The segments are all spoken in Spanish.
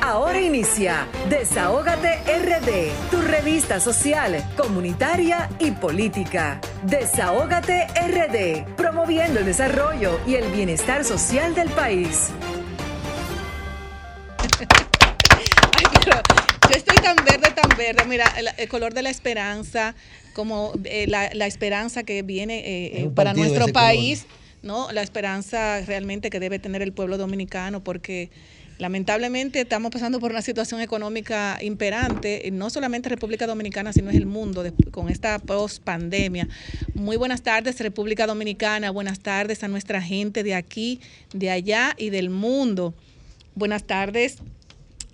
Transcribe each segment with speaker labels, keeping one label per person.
Speaker 1: Ahora inicia Desahógate RD, tu revista social, comunitaria y política. Desahógate RD, promoviendo el desarrollo y el bienestar social del país.
Speaker 2: yo estoy tan verde, tan verde. Mira, el, color de la esperanza, como eh, la, esperanza que viene eh, eh, para nuestro país, ¿no? La esperanza realmente que debe tener el pueblo dominicano, porque Lamentablemente estamos pasando por una situación económica imperante, no solamente República Dominicana, sino es el mundo con esta post-pandemia. Muy buenas tardes, República Dominicana. Buenas tardes a nuestra gente de aquí, de allá y del mundo. Buenas tardes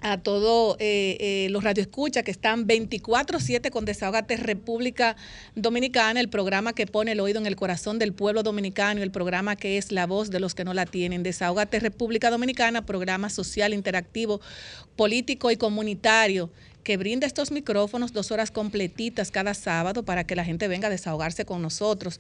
Speaker 2: a todos eh, eh, los radioescuchas que están 24-7 con Desahogate República Dominicana, el programa que pone el oído en el corazón del pueblo dominicano, el programa que es la voz de los que no la tienen. Desahogate República Dominicana, programa social, interactivo, político y comunitario que brinda estos micrófonos dos horas completitas cada sábado para que la gente venga a desahogarse con nosotros,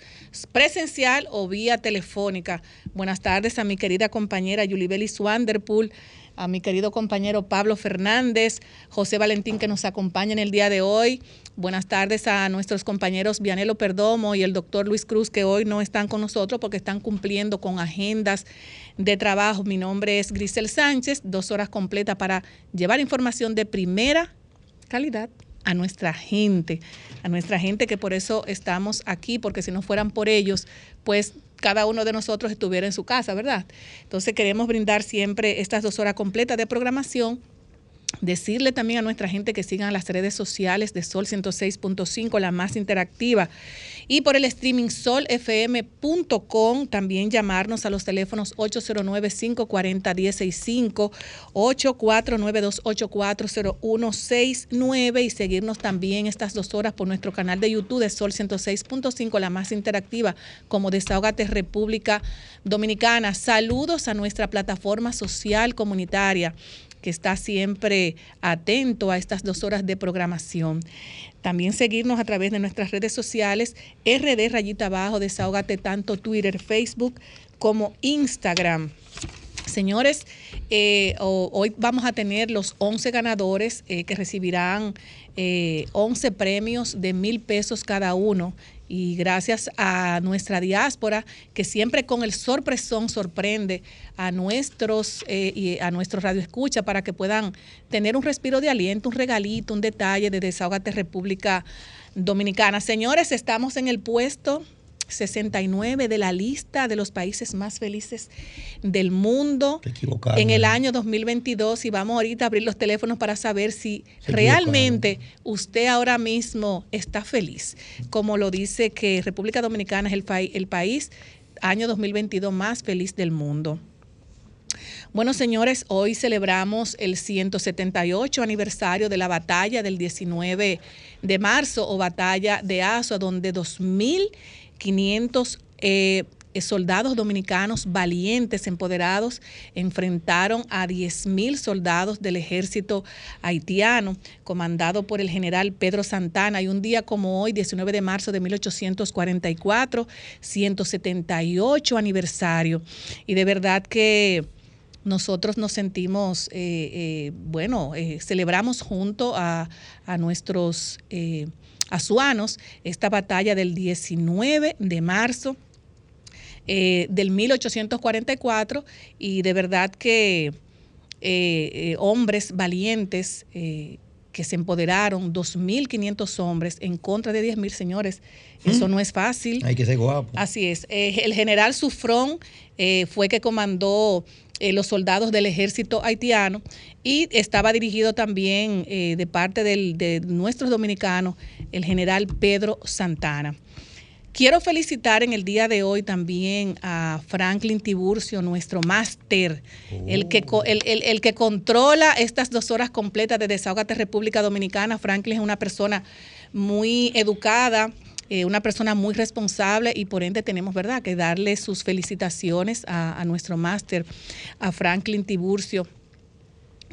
Speaker 2: presencial o vía telefónica. Buenas tardes a mi querida compañera Yulibeli Swanderpool a mi querido compañero Pablo Fernández, José Valentín que nos acompaña en el día de hoy. Buenas tardes a nuestros compañeros Vianelo Perdomo y el doctor Luis Cruz que hoy no están con nosotros porque están cumpliendo con agendas de trabajo. Mi nombre es Grisel Sánchez, dos horas completas para llevar información de primera calidad a nuestra gente, a nuestra gente que por eso estamos aquí, porque si no fueran por ellos, pues cada uno de nosotros estuviera en su casa, ¿verdad? Entonces queremos brindar siempre estas dos horas completas de programación Decirle también a nuestra gente que sigan las redes sociales de Sol 106.5, la más interactiva, y por el streaming solfm.com, también llamarnos a los teléfonos 809-540-165, 849-284-0169 y seguirnos también estas dos horas por nuestro canal de YouTube de Sol 106.5, la más interactiva, como Desahogate República Dominicana. Saludos a nuestra plataforma social comunitaria que está siempre atento a estas dos horas de programación. También seguirnos a través de nuestras redes sociales, RD Rayita Abajo, Desahógate tanto Twitter, Facebook como Instagram. Señores, eh, hoy vamos a tener los 11 ganadores eh, que recibirán 11 eh, premios de mil pesos cada uno y gracias a nuestra diáspora que siempre con el sorpresón sorprende a nuestros eh, y a nuestros radioescucha para que puedan tener un respiro de aliento, un regalito, un detalle de Desahogate República Dominicana. Señores, estamos en el puesto 69 de la lista de los países más felices del mundo. En el año 2022 y vamos ahorita a abrir los teléfonos para saber si realmente usted ahora mismo está feliz, como lo dice que República Dominicana es el, el país año 2022 más feliz del mundo. Bueno, señores, hoy celebramos el 178 aniversario de la batalla del 19 de marzo o batalla de Azo, donde 2000 500 eh, soldados dominicanos valientes, empoderados, enfrentaron a 10.000 soldados del ejército haitiano, comandado por el general Pedro Santana. Y un día como hoy, 19 de marzo de 1844, 178 aniversario. Y de verdad que nosotros nos sentimos, eh, eh, bueno, celebramos junto a, a nuestros azuanos, esta batalla del 19 de marzo eh, del 1844 y de verdad que eh, eh, hombres valientes que se empoderaron, 2.500 hombres en contra de 10.000 señores. Eso mm. no es fácil.
Speaker 3: Hay que ser guapo.
Speaker 2: Así es. el general Sufrón fue que comandó eh, los soldados del ejército haitiano y estaba dirigido también eh, de parte de nuestros dominicanos el general Pedro Santana. Quiero felicitar en el día de hoy también a Franklin Tiburcio, nuestro máster, el, que, el, el, que controla estas dos horas completas de Desahogate República Dominicana. Franklin es una persona muy educada, eh, una persona muy responsable y por ende tenemos, ¿verdad?, que darle sus felicitaciones a, nuestro máster, a Franklin Tiburcio.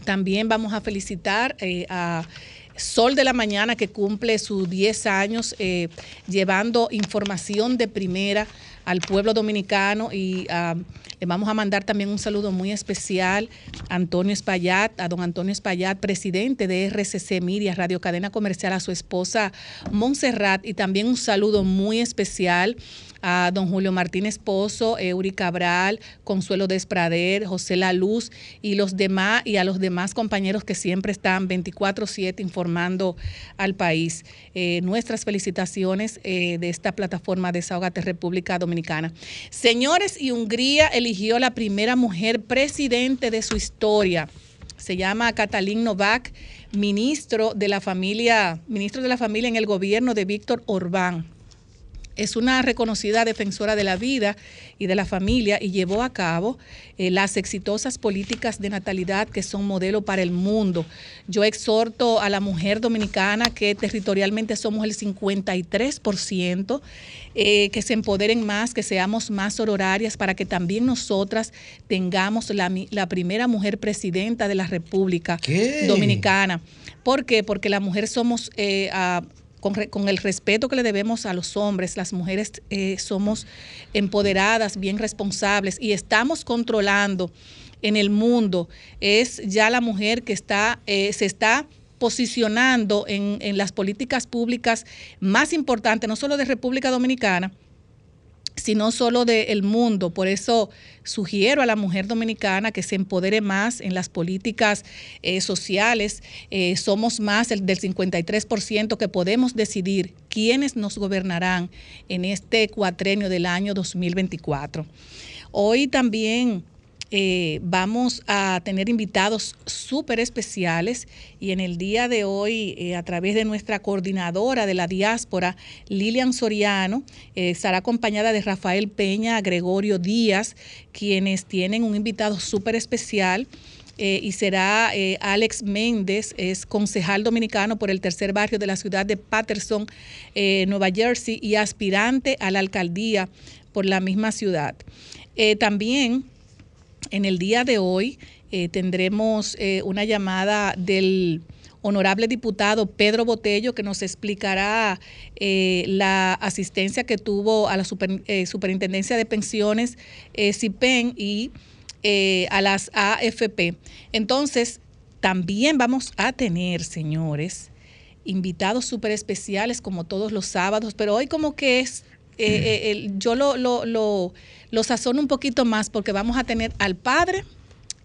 Speaker 2: También vamos a felicitar eh, a Sol de la Mañana que cumple sus 10 años eh, llevando información de primera al pueblo dominicano y a le vamos a mandar también un saludo muy especial a Antonio Espaillat, a don Antonio Espaillat, presidente de RCC Miria, Radio Cadena Comercial, a su esposa Montserrat y también un saludo muy especial a don Julio Martínez Pozo, Eury Cabral, Consuelo Desprader, José La Luz y los demás y a los demás compañeros que siempre están 24/7 informando al país. Eh, nuestras felicitaciones eh, de esta plataforma Desahogate República Dominicana. Señores, y Hungría eligió la primera mujer presidente de su historia. Se llama Katalin Novak, ministro de la familia, ministro de la familia en el gobierno de Víctor Orbán es una reconocida defensora de la vida y de la familia y llevó a cabo eh, las exitosas políticas de natalidad que son modelo para el mundo. Yo exhorto a la mujer dominicana que territorialmente somos el 53%, eh, que se empoderen más, que seamos más horarias para que también nosotras tengamos la, primera mujer presidenta de la República Dominicana. ¿Por qué? Porque la mujer somos... Eh, con, el respeto que le debemos a los hombres, las mujeres eh, somos empoderadas, bien responsables y estamos controlando en el mundo. Es ya la mujer que está, eh, se está posicionando en, en las políticas públicas más importantes, no solo de República Dominicana, sino solo del mundo. Por eso sugiero a la mujer dominicana que se empodere más en las políticas eh, sociales. Eh, somos más del 53% que podemos decidir quiénes nos gobernarán en este cuatrenio del año 2024. Hoy también eh, vamos a tener invitados súper especiales y en el día de hoy, eh, a través de nuestra coordinadora de la diáspora, Lilian Soriano, eh, estará acompañada de Rafael Peña, Gregorio Díaz, quienes tienen un invitado súper especial. y será Alex Méndez, es concejal dominicano por el tercer barrio de la ciudad de Patterson, Nueva Jersey, y aspirante a la alcaldía por la misma ciudad. también en el día de hoy eh, tendremos eh, una llamada del honorable diputado Pedro Botello que nos explicará eh, la asistencia que tuvo a la Superintendencia de Pensiones CIPEN y a las AFP. Entonces, también vamos a tener, señores, invitados súper especiales como todos los sábados, pero hoy como que es, yo lo, lo, lo lo sazono un poquito más porque vamos a tener al padre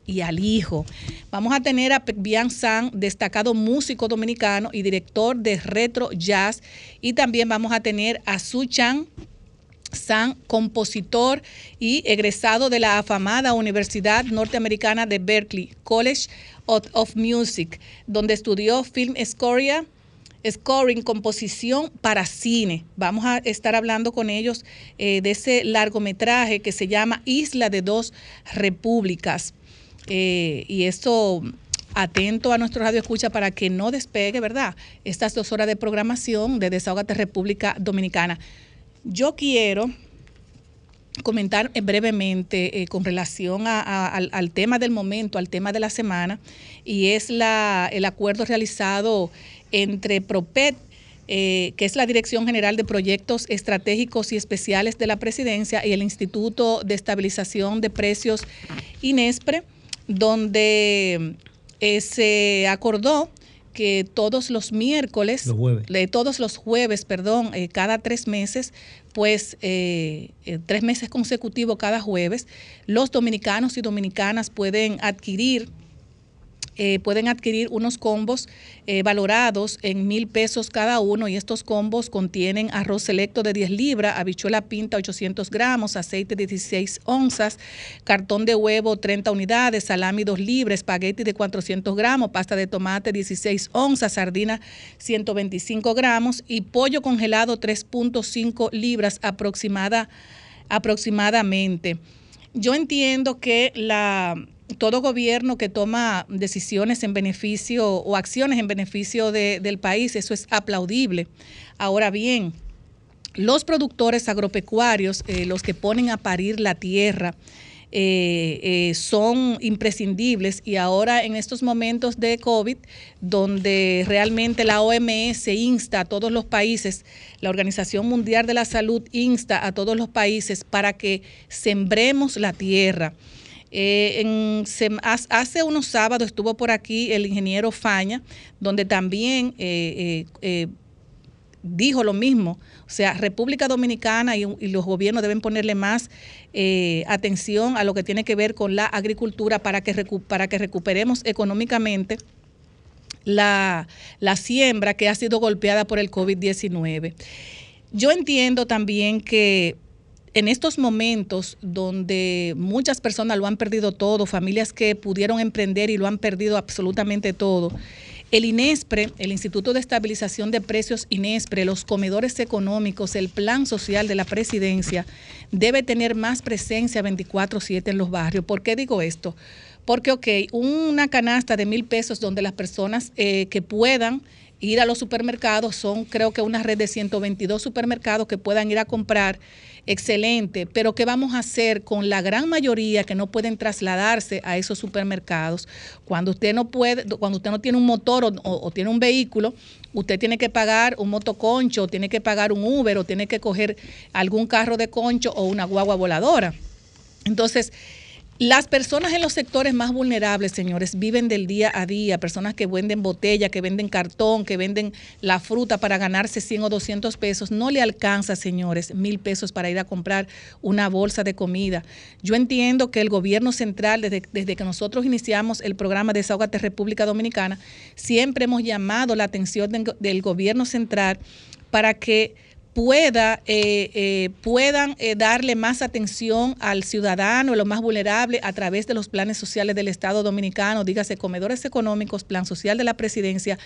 Speaker 2: y al hijo. Vamos a tener a Bian San, destacado músico dominicano y director de retro jazz. Y también vamos a tener a Su Chan San, compositor y egresado de la afamada Universidad Norteamericana de Berkeley, College of, Music, donde estudió film scoria scoring, composición para cine. Vamos a estar hablando con ellos eh, de ese largometraje que se llama Isla de dos Repúblicas. Eh, y esto atento a nuestro radio escucha para que no despegue, ¿verdad? Estas dos horas de programación de Desahogate República Dominicana. Yo quiero comentar brevemente eh, con relación al, tema del momento, al tema de la semana, y es el acuerdo realizado entre PROPET, eh, que es la Dirección General de Proyectos Estratégicos y Especiales de la Presidencia, y el Instituto de Estabilización de Precios INESPRE, donde eh, se acordó que todos los miércoles, de todos los jueves, perdón, eh, cada tres meses, pues tres meses consecutivos cada jueves, los dominicanos y dominicanas pueden adquirir eh, pueden adquirir unos combos eh, valorados en mil pesos cada uno y estos combos contienen arroz selecto de 10 libras, habichuela pinta 800 gramos, aceite de 16 onzas, cartón de huevo 30 unidades, salami 2 libras, espagueti de 400 gramos, pasta de tomate 16 onzas, sardina 125 gramos y pollo congelado 3.5 libras aproximada, aproximadamente. Yo entiendo que la todo gobierno que toma decisiones en beneficio o acciones en beneficio del país, eso es aplaudible. Ahora bien, los productores agropecuarios, eh, los que ponen a parir la tierra, eh, eh, son imprescindibles y ahora en estos momentos de COVID, donde realmente la OMS insta a todos los países, la Organización Mundial de la Salud insta a todos los países para que sembremos la tierra. Eh, hace unos sábados estuvo por aquí el ingeniero Faña, donde también dijo lo mismo. O sea, República Dominicana y, los gobiernos deben ponerle más eh, atención a lo que tiene que ver con la agricultura para que, para que recuperemos económicamente la, la siembra que ha sido golpeada por el COVID-19. Yo entiendo también que en estos momentos donde muchas personas lo han perdido todo, familias que pudieron emprender y lo han perdido absolutamente todo, el INESPRE, el Instituto de Estabilización de Precios INESPRE, los comedores económicos, el plan social de la presidencia, debe tener más presencia 24/7 en los barrios. ¿Por qué digo esto? Porque, ok, una canasta de mil pesos donde las personas eh, que puedan ir a los supermercados son creo que una red de 122 supermercados que puedan ir a comprar excelente, pero ¿qué vamos a hacer con la gran mayoría que no pueden trasladarse a esos supermercados? Cuando usted no puede, cuando usted no tiene un motor o, tiene un vehículo, usted tiene que pagar un motoconcho, tiene que pagar un Uber o tiene que coger algún carro de concho o una guagua voladora. Entonces, las personas en los sectores más vulnerables, señores, viven del día a día, personas que venden botella, que venden cartón, que venden la fruta para ganarse 100 o 200 pesos, no le alcanza, señores, mil pesos para ir a comprar una bolsa de comida. Yo entiendo que el gobierno central, desde, desde que nosotros iniciamos el programa Desahogate República Dominicana, siempre hemos llamado la atención del gobierno central para que pueda, eh, eh, puedan eh, darle más atención al ciudadano, lo más vulnerable, a través de los planes sociales del Estado Dominicano, dígase comedores económicos, plan social de la presidencia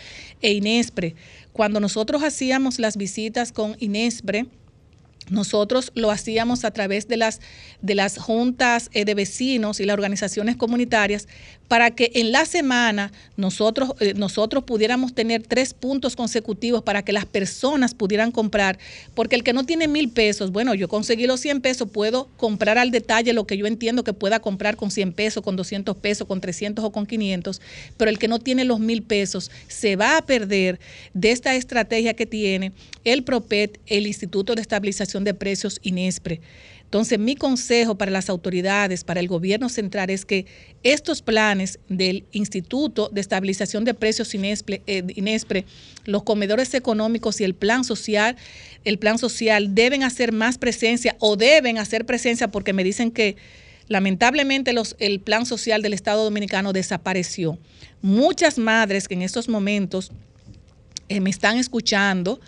Speaker 2: e INESPRE. Cuando nosotros hacíamos las visitas con INESPRE, nosotros lo hacíamos a través de las, de las juntas de vecinos y las organizaciones comunitarias para que en la semana nosotros, eh, nosotros pudiéramos tener tres puntos consecutivos para que las personas pudieran comprar, porque el que no tiene mil pesos, bueno, yo conseguí los 100 pesos, puedo comprar al detalle lo que yo entiendo que pueda comprar con 100 pesos, con 200 pesos, con 300 o con 500, pero el que no tiene los mil pesos se va a perder de esta estrategia que tiene el PROPET, el Instituto de Estabilización de Precios INESPRE. Entonces, mi consejo para las autoridades, para el gobierno central, es que estos planes del Instituto de Estabilización de Precios eh, INESPRE, los comedores económicos y el plan social, el plan social deben hacer más presencia o deben hacer presencia porque me dicen que lamentablemente el plan social del Estado Dominicano desapareció. Muchas madres que en estos momentos eh, me están escuchando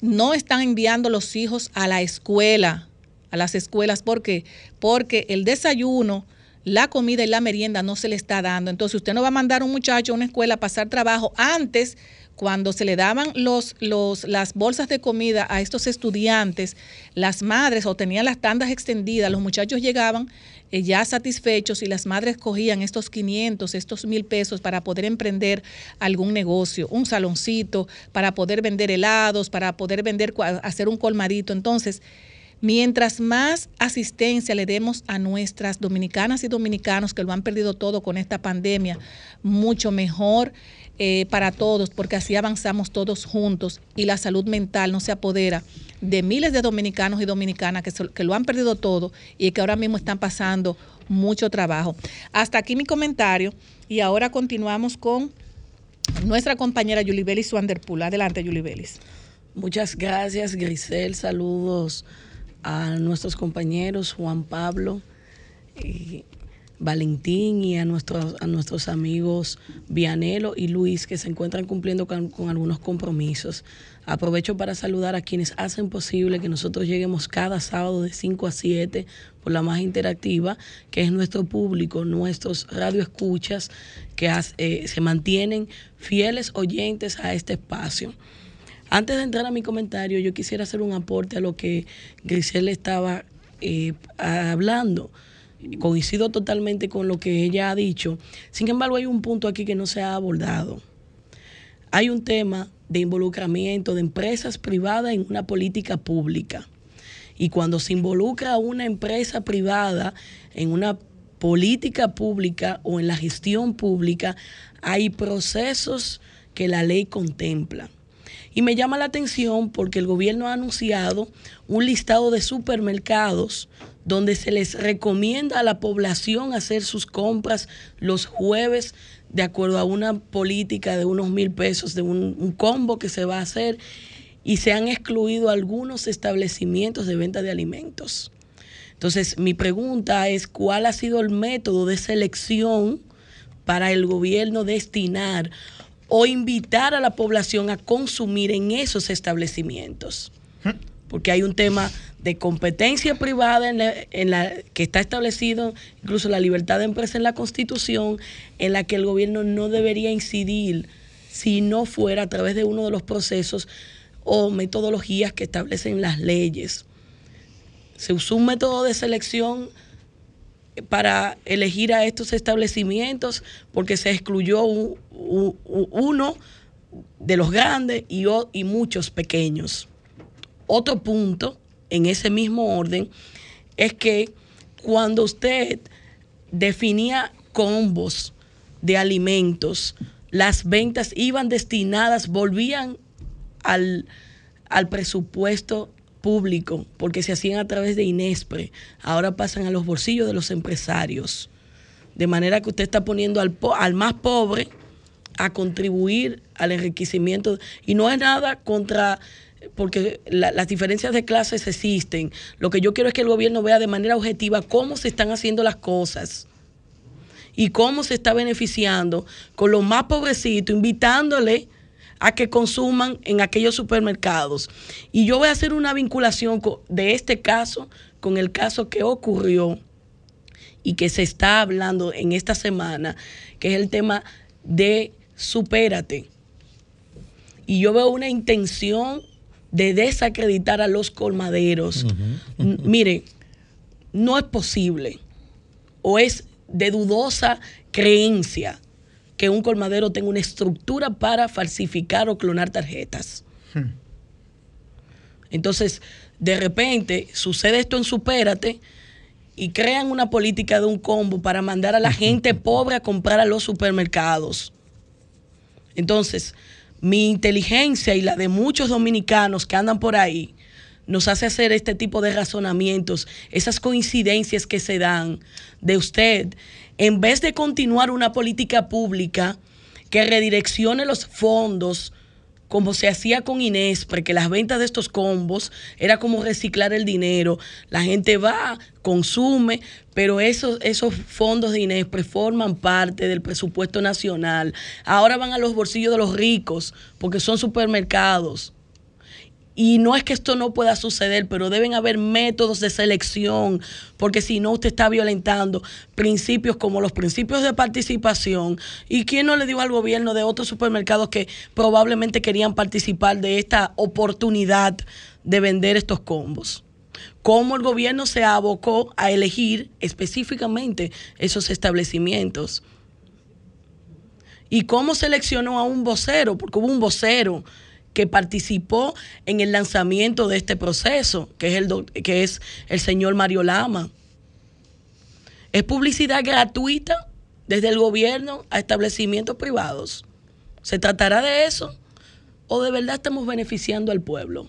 Speaker 2: no están enviando los hijos a la escuela a las escuelas. ¿Por qué? Porque el desayuno, la comida y la merienda no se le está dando. Entonces usted no va a mandar a un muchacho a una escuela a pasar trabajo antes cuando se le daban los, los, las bolsas de comida a estos estudiantes, las madres o tenían las tandas extendidas, los muchachos llegaban eh, ya satisfechos y las madres cogían estos 500, estos mil pesos para poder emprender algún negocio, un saloncito, para poder vender helados, para poder vender, hacer un colmadito. Entonces, Mientras más asistencia le demos a nuestras dominicanas y dominicanos que lo han perdido todo con esta pandemia, mucho mejor eh, para todos, porque así avanzamos todos juntos y la salud mental no se apodera de miles de dominicanos y dominicanas que, que lo han perdido todo y que ahora mismo están pasando mucho trabajo. Hasta aquí mi comentario y ahora continuamos con nuestra compañera Yulibelis Wanderpool. Adelante, Yulibelis.
Speaker 3: Muchas gracias, Grisel. Saludos a nuestros compañeros Juan Pablo, Valentín y a nuestros, a nuestros amigos Vianelo y Luis que se encuentran cumpliendo con, algunos compromisos. Aprovecho para saludar a quienes hacen posible que nosotros lleguemos cada sábado de 5 a 7 por la más interactiva, que es nuestro público, nuestros radioescuchas que eh, se mantienen fieles oyentes a este espacio. Antes de entrar a mi comentario, yo quisiera hacer un aporte a lo que Grisel estaba eh, hablando. Coincido totalmente con lo que ella ha dicho. Sin embargo, hay un punto aquí que no se ha abordado. Hay un tema de involucramiento de empresas privadas en una política pública. Y cuando se involucra una empresa privada en una política pública o en la gestión pública hay procesos que la ley contempla. Y me llama la atención porque el gobierno ha anunciado un listado de supermercados donde se les recomienda a la población hacer sus compras los jueves de acuerdo a una política de unos mil pesos, de un, combo que se va a hacer, y se han excluido algunos establecimientos de venta de alimentos. Entonces, mi pregunta es, ¿cuál ha sido el método de selección para el gobierno destinar o invitar a la población a consumir en esos establecimientos. Porque hay un tema de competencia privada en la, que está establecido, incluso la libertad de empresa en la Constitución, en la que el gobierno no debería incidir si no fuera a través de uno de los procesos o metodologías que establecen las leyes. Se usó un método de selección para elegir a estos establecimientos porque se excluyó uno de los grandes y, y muchos pequeños. Otro punto en ese mismo orden es que cuando usted definía combos de alimentos, las ventas iban destinadas, volvían al, al presupuesto público, porque se hacían a través de Inespre, ahora pasan a los bolsillos de los empresarios. De manera que usted está poniendo al, al más pobre a contribuir al enriquecimiento. Y no es nada contra, porque las diferencias de clases existen. Lo que yo quiero es que el gobierno vea de manera objetiva cómo se están haciendo las cosas y cómo se está beneficiando con los más pobrecitos, invitándole a que consuman en aquellos supermercados. Y yo voy a hacer una vinculación de este caso con el caso que ocurrió y que se está hablando en esta semana, que es el tema de supérate. Y yo veo una intención de desacreditar a los colmaderos. Mire, no es posible o es de dudosa creencia que un colmadero tenga una estructura para falsificar o clonar tarjetas. Hmm. Entonces, de repente sucede esto en Supérate y crean una política de un combo para mandar a la gente pobre a comprar a los supermercados. Entonces, mi inteligencia y la de muchos dominicanos que andan por ahí nos hace hacer este tipo de razonamientos, esas coincidencias que se dan de usted en vez de continuar una política pública que redireccione los fondos como se hacía con Inés, porque las ventas de estos combos era como reciclar el dinero. La gente va, consume, pero esos, esos fondos de Inés forman parte del presupuesto nacional. Ahora van a los bolsillos de los ricos, porque son supermercados. Y no es que esto no pueda suceder, pero deben haber métodos de selección, porque si no, usted está violentando principios como los principios de participación. ¿Y quién no le dio al gobierno de otros supermercados que probablemente querían participar de esta oportunidad de vender estos combos? ¿Cómo el gobierno se abocó a elegir específicamente esos establecimientos? ¿Y cómo seleccionó a un vocero? Porque hubo un vocero que participó en el lanzamiento de este proceso, que es el, que es el señor Mario Lama. Es publicidad gratuita desde el gobierno a establecimientos privados. ¿Se tratará de eso? ¿O de verdad estamos beneficiando al pueblo?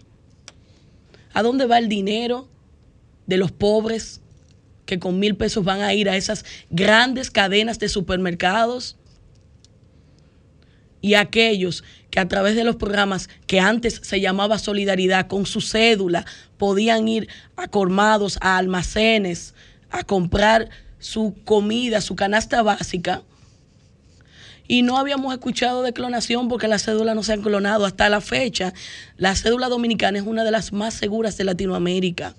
Speaker 3: ¿A dónde va el dinero de los pobres que con mil pesos van a ir a esas grandes cadenas de supermercados? y aquellos que a través de los programas que antes se llamaba Solidaridad con su cédula podían ir a colmados, a almacenes, a comprar su comida, su canasta básica. Y no habíamos escuchado de clonación porque las cédulas no se han clonado hasta la fecha. La cédula dominicana es una de las más seguras de Latinoamérica.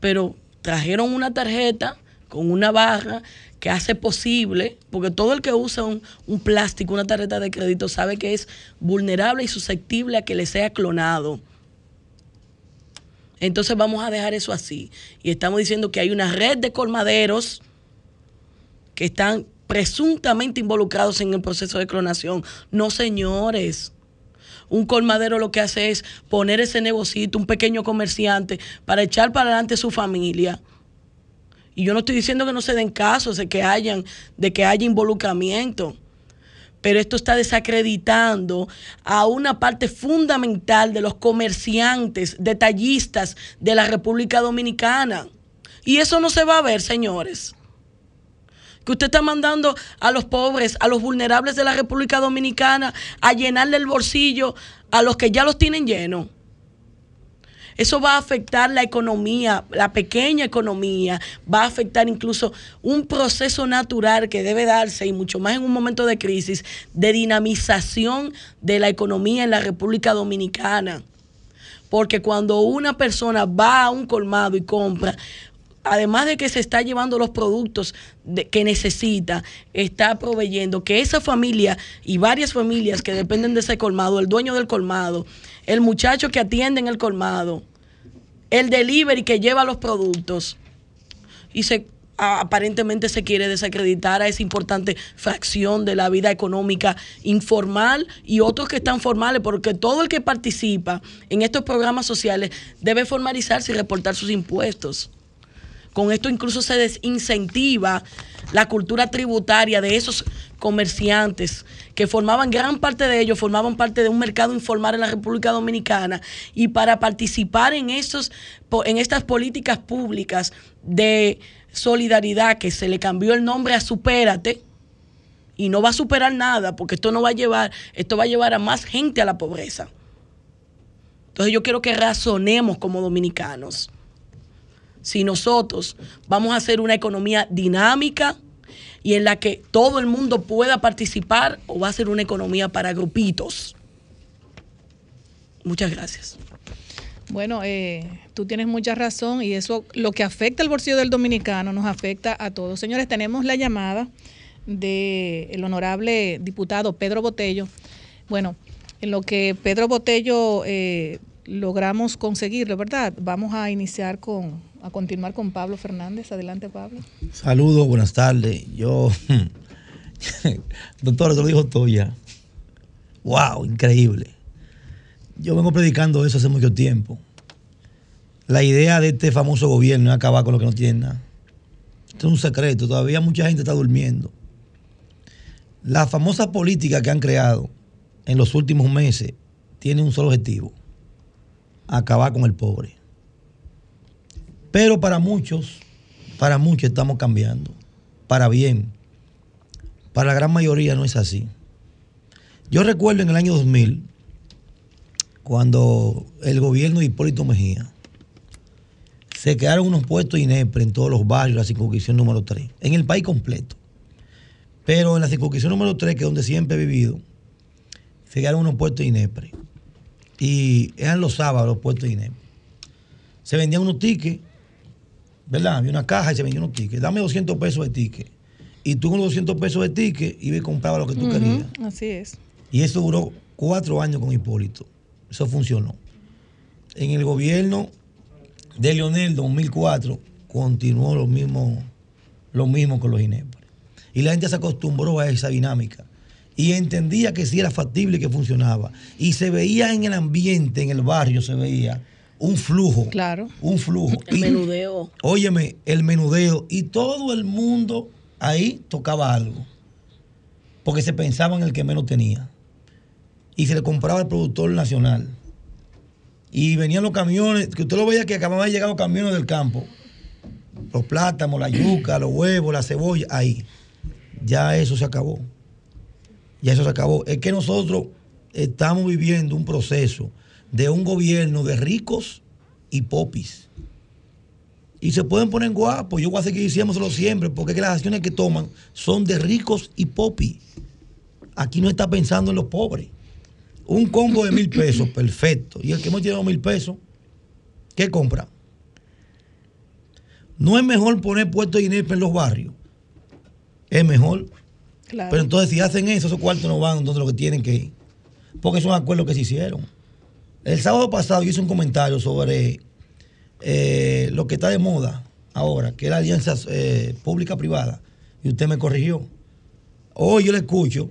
Speaker 3: Pero trajeron una tarjeta con una barra que hace posible, porque todo el que usa un, plástico, una tarjeta de crédito, sabe que es vulnerable y susceptible a que le sea clonado. Entonces vamos a dejar eso así. Y estamos diciendo que hay una red de colmaderos que están presuntamente involucrados en el proceso de clonación. No, señores. Un colmadero lo que hace es poner ese negocito, un pequeño comerciante, para echar para adelante su familia Y yo no estoy diciendo que no se den casos de que hayan, de que haya involucramiento. Pero esto está desacreditando a una parte fundamental de los comerciantes, detallistas de la República Dominicana. Y eso no se va a ver, señores. Que usted está mandando a los pobres, a los vulnerables de la República Dominicana a llenarle el bolsillo a los que ya los tienen llenos. Eso va a afectar la economía, la pequeña economía, va a afectar incluso un proceso natural que debe darse, y mucho más en un momento de crisis, de dinamización de la economía en la República Dominicana. Porque cuando una persona va a un colmado y compra, además de que se está llevando los productos que necesita, está proveyendo que esa familia y varias familias que dependen de ese colmado, el dueño del colmado, el muchacho que atiende en el colmado, el delivery que lleva los productos y se aparentemente se quiere desacreditar a esa importante fracción de la vida económica informal y otros que están formales, porque todo el que participa en estos programas sociales debe formalizarse y reportar sus impuestos. Con esto incluso se desincentiva la cultura tributaria de esos comerciantes que formaban gran parte de ellos, formaban parte de un mercado informal en la República Dominicana y para participar en, esos, en estas políticas públicas de solidaridad que se le cambió el nombre a Supérate y no va a superar nada porque esto no va a llevar, esto va a llevar a más gente a la pobreza. Entonces yo quiero que razonemos como dominicanos si nosotros vamos a hacer una economía dinámica y en la que todo el mundo pueda participar o va a ser una economía para grupitos. Muchas gracias.
Speaker 2: Bueno, eh, tú tienes mucha razón y eso lo que afecta al bolsillo del dominicano nos afecta a todos. Señores, tenemos la llamada del honorable diputado Pedro Botello. Bueno, en lo que Pedro Botello eh, logramos conseguirlo, ¿verdad? Vamos a iniciar con, a continuar con Pablo Fernández. Adelante, Pablo.
Speaker 4: Saludos, buenas tardes. Yo, doctor, te lo dijo Toya. ¡Wow! Increíble. Yo vengo predicando eso hace mucho tiempo. La idea de este famoso gobierno es acabar con lo que no tiene nada. Esto es un secreto. Todavía mucha gente está durmiendo. La famosa política que han creado en los últimos meses tiene un solo objetivo. Acabar con el pobre. Pero para muchos, para muchos estamos cambiando, para bien. Para la gran mayoría no es así. Yo recuerdo en el año 2000, cuando el gobierno de Hipólito Mejía, se quedaron unos puestos INEPRE en todos los barrios, la circunscripción número 3, en el país completo. Pero en la circunscripción número 3, que es donde siempre he vivido, se quedaron unos puestos INEPRE. Y eran los sábados los puestos INEPRE. Se vendían unos tickets ¿verdad? Había una caja y se vendía unos tickets. Dame 200 pesos de ticket. Y tú con los 200 pesos de ticket ibas y comprabas lo que tú querías.
Speaker 2: Así es.
Speaker 4: Y eso duró cuatro años con Hipólito. Eso funcionó. En el gobierno de Leonel 2004 continuó lo mismo, lo mismo con los INEPRE. Y la gente se acostumbró a esa dinámica. Y entendía que sí era factible y que funcionaba. Y se veía en el ambiente, en el barrio, se veía un flujo.
Speaker 2: Claro.
Speaker 4: Un flujo.
Speaker 3: El menudeo.
Speaker 4: Óyeme, el menudeo. Y todo el mundo ahí tocaba algo. Porque se pensaba en el que menos tenía. Y se le compraba al productor nacional. Y venían los camiones, que usted lo veía que acababan de llegar los camiones del campo. Los plátanos, la yuca, los huevos, la cebolla, ahí. Ya eso se acabó. Ya eso se acabó. Es que nosotros estamos viviendo un proceso de un gobierno de ricos y popis. Y se pueden poner guapos. Yo voy a seguir diciéndoselo siempre, porque las acciones que toman son de ricos y popis. Aquí no está pensando en los pobres. Un combo de mil pesos, perfecto. Y el que hemos llegado mil pesos, ¿qué compra? No es mejor poner puestos de dinero en los barrios. Es mejor. Pero entonces, si hacen eso, esos cuartos no van donde lo que tienen que ir. Porque son acuerdos que se hicieron. El sábado pasado yo hice un comentario sobre eh, lo que está de moda ahora, que es la alianza eh, pública-privada, y usted me corrigió. Hoy yo le escucho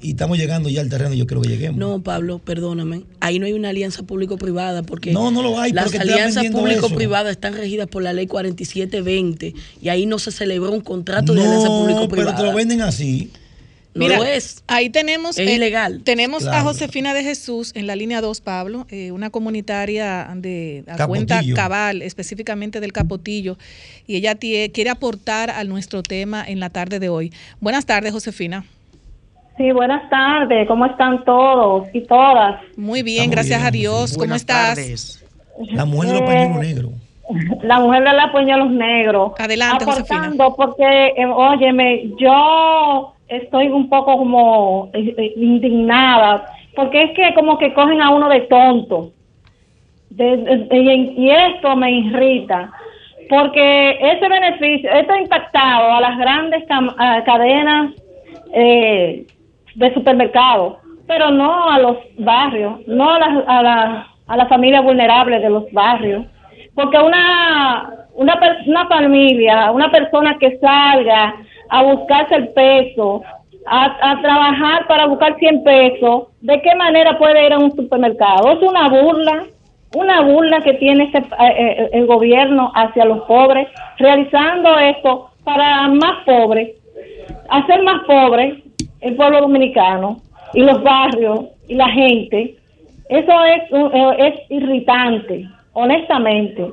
Speaker 4: y estamos llegando ya al terreno, yo creo que lleguemos.
Speaker 3: No, Pablo, perdóname. Ahí no hay una alianza público-privada porque
Speaker 4: No, no lo hay,
Speaker 3: las alianzas público-privadas están regidas por la ley 4720 y ahí no se celebró un contrato de alianza
Speaker 4: no, pero
Speaker 3: público-privada.
Speaker 4: te lo venden así.
Speaker 3: No
Speaker 2: Mira,
Speaker 3: lo es.
Speaker 2: ahí tenemos.
Speaker 3: Es ilegal.
Speaker 2: Tenemos a. Josefina de Jesús en la línea 2, Pablo, eh, una comunitaria de a cuenta cabal, específicamente del Capotillo, y ella tie- quiere aportar a nuestro tema en la tarde de hoy. Buenas tardes, Josefina.
Speaker 5: Sí, buenas tardes. ¿Cómo están todos y todas?
Speaker 2: Muy bien,
Speaker 4: Estamos
Speaker 2: gracias
Speaker 4: bien,
Speaker 2: a Dios.
Speaker 4: Josefina.
Speaker 2: ¿Cómo estás?
Speaker 6: tardes.
Speaker 4: La mujer de los
Speaker 5: Eh,
Speaker 4: pañuelos negros.
Speaker 5: La mujer de la los negros.
Speaker 2: Adelante,
Speaker 5: Aportando porque, eh, óyeme, yo estoy un poco como eh, eh, indignada porque es que como que cogen a uno de tonto. Y, esto me irrita porque ese beneficio, esto ha impactado a las grandes cadenas eh, de supermercados, pero no a los barrios, no a las a la, a las familias vulnerables de los barrios, porque una una, una familia, una persona que salga a buscarse el peso, a, a trabajar para buscar 100 pesos, ¿de qué manera puede ir a un supermercado? Es una burla, una burla que tiene este, eh, eh, el gobierno hacia los pobres, realizando esto para más pobres, hacer más pobre el pueblo dominicano y los barrios y la gente. Eso es, eh, es irritante, honestamente.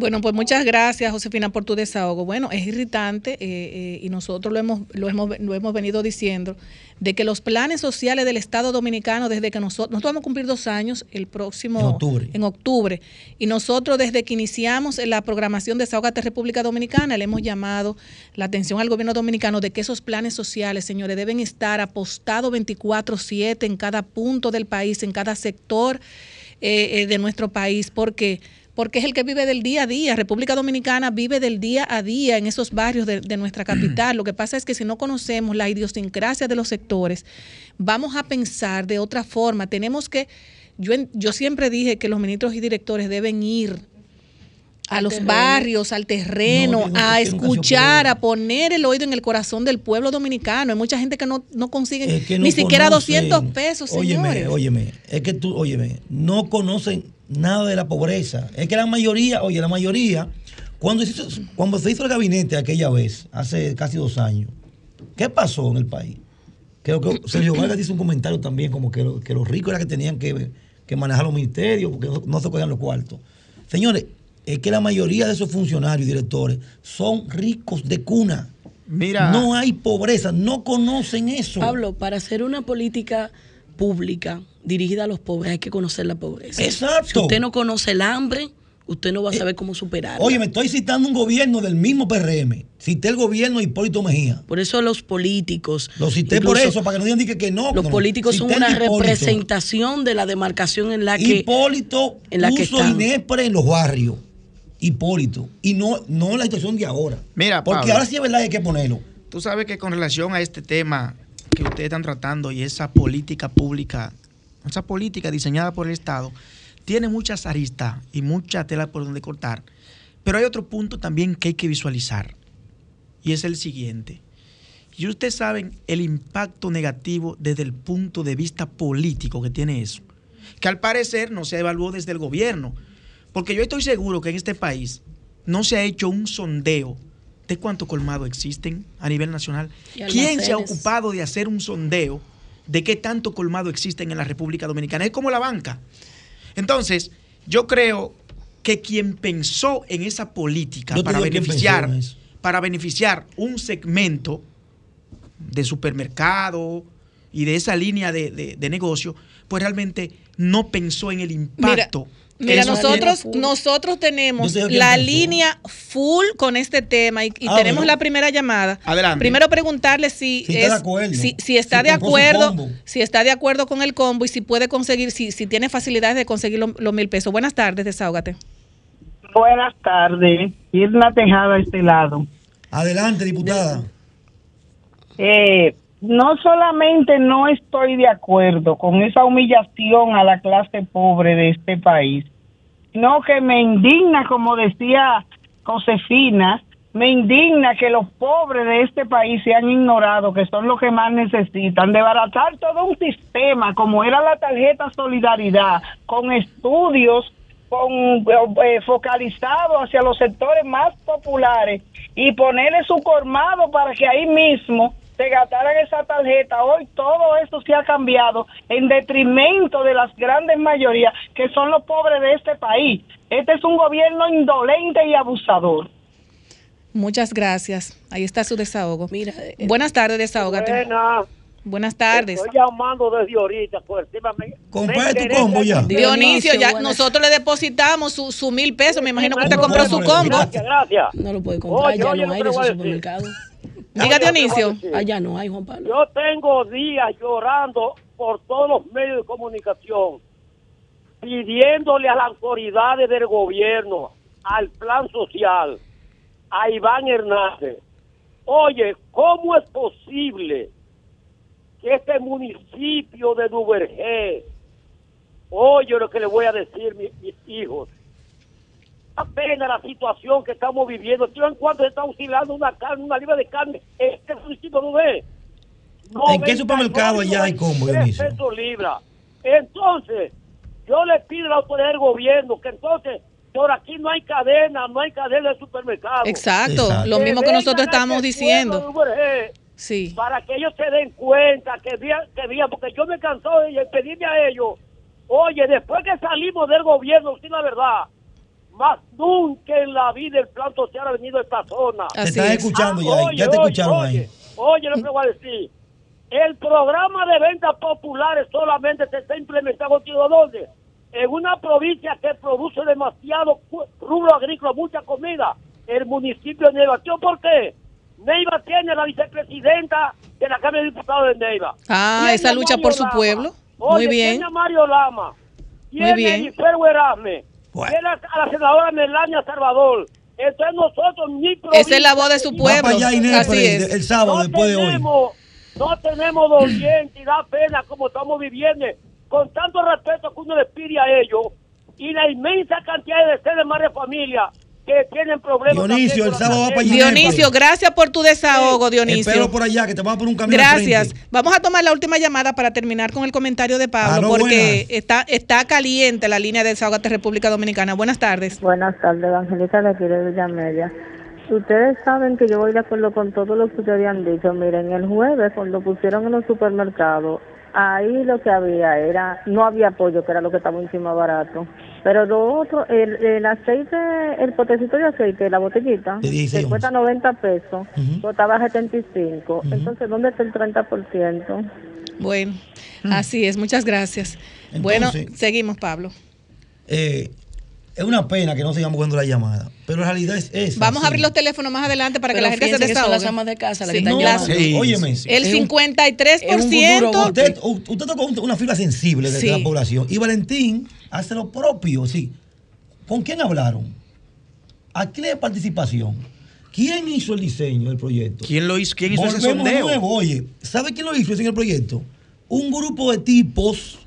Speaker 2: Bueno, pues muchas gracias, Josefina, por tu desahogo. Bueno, es irritante eh, eh, y nosotros lo hemos, lo, hemos, lo hemos venido diciendo, de que los planes sociales del Estado Dominicano, desde que nosotros, nosotros vamos a cumplir dos años el próximo,
Speaker 4: En octubre.
Speaker 2: en octubre, y nosotros desde que iniciamos la programación de Desahogate República Dominicana, le hemos llamado la atención al gobierno dominicano de que esos planes sociales, señores, deben estar apostados 24/7 en cada punto del país, en cada sector eh, eh, de nuestro país. ¿Por qué? Porque es el que vive del día a día. República Dominicana vive del día a día en esos barrios de, de nuestra capital. Lo que pasa es que si no conocemos la idiosincrasia de los sectores, vamos a pensar de otra forma. Tenemos que, yo, en- yo siempre dije que los ministros y directores deben ir a los
Speaker 3: terreno.
Speaker 2: barrios, al terreno,
Speaker 4: No,
Speaker 2: a escuchar, a poner el oído en el corazón del pueblo dominicano. Hay mucha gente que no, no consigue
Speaker 4: Es que no
Speaker 2: ni siquiera
Speaker 4: conocen.
Speaker 2: 200 pesos,
Speaker 4: Óyeme,
Speaker 2: señores.
Speaker 4: óyeme, es que tú, óyeme, no conocen nada de la pobreza. Es que la mayoría, oye, la mayoría, cuando se hizo, cuando se hizo el gabinete aquella vez, hace casi dos años, ¿qué pasó en el país? Creo que Sergio Vargas dice un comentario también, como que, lo- que los ricos eran que tenían que, que manejar los ministerios, porque no, no se cogían los cuartos. Señores, es que la mayoría de esos funcionarios y directores son ricos de cuna.
Speaker 6: Mira,
Speaker 4: No hay pobreza, no conocen eso.
Speaker 3: Pablo, para hacer una política pública dirigida a los pobres hay que conocer la pobreza.
Speaker 4: Exacto.
Speaker 3: Si usted no conoce el hambre, usted no va a saber cómo superarla.
Speaker 4: Oye, me estoy citando un gobierno del mismo PRM. Cité el gobierno de Hipólito Mejía.
Speaker 3: Por eso los políticos.
Speaker 4: Lo cité por eso, para que no digan que, que no.
Speaker 3: Los
Speaker 4: no,
Speaker 3: políticos son una representación de la demarcación en la que.
Speaker 4: Hipólito
Speaker 3: en la que
Speaker 4: puso. INEPRE en los barrios. Hipólito. Y no, no la situación de ahora.
Speaker 6: Mira,
Speaker 4: Porque
Speaker 6: Pablo.
Speaker 4: ahora sí es verdad que hay que ponerlo.
Speaker 6: tú sabes que con relación a este tema que ustedes están tratando y esa política pública, esa política diseñada por el Estado, tiene muchas aristas y mucha tela por donde cortar. Pero hay otro punto también que hay que visualizar. Y es el siguiente. Y ustedes saben el impacto negativo desde el punto de vista político que tiene eso. Que al parecer no se evaluó desde el gobierno. Porque yo estoy seguro que en este país no se ha hecho un sondeo de cuántos colmados existen a nivel nacional. ¿Quién se ha ocupado de hacer un sondeo de qué tanto colmado existen en la República Dominicana? Es como la banca. Entonces, yo creo que quien pensó en esa política
Speaker 4: Yo
Speaker 6: para beneficiar, para beneficiar un segmento de supermercado y de esa línea de, de- de negocio, pues realmente no pensó en el impacto.
Speaker 2: Mira, nosotros, nosotros tenemos la
Speaker 4: pensó.
Speaker 2: línea full con este tema y, y
Speaker 4: Ah,
Speaker 2: tenemos
Speaker 4: bueno.
Speaker 2: la primera llamada.
Speaker 6: Adelante.
Speaker 2: Primero preguntarle si,
Speaker 4: Si está
Speaker 2: es-
Speaker 4: de acuerdo.
Speaker 2: si, si está
Speaker 4: Si
Speaker 2: de acuerdo,
Speaker 4: combo.
Speaker 2: si está de acuerdo con el combo y si puede conseguir, si, si tiene facilidades de conseguir lo- los mil pesos. Buenas tardes, desahógate.
Speaker 7: Buenas tardes. Irna Tejada a este lado.
Speaker 4: Adelante, diputada.
Speaker 7: Eh, no solamente no estoy de acuerdo con esa humillación a la clase pobre de este país, sino que me indigna, como decía Josefina, me indigna que los pobres de este país sean ignorados, que son los que más necesitan, de baratar todo un sistema como era la tarjeta Solidaridad, con estudios con eh, hacia los sectores más populares y ponerle su colmado para que ahí mismo se gastaran esa tarjeta. Hoy todo esto se ha cambiado en detrimento de las grandes mayorías que son los pobres de este país. Este es un gobierno indolente y abusador.
Speaker 2: Muchas gracias. Ahí está su desahogo.
Speaker 3: Mira, eh,
Speaker 2: Buenas tardes, desahógate.
Speaker 8: Buenas.
Speaker 2: Buenas tardes.
Speaker 8: Estoy llamando desde ahorita. Pues, encima me-
Speaker 4: Compré
Speaker 8: me
Speaker 4: tu combo ya.
Speaker 2: Dionisio, ya
Speaker 3: buenas-
Speaker 2: nosotros le depositamos su, su mil pesos. Me imagino que usted compró su combo.
Speaker 8: Gracias, gracias.
Speaker 3: no lo puede comprar,
Speaker 8: Oye,
Speaker 3: ya
Speaker 8: oye,
Speaker 3: no hay de
Speaker 8: decir.
Speaker 3: supermercado.
Speaker 2: Diga, Dionisio.
Speaker 3: Allá no hay, Juan Pablo.
Speaker 8: Yo tengo días llorando por todos los medios de comunicación, pidiéndole a las autoridades del gobierno, al plan social, a Iván Hernández, oye, ¿cómo es posible que este municipio de Duvergé, oye lo que le voy a decir mi- mis hijos, apenas la situación que estamos viviendo. Tío, en cuanto se está oscilando una carne, una libra de carne, este municipio no ve.
Speaker 4: ¿En qué supermercado allá hay combo,
Speaker 8: 93
Speaker 4: Dionisio?
Speaker 8: pesos libra. Entonces, yo le pido a la autoridad del gobierno que entonces, por aquí no hay cadena, no hay cadena de supermercado.
Speaker 2: Exacto,
Speaker 4: Exacto.
Speaker 2: lo mismo que nosotros
Speaker 8: este
Speaker 2: diciendo. Sí.
Speaker 8: Para que ellos se den cuenta que vean, que vean, porque yo me cansó de pedirle a ellos, oye, después que salimos del gobierno, sí la verdad, más nunca en la vida el plan social ha venido a esta zona.
Speaker 4: Te
Speaker 2: Así
Speaker 4: están
Speaker 2: es.
Speaker 4: escuchando ya,
Speaker 8: Ah,
Speaker 4: ya te
Speaker 8: oye,
Speaker 4: escucharon
Speaker 8: oye,
Speaker 4: ahí.
Speaker 8: Oye, lo que voy a decir. El programa de ventas populares solamente se está implementando ¿tío, dónde? En una provincia que produce demasiado rubro agrícola, mucha comida. El municipio de Neiva. ¿Tío, ¿Por qué? Neiva tiene la vicepresidenta de la Cámara de Diputados de Neiva.
Speaker 2: Ah, esa lucha
Speaker 8: Mario
Speaker 2: por su
Speaker 8: Lama.
Speaker 2: pueblo.
Speaker 8: Oye,
Speaker 2: Muy bien.
Speaker 8: Tiene a Mario Lama. Tiene
Speaker 2: bien.
Speaker 8: Giselle Erasme.
Speaker 4: Bueno.
Speaker 8: A la senadora Melania Salvador. Entonces nosotros ni
Speaker 2: Esa es la voz de su
Speaker 8: provincia,
Speaker 2: pueblo.
Speaker 4: Va para allá Inés
Speaker 2: Así es.
Speaker 4: el sábado
Speaker 8: no
Speaker 4: después de hoy.
Speaker 8: tenemos, No tenemos doliente y da pena como estamos viviendo, con tanto respeto que uno les pide a ellos y la inmensa cantidad de decenas más de familias que tienen problemas.
Speaker 4: Dionisio, el sábado va para allá.
Speaker 2: Dionisio, gracias por tu desahogo, Dionisio.
Speaker 4: Espero por allá que te vas por un camino
Speaker 2: Gracias.
Speaker 4: frente.
Speaker 2: Vamos a tomar la última llamada para terminar con el comentario de Pablo,
Speaker 4: Aló,
Speaker 2: porque
Speaker 4: buenas.
Speaker 2: está, está caliente la línea de Desahogate República Dominicana. Buenas tardes.
Speaker 9: Buenas tardes, Evangelista de aquí de Villa Media. Ustedes saben que yo voy de acuerdo con todo lo que ustedes han dicho. Miren, el jueves cuando pusieron en los supermercados, ahí lo que había era, no había apoyo, que era lo que estaba encima barato. Pero lo otro, el, el aceite, el potecito de aceite, la botellita,
Speaker 4: De 16
Speaker 9: que cuesta 90 pesos,
Speaker 4: Ujú.
Speaker 9: costaba 75. Entonces, ¿dónde está el 30%?
Speaker 2: Bueno, así es. Muchas gracias. bueno, seguimos, Pablo.
Speaker 4: Eh, es una pena que no sigamos cogiendo la llamada, pero la realidad es esa.
Speaker 2: Vamos
Speaker 4: sí.
Speaker 2: a abrir los teléfonos más adelante para que la gente se desahogue.
Speaker 3: las amas de casa
Speaker 2: Sí. No.
Speaker 6: Sí,
Speaker 4: Óyeme.
Speaker 2: El
Speaker 3: Es un-
Speaker 2: 53%.
Speaker 3: es un golpe.
Speaker 4: Usted, usted tocó un- una fibra sensible de
Speaker 2: Sí.
Speaker 4: la población y Valentín hace lo propio, sí. ¿Con quién hablaron? ¿A quién participación? ¿Quién hizo el diseño del proyecto?
Speaker 6: ¿Quién lo hizo? ¿Quién hizo ese
Speaker 4: Volvemos de
Speaker 6: sondeo?
Speaker 4: nuevo, oye, ¿sabe quién lo hizo ese en el proyecto? Un grupo de tipos,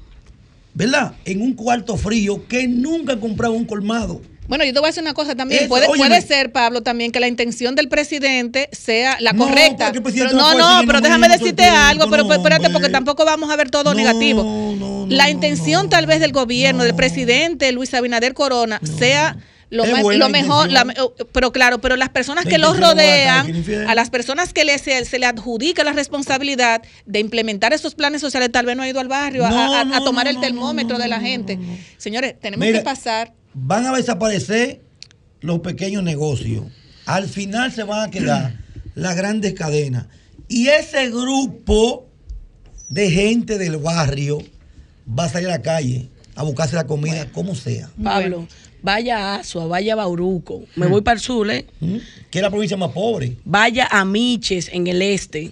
Speaker 4: ¿verdad? En un cuarto frío que nunca han comprado un colmado.
Speaker 2: Bueno, yo te voy a decir una cosa también.
Speaker 4: Eso,
Speaker 2: puede, ser, Pablo, también que la intención del presidente sea la
Speaker 4: No,
Speaker 2: correcta. Pero
Speaker 4: no
Speaker 2: no, pero déjame decirte algo, pero
Speaker 4: no,
Speaker 2: espérate, porque tampoco vamos a ver todo
Speaker 4: No,
Speaker 2: negativo.
Speaker 4: no, no,
Speaker 2: la intención tal vez del gobierno, del presidente Luis Abinader Corona, sea lo, más, mejor, la- pero claro, pero las personas que los rodean, a las personas que se, le adjudica la responsabilidad de implementar esos planes sociales, tal vez no ha ido al barrio a-
Speaker 4: No,
Speaker 2: a, a
Speaker 4: no,
Speaker 2: tomar
Speaker 4: no,
Speaker 2: el termómetro de la gente. Señores, tenemos
Speaker 4: Mira,
Speaker 2: que pasar
Speaker 4: Van a desaparecer los pequeños negocios. Al final se van a quedar las grandes cadenas. Y ese grupo de gente del barrio va a salir a la calle a buscarse la comida como sea.
Speaker 3: Pablo, vaya a Asua, vaya a Bauruco. Me voy para el sur, ¿eh?
Speaker 4: ¿Mm? Que es la provincia más pobre.
Speaker 3: Vaya a Miches en el este.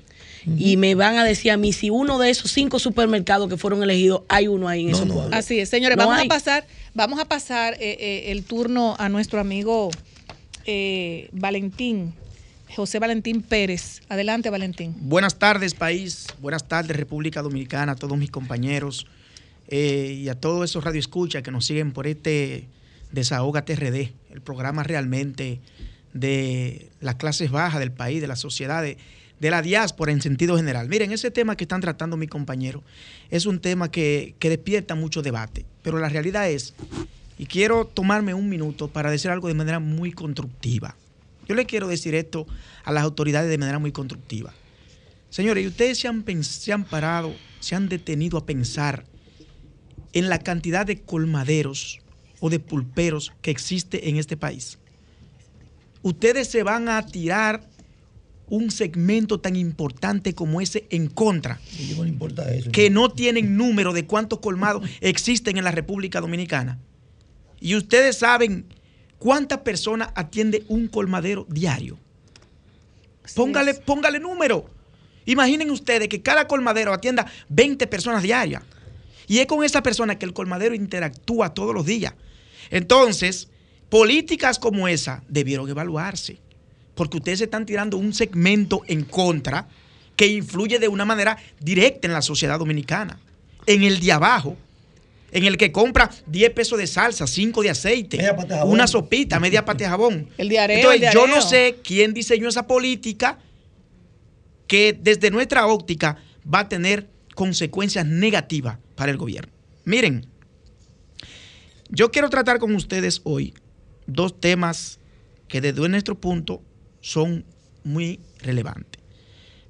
Speaker 3: Y me van a decir a mí si uno de esos cinco supermercados que fueron elegidos, hay uno ahí en
Speaker 4: No,
Speaker 3: esos
Speaker 4: no.
Speaker 3: pueblos.
Speaker 2: Así es, señores,
Speaker 3: No
Speaker 2: vamos
Speaker 3: hay.
Speaker 2: a pasar, vamos a pasar eh, eh, el turno a nuestro amigo eh, Valentín, José Valentín Pérez. Adelante, Valentín.
Speaker 6: Buenas tardes, país. Buenas tardes, República Dominicana, a todos mis compañeros y a todos esos radioescuchas que nos siguen por este Desahoga TRD, el programa realmente de las clases bajas del país, de la sociedad, de, de la diáspora en sentido general. Miren, ese tema que están tratando mi compañero es un tema que, que despierta mucho debate, pero la realidad es, y quiero tomarme un minuto para decir algo de manera muy constructiva. Yo le quiero decir esto a las autoridades de manera muy constructiva. Señores, ¿y ustedes se han, se han parado, se han detenido a pensar en la cantidad de colmaderos o de pulperos que existe en este país? Ustedes se van a tirar un segmento tan importante como ese en contra,
Speaker 4: no importa eso.
Speaker 6: que no tienen número de cuántos colmados existen en la República Dominicana. Y ustedes saben cuántas personas atiende un colmadero diario. Póngale, póngale número. Imaginen ustedes que cada colmadero atienda 20 personas diarias. Y es con esa persona que el colmadero interactúa todos los días. Entonces, políticas como esa debieron evaluarse. Porque ustedes se están tirando un segmento en contra que influye de una manera directa en la sociedad dominicana. En el de abajo, en el que compra 10 pesos de salsa, 5 de aceite,
Speaker 4: Media pata de jabón.
Speaker 6: una sopita, media pata de jabón.
Speaker 2: El diareo,
Speaker 6: Entonces,
Speaker 2: el
Speaker 6: yo no sé quién diseñó esa política que desde nuestra óptica va a tener consecuencias negativas para el gobierno. Miren, yo quiero tratar con ustedes hoy dos temas que desde nuestro punto son muy relevantes.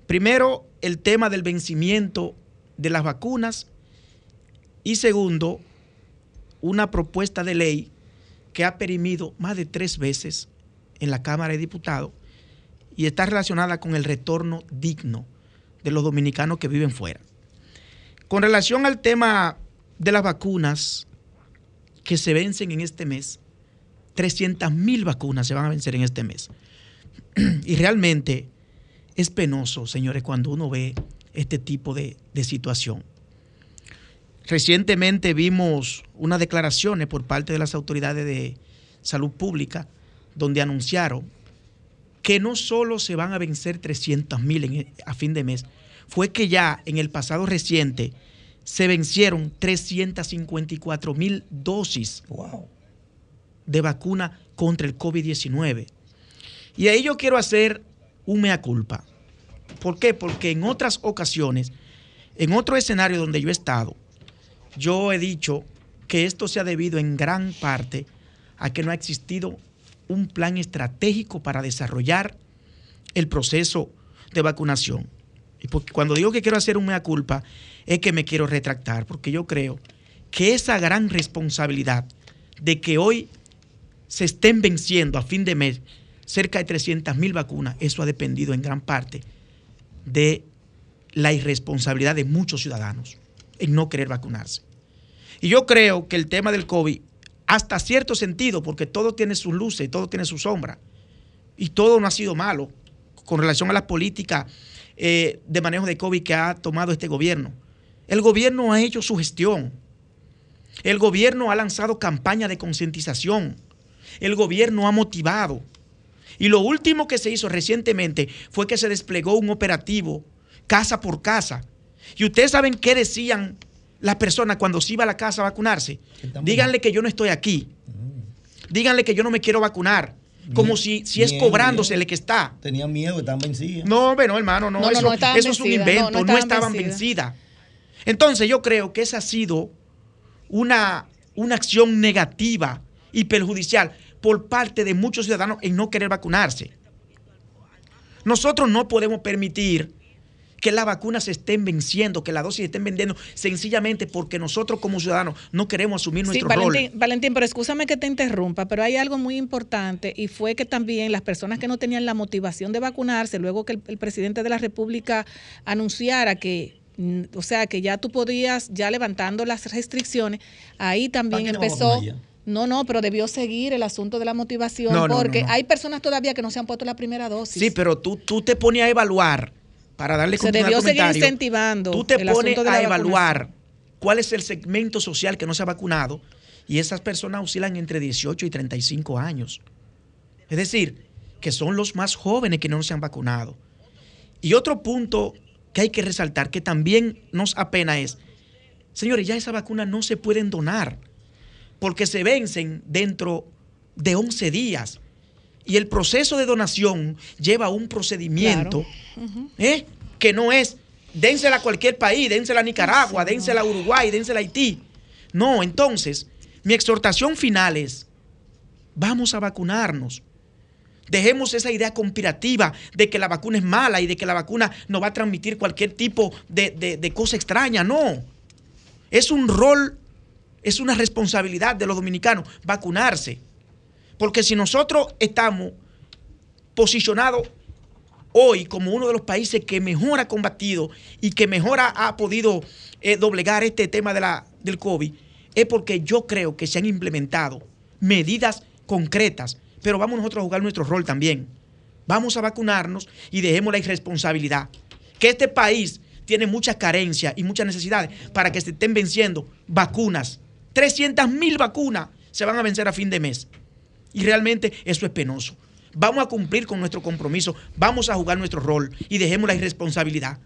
Speaker 6: Primero, el tema del vencimiento de las vacunas y segundo, una propuesta de ley que ha perimido más de tres veces en la Cámara de Diputados y está relacionada con el retorno digno de los dominicanos que viven fuera. Con relación al tema de las vacunas que se vencen en este mes, 300 mil vacunas se van a vencer en este mes. Y realmente es penoso, señores, cuando uno ve este tipo de, de situación. Recientemente vimos unas declaraciones por parte de las autoridades de salud pública donde anunciaron que no solo se van a vencer 300 mil a fin de mes, fue que ya en el pasado reciente se vencieron 354 mil dosis
Speaker 4: Wow.
Speaker 6: de vacuna contra el COVID-19. Y ahí yo quiero hacer un mea culpa. ¿Por qué? Porque en otras ocasiones, en otro escenario donde yo he estado, yo he dicho que esto se ha debido en gran parte a que no ha existido un plan estratégico para desarrollar el proceso de vacunación. Y porque cuando digo que quiero hacer un mea culpa, es que me quiero retractar, porque yo creo que esa gran responsabilidad de que hoy se estén venciendo a fin de mes cerca de 300 mil vacunas, eso ha dependido en gran parte de la irresponsabilidad de muchos ciudadanos en no querer vacunarse. Y yo creo que el tema del COVID, hasta cierto sentido, porque todo tiene sus luces, todo tiene su sombra, y todo no ha sido malo con relación a las políticas eh, de manejo de COVID que ha tomado este gobierno. El gobierno ha hecho su gestión. El gobierno ha lanzado campañas de concientización. El gobierno ha motivado. Y lo último que se hizo recientemente fue que se desplegó un operativo casa por casa. Y ustedes saben qué decían las personas cuando se iba a la casa a vacunarse.
Speaker 4: Están
Speaker 6: Díganle que yo no estoy aquí. Díganle que yo no me quiero vacunar. Como si, si es
Speaker 4: miedo,
Speaker 6: cobrándosele que está.
Speaker 4: Tenían miedo, estaban vencidas.
Speaker 6: No, bueno, hermano, no, eso,
Speaker 2: no
Speaker 6: eso es un invento,
Speaker 2: no, estaban
Speaker 6: estaban
Speaker 2: vencidas.
Speaker 6: vencidas. Entonces yo creo que esa ha sido una, una acción negativa y perjudicial por parte de muchos ciudadanos en no querer vacunarse. Nosotros no podemos permitir que las vacunas se estén venciendo, que las dosis se estén vendiendo, sencillamente porque nosotros como ciudadanos no queremos asumir
Speaker 2: Sí,
Speaker 6: nuestro
Speaker 2: Valentín,
Speaker 6: rol.
Speaker 2: Valentín, pero escúchame que te interrumpa, pero hay algo muy importante y fue que también las personas que no tenían la motivación de vacunarse, luego que el, el presidente de la República anunciara que, mm, o sea, que ya tú podías, ya levantando las restricciones, ahí también
Speaker 4: ¿Para qué no
Speaker 2: empezó... No, no, pero debió seguir el asunto de la motivación
Speaker 6: No,
Speaker 2: porque
Speaker 6: no, no.
Speaker 2: hay personas todavía que no se han puesto la primera dosis.
Speaker 6: Sí, pero tú, tú te pones a evaluar, para darle
Speaker 2: Se
Speaker 6: al
Speaker 2: debió seguir incentivando
Speaker 6: Tú te
Speaker 2: el
Speaker 6: pones a evaluar cuál es el segmento social que no se ha vacunado y esas personas oscilan entre 18 y 35 años. Es decir, que son los más jóvenes que no se han vacunado. Y otro punto que hay que resaltar, que también nos apena es, señores, ya esas vacunas no se pueden donar porque se vencen dentro de 11 días. Y el proceso de donación lleva un procedimiento ¿eh? que no es dénsela a cualquier país, dénsela a Nicaragua, dénsela a Uruguay, dénsela a Haití. No, entonces, mi exhortación final es, vamos a vacunarnos. Dejemos esa idea conspirativa de que la vacuna es mala y de que la vacuna no va a transmitir cualquier tipo de, de- de cosa extraña. No. Es un rol, es una responsabilidad de los dominicanos vacunarse. Porque si nosotros estamos posicionados hoy como uno de los países que mejor ha combatido y que mejor ha, podido eh, doblegar este tema de la, del COVID, es porque yo creo que se han implementado medidas concretas, pero vamos nosotros a jugar nuestro rol también. Vamos a vacunarnos y dejemos la irresponsabilidad. Que este país tiene muchas carencias y muchas necesidades para que se estén venciendo vacunas. 300 mil vacunas se van a vencer a fin de mes. Y realmente eso es penoso. Vamos a cumplir con nuestro compromiso, vamos a jugar nuestro rol y dejemos la irresponsabilidad.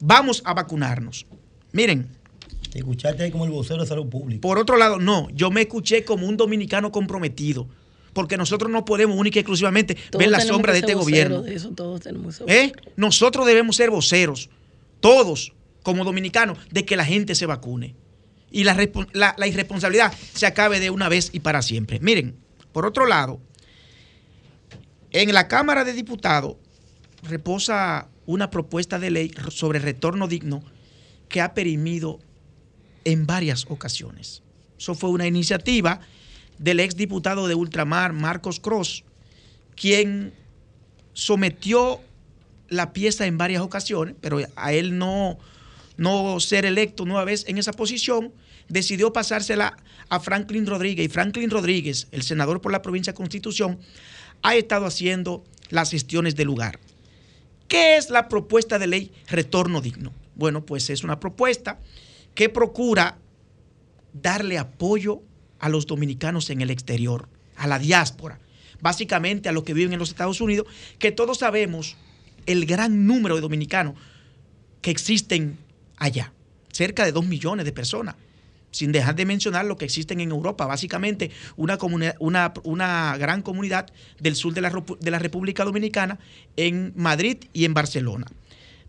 Speaker 6: Vamos a vacunarnos. Miren,
Speaker 4: Te escuchaste ahí como el vocero de salud pública.
Speaker 6: por otro lado, no, yo me escuché como un dominicano comprometido, porque nosotros no podemos única y exclusivamente
Speaker 3: Todos
Speaker 6: ver la sombra de este gobierno.
Speaker 3: de eso, todos tenemos
Speaker 6: ¿Eh? Nosotros debemos ser voceros, todos como dominicanos, de que la gente se vacune y la, respo- la- la irresponsabilidad se acabe de una vez y para siempre. Miren, por otro lado, en la Cámara de Diputados reposa una propuesta de ley sobre retorno digno que ha perimido en varias ocasiones. Eso fue una iniciativa del exdiputado de Ultramar, Marcos Cross, quien sometió la pieza en varias ocasiones, pero a él no, no ser electo nueva vez en esa posición, decidió pasársela a Franklin Rodríguez. Y Franklin Rodríguez, el senador por la provincia de Constitución, ha estado haciendo las gestiones del lugar. ¿Qué es la propuesta de ley retorno digno? Bueno, pues es una propuesta que procura darle apoyo a los dominicanos en el exterior, a la diáspora, básicamente a los que viven en los Estados Unidos, que todos sabemos el gran número de dominicanos que existen allá, cerca de dos millones de personas, sin dejar de mencionar lo que existen en Europa, básicamente una, una, una gran comunidad del sur de la, de la República Dominicana, en Madrid y en Barcelona.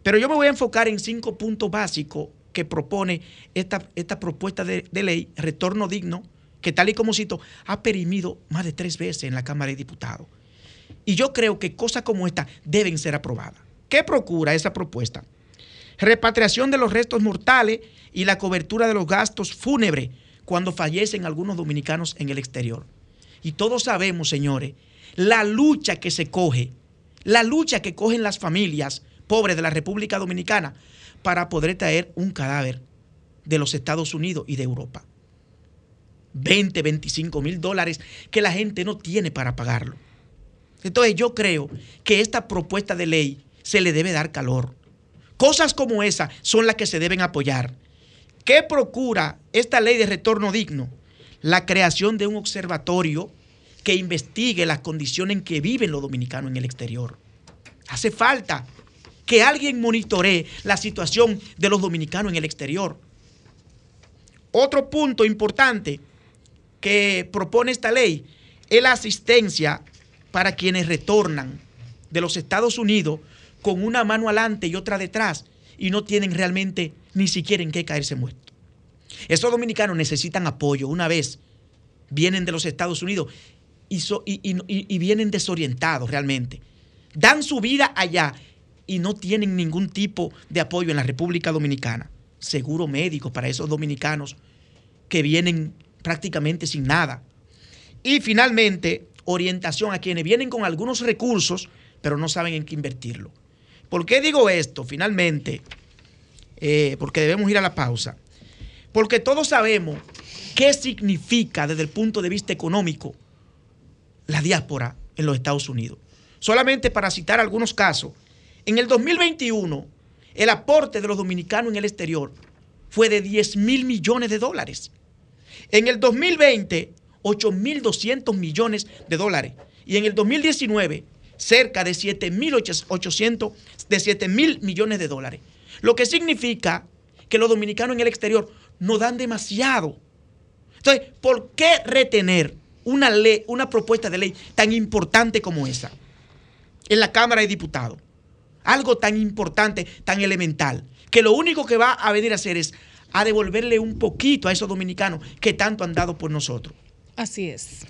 Speaker 6: Pero yo me voy a enfocar en cinco puntos básicos que propone esta, esta propuesta de, de ley, retorno digno, que tal y como cito, ha perimido más de tres veces en la Cámara de Diputados. Y yo creo que cosas como esta deben ser aprobadas. ¿Qué procura esa propuesta? Repatriación de los restos mortales y la cobertura de los gastos fúnebres cuando fallecen algunos dominicanos en el exterior. Y todos sabemos, señores, la lucha que se coge, la lucha que cogen las familias pobres de la República Dominicana para poder traer un cadáver de los Estados Unidos y de Europa. 20, 25 mil dólares que la gente no tiene para pagarlo. Entonces yo creo que esta propuesta de ley se le debe dar calor. Cosas como esa son las que se deben apoyar. ¿Qué procura esta ley de retorno digno? La creación de un observatorio que investigue las condiciones en que viven los dominicanos en el exterior. Hace falta que alguien monitoree la situación de los dominicanos en el exterior. Otro punto importante que propone esta ley es la asistencia para quienes retornan de los Estados Unidos con una mano adelante y otra detrás y no tienen realmente ni siquiera en qué caerse muertos. Esos dominicanos necesitan apoyo una vez vienen de los Estados Unidos y, vienen desorientados realmente. Dan su vida allá y no tienen ningún tipo de apoyo en la República Dominicana. Seguro médico para esos dominicanos que vienen prácticamente sin nada. Y finalmente, orientación a quienes vienen con algunos recursos, pero no saben en qué invertirlo. ¿Por qué digo esto? Finalmente, eh, porque debemos ir a la pausa. Porque todos sabemos qué significa desde el punto de vista económico la diáspora en los Estados Unidos. Solamente para citar algunos casos, en el 2021 el aporte de los dominicanos en el exterior fue de 10 mil millones de dólares. En el 2020, 8.200 millones de dólares. Y en el 2019, cerca de 7.800, de 7 mil millones de dólares. Lo que significa que los dominicanos en el exterior no dan demasiado. Entonces, ¿por qué retener una ley, una propuesta de ley tan importante como esa en la Cámara de Diputados. Algo tan importante, tan elemental, que lo único que va a venir a hacer es a devolverle un poquito a esos dominicanos que tanto han dado por nosotros.
Speaker 2: Así es.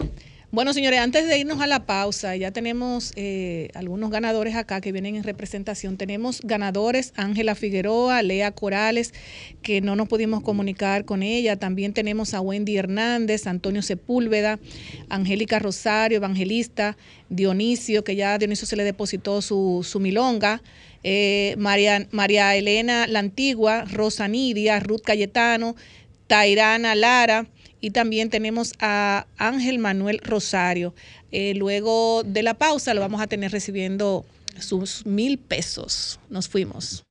Speaker 2: Bueno, señores, antes de irnos a la pausa, ya tenemos eh, algunos ganadores acá que vienen en representación. Tenemos ganadores, Ángela Figueroa, Lea Corales, que no nos pudimos comunicar con ella. También tenemos a Wendy Hernández, Antonio Sepúlveda, Angélica Rosario, Evangelista, Dionisio, que ya a Dionisio se le depositó su, su milonga. eh, María, María Elena La Antigua, Rosa Nidia, Ruth Cayetano, Tairana Lara y también tenemos a Ángel Manuel Rosario. Eh, luego de la pausa lo vamos a tener recibiendo sus mil pesos. Nos fuimos.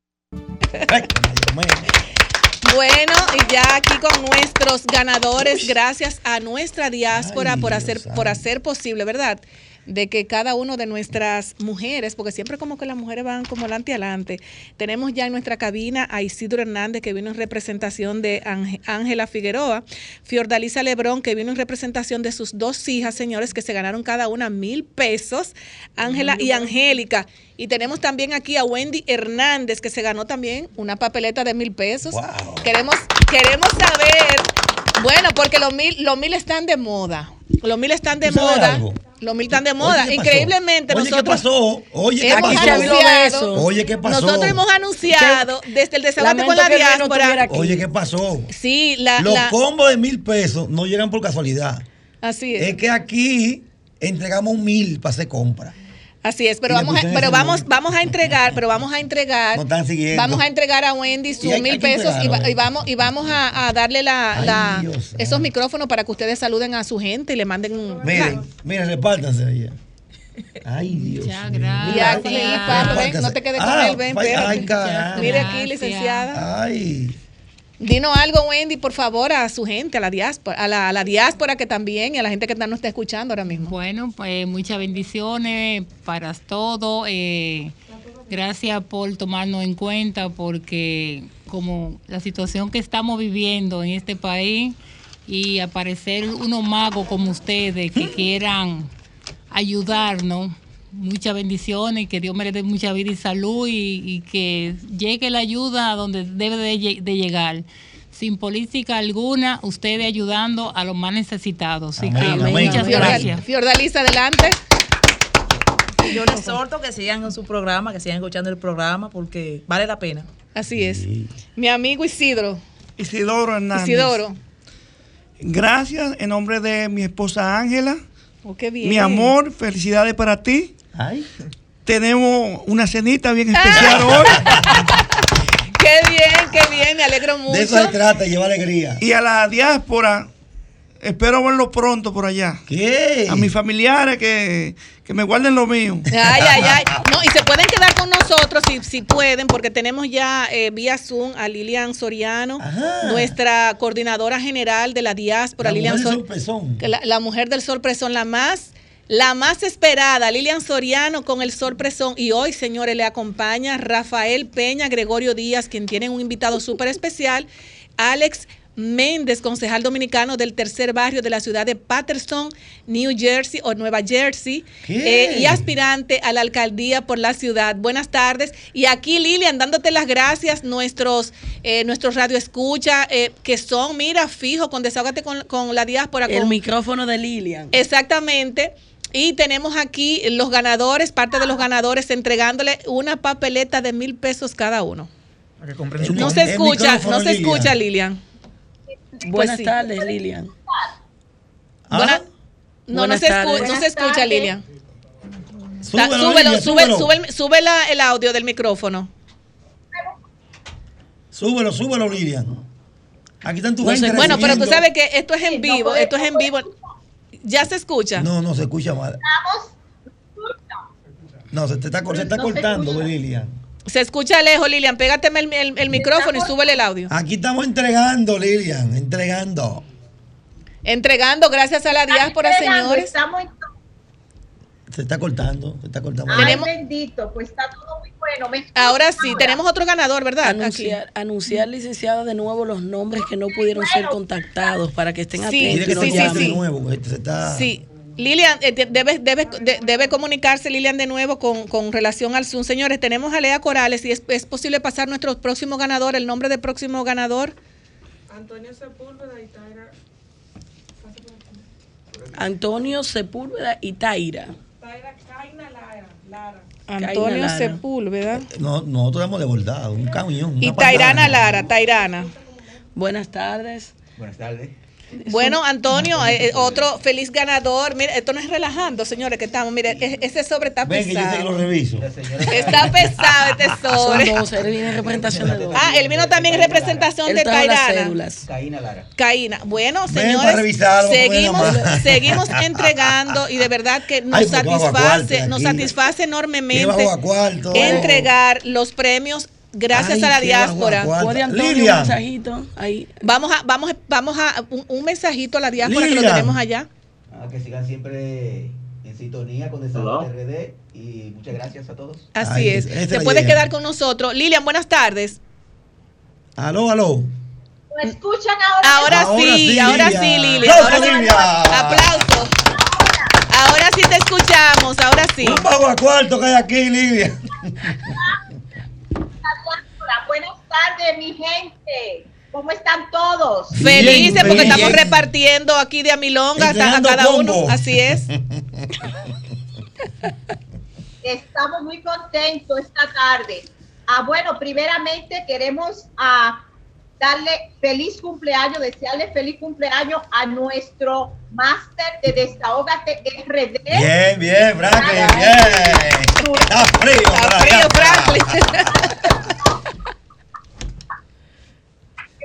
Speaker 2: Bueno, y ya aquí con nuestros ganadores, gracias a nuestra diáspora
Speaker 4: Ay,
Speaker 2: por
Speaker 4: Dios
Speaker 2: hacer, por hacer posible, ¿verdad? De que cada uno de nuestras mujeres, porque siempre como que las mujeres van como adelante y adelante, tenemos ya en nuestra cabina a Isidro Hernández, que vino en representación de Ángel- Ángela Figueroa, Fiordalisa Lebrón, que vino en representación de sus dos hijas, señores, que se ganaron cada una mil pesos, Ángela y Angélica. Y tenemos también aquí a Wendy Hernández, que se ganó también una papeleta de mil pesos. Queremos, queremos saber, bueno, porque los mil, los mil están de moda. Los mil están de
Speaker 4: ¿Tú sabes
Speaker 2: moda.
Speaker 4: algo?
Speaker 2: Los mil están de moda.
Speaker 4: Oye, ¿qué pasó?
Speaker 2: Increíblemente,
Speaker 4: Oye, ¿qué
Speaker 2: nosotros
Speaker 4: pasó? Oye, ¿qué
Speaker 2: hemos
Speaker 4: pasó?
Speaker 2: anunciado.
Speaker 4: Oye, ¿qué pasó?
Speaker 2: Nosotros hemos anunciado desde el desahogo con la
Speaker 3: no
Speaker 2: diáspora.
Speaker 4: Oye, ¿qué pasó?
Speaker 2: Sí, la,
Speaker 4: Los
Speaker 2: la-
Speaker 4: combos de mil pesos no llegan por casualidad.
Speaker 2: así es.
Speaker 4: Es que aquí entregamos mil para hacer compra.
Speaker 2: Así es, pero
Speaker 4: Y
Speaker 2: vamos a, pero vamos, vamos a entregar, pero vamos a entregar,
Speaker 4: No están siguiendo.
Speaker 2: vamos a entregar a Wendy sus
Speaker 4: Y hay-
Speaker 2: mil
Speaker 4: hay
Speaker 2: pesos y, va- y vamos y vamos a, a darle la,
Speaker 4: Ay,
Speaker 2: la-
Speaker 4: Dios
Speaker 2: esos micrófonos para que ustedes saluden a su gente y le manden un
Speaker 4: Miren, miren, repártanse ella. Ay, Dios.
Speaker 10: Ya,
Speaker 4: mío.
Speaker 10: gracias.
Speaker 2: El Pablo, ven, no te quedes con
Speaker 4: Ah,
Speaker 2: él, ven,
Speaker 4: fa-
Speaker 2: espérate.
Speaker 4: Ay, caramba.
Speaker 2: Mire aquí, licenciada.
Speaker 4: Ay.
Speaker 2: Dinos algo, Wendy, por favor, a su gente, a la diáspora, a la, diáspora que también y a la gente que no nos está escuchando ahora mismo.
Speaker 10: Bueno, pues muchas bendiciones para todo. eh, gracias por tomarnos en cuenta porque como la situación que estamos viviendo en este país y aparecer unos magos como ustedes que quieran ayudarnos, muchas bendiciones y que Dios me dé mucha vida y salud y, y que llegue la ayuda a donde debe de, lle- de llegar. Sin política alguna, ustedes ayudando a los más necesitados. Así que
Speaker 4: Amén,
Speaker 10: muchas gracias.
Speaker 2: Fiordalisa, adelante.
Speaker 11: Yo les exhorto que sigan en su programa, que sigan escuchando el programa porque vale la pena.
Speaker 2: Así es. Mi amigo Isidro.
Speaker 12: Isidoro Hernández.
Speaker 2: Isidoro.
Speaker 12: Gracias en nombre de mi esposa Ángela.
Speaker 2: Oh, qué bien.
Speaker 12: Mi amor, felicidades para ti.
Speaker 4: Ay.
Speaker 12: Tenemos una cenita bien
Speaker 2: Ah.
Speaker 12: especial hoy.
Speaker 2: Qué bien, qué bien, me alegro mucho.
Speaker 4: De eso se trata, lleva alegría.
Speaker 12: Y a la diáspora, espero verlo pronto por allá.
Speaker 4: ¿Qué?
Speaker 12: A mis familiares que, que me guarden lo mío.
Speaker 2: Ay, ay, ay. No, y se pueden quedar con nosotros si, si pueden, porque tenemos ya eh, vía Zoom a Lilian Soriano, nuestra coordinadora general de la diáspora,
Speaker 4: La
Speaker 2: Lilian
Speaker 4: mujer sorpresón.
Speaker 2: que la, la mujer del sorpresón, la más, la más esperada, Lilian Soriano con el sorpresón. Y hoy, señores, le acompaña Rafael Peña, Gregorio Díaz, quien tiene un invitado súper especial, Alex Méndez, concejal dominicano del tercer barrio de la ciudad de Patterson, New Jersey o Nueva Jersey, eh, y aspirante a la alcaldía por la ciudad. Buenas tardes. Y aquí, Lilian, dándote las gracias, nuestros, eh, nuestros radio escucha, eh, que son, mira, fijo, con Desahógate con, con la diáspora.
Speaker 3: El
Speaker 2: con,
Speaker 3: micrófono de Lilian.
Speaker 2: Exactamente. Y tenemos aquí los ganadores, parte de los ganadores, entregándole una papeleta de mil pesos cada uno.
Speaker 6: Para que compren su
Speaker 2: No se escucha, no se
Speaker 4: Lilian.
Speaker 2: escucha, Lilian.
Speaker 3: Buenas
Speaker 2: sí.
Speaker 3: tardes, Lilian.
Speaker 2: Buena- no, no
Speaker 3: Buenas
Speaker 2: se, escu-
Speaker 3: tardes.
Speaker 2: no se escucha, Lilian.
Speaker 4: Súbelo,
Speaker 2: súbelo, sube,
Speaker 4: súbelo.
Speaker 2: sube, la- el audio del micrófono.
Speaker 4: Súbelo, súbelo, Lilian. Aquí están tus
Speaker 3: No
Speaker 4: gente
Speaker 2: Bueno, pero tú sabes que esto es en vivo, esto es en vivo. ¿Ya se escucha?
Speaker 4: No, no se escucha mal. No, se te está, se está cortando, Lilian.
Speaker 2: Se escucha lejos, Lilian. Pégateme el, el- el micrófono y súbele el audio.
Speaker 4: Aquí estamos entregando, Lilian, entregando.
Speaker 2: Entregando gracias a la diáspora, señores.
Speaker 4: Se está cortando, se está cortando.
Speaker 2: Tenemos-
Speaker 13: bendito, pues está todo muy bueno, me
Speaker 2: Ahora sí, tenemos otro ganador, ¿verdad?
Speaker 3: Anunciar, anunciar, licenciada, de nuevo los nombres que no pudieron ser contactados para que estén
Speaker 2: Sí,
Speaker 3: atentos.
Speaker 2: sí, sí.
Speaker 4: nuevo, este se está...
Speaker 2: Sí. Lilian, eh, de- debe, debe, de- debe comunicarse Lilian de nuevo con, con relación al Zoom. Señores, tenemos a Lea Corales y es, es posible pasar nuestro próximo ganador, el nombre del próximo ganador.
Speaker 14: Antonio Sepúlveda y Taira.
Speaker 3: Antonio Sepúlveda y Taira.
Speaker 14: Taira Caina Lara. Lara.
Speaker 2: Antonio
Speaker 3: Lara.
Speaker 2: Sepúlveda
Speaker 4: No, nosotros hemos desbordado, un camión.
Speaker 2: y Tairana. Lara, Tairana.
Speaker 3: Buenas tardes.
Speaker 15: Buenas tardes.
Speaker 2: Bueno, Antonio, eh, eh, otro feliz ganador. Mire, esto no es relajando, señores, que estamos. Mire, ese sobre está
Speaker 4: Ven que yo sé que
Speaker 2: pesado.
Speaker 4: lo reviso.
Speaker 2: Está pesado este sobre.
Speaker 3: Son dos, él viene en representación de dos.
Speaker 2: Ah, él vino también en representación
Speaker 3: Él
Speaker 2: de
Speaker 3: cédulas.
Speaker 15: Caína Lara.
Speaker 2: Caína. Bueno, señores,
Speaker 4: revisarlo,
Speaker 2: seguimos, seguimos entregando y de verdad que nos
Speaker 4: Ay, cuarto
Speaker 2: satisface, nos satisface enormemente
Speaker 4: cuarto.
Speaker 2: entregar los premios gracias
Speaker 4: Ay,
Speaker 2: a la diáspora.
Speaker 4: cuarto.
Speaker 3: ¿Puede Antonio
Speaker 4: Lilian.
Speaker 3: un mensajito? Ahí.
Speaker 2: Vamos a, vamos, a- vamos a un, un mensajito a la diáspora que lo
Speaker 4: Lilian.
Speaker 2: tenemos allá.
Speaker 15: Ah, que sigan siempre en sintonía con Desahogo RD y muchas gracias a todos.
Speaker 2: Así
Speaker 4: Ay,
Speaker 2: es. Te puedes
Speaker 4: llega.
Speaker 2: quedar con nosotros. Lilian, buenas tardes.
Speaker 4: Aló, aló.
Speaker 13: ¿Me escuchan ahora?
Speaker 2: Ahora,
Speaker 4: Ahora
Speaker 2: sí,
Speaker 4: sí,
Speaker 2: ahora
Speaker 4: Lilian.
Speaker 2: sí, Lilian.
Speaker 4: ¡Aplauso,
Speaker 2: Ahora sí.
Speaker 4: Lilian!
Speaker 2: Aplausos. Ahora sí te escuchamos, ahora sí.
Speaker 4: Un bajo a cuarto que hay aquí, Lidia.
Speaker 13: Hola, Buenas tardes, mi gente. ¿Cómo están todos?
Speaker 2: Felices
Speaker 4: Bien,
Speaker 2: porque
Speaker 4: bien.
Speaker 2: estamos repartiendo aquí de Amilonga a, cada uno. Así es.
Speaker 13: Estamos muy contentos esta tarde. Ah, bueno, primeramente queremos ah, darle feliz cumpleaños, desearle feliz cumpleaños a nuestro máster de Desahógate RD.
Speaker 4: Bien, bien, Franklin, bien. Está frío.
Speaker 2: Está frío, Franklin.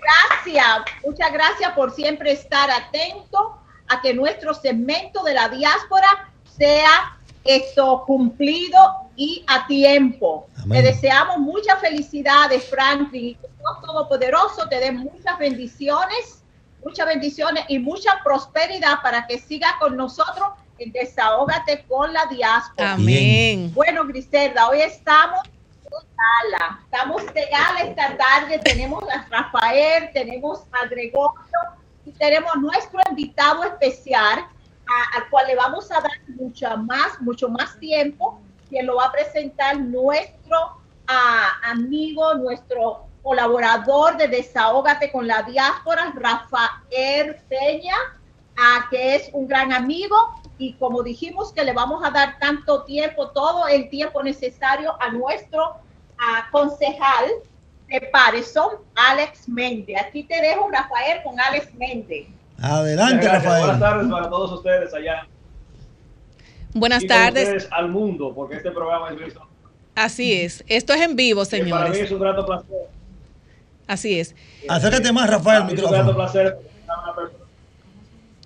Speaker 13: Gracias, muchas gracias por siempre estar atento a que nuestro segmento de la diáspora sea esto cumplido y a tiempo.
Speaker 4: Amén.
Speaker 13: Te deseamos muchas felicidades, Franklin, Dios Todopoderoso te dé muchas bendiciones, muchas bendiciones y mucha prosperidad para que siga con nosotros en Desahógate con la diáspora.
Speaker 2: Amén.
Speaker 13: Bueno, Griselda, hoy estamos gala. Estamos de gala esta tarde. Tenemos a Rafael, tenemos a Gregorio y tenemos nuestro invitado especial a- al cual le vamos a dar mucho más, mucho más tiempo, quien lo va a presentar nuestro ah, amigo, nuestro colaborador de Desahógate con la Diáspora, Rafael Peña, ah, que es un gran amigo y como dijimos que le vamos a dar tanto tiempo, todo el tiempo necesario a nuestro concejal de Patterson, Alex Méndez. Aquí te dejo, Rafael, con Alex Méndez.
Speaker 4: Adelante,
Speaker 16: Gracias. Buenas
Speaker 4: Rafael.
Speaker 16: tardes para todos ustedes allá.
Speaker 2: Buenas
Speaker 16: Y
Speaker 2: tardes.
Speaker 16: ustedes al mundo, porque este programa es visto.
Speaker 2: Así es. Esto es en vivo,
Speaker 16: Que Para mí
Speaker 2: señores.
Speaker 16: es un grato placer.
Speaker 2: Así es.
Speaker 4: Acércate más, Rafael,
Speaker 16: es un grato placer.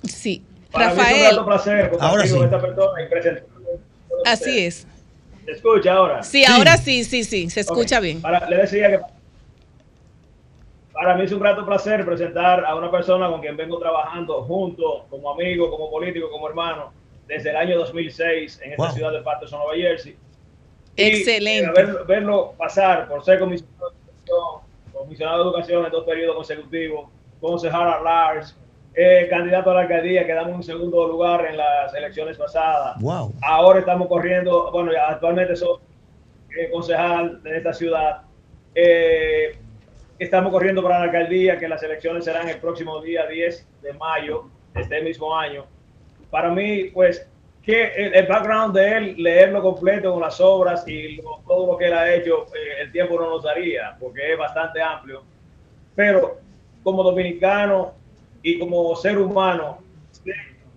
Speaker 2: Sí.
Speaker 16: Para mí es un
Speaker 2: Rafael,
Speaker 16: grato placer
Speaker 4: Ahora sí.
Speaker 16: esta persona y
Speaker 2: así es.
Speaker 16: ¿Se escucha ahora?
Speaker 2: Sí, ahora sí, sí, sí. Se escucha bien.
Speaker 16: Para- le decía que para mí es un grato placer presentar a una persona con quien vengo trabajando junto, como amigo, como político, como hermano, desde el año 2006 en esta
Speaker 4: Wow.
Speaker 16: ciudad de Patterson, Nueva Jersey. Y,
Speaker 2: Excelente.
Speaker 16: eh, ver- verlo pasar por ser comisionado de educación, comisionado de educación en dos periodos consecutivos, concejal a Lars, eh, candidato a la alcaldía, quedamos en segundo lugar en las elecciones pasadas.
Speaker 4: Wow.
Speaker 16: Ahora estamos corriendo, bueno, actualmente soy eh, concejal de esta ciudad. Eh, estamos corriendo para la alcaldía, que las elecciones serán el próximo día 10 de mayo de este mismo año. Para mí, pues, que el, el background de él, leerlo completo con las obras y lo- todo lo que él ha hecho, eh, el tiempo no nos daría, porque es bastante amplio. Pero como dominicano y como ser humano,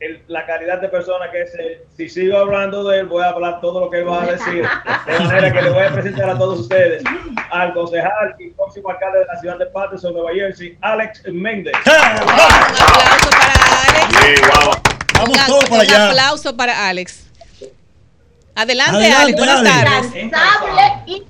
Speaker 16: el- la calidad de persona que es él, si sigo hablando de él, voy a hablar todo lo que él va a decir. De manera que le voy a presentar a todos ustedes al concejal y próximo alcalde de la ciudad de Patterson, Nueva Jersey, Alex Méndez.
Speaker 2: Un aplauso para Alex.
Speaker 4: Vamos
Speaker 2: Un-
Speaker 4: todos para
Speaker 2: Un
Speaker 4: allá.
Speaker 2: aplauso para Alex. Adelante,
Speaker 4: Adelante,
Speaker 2: Alex. Buenas tardes.
Speaker 13: Incansable y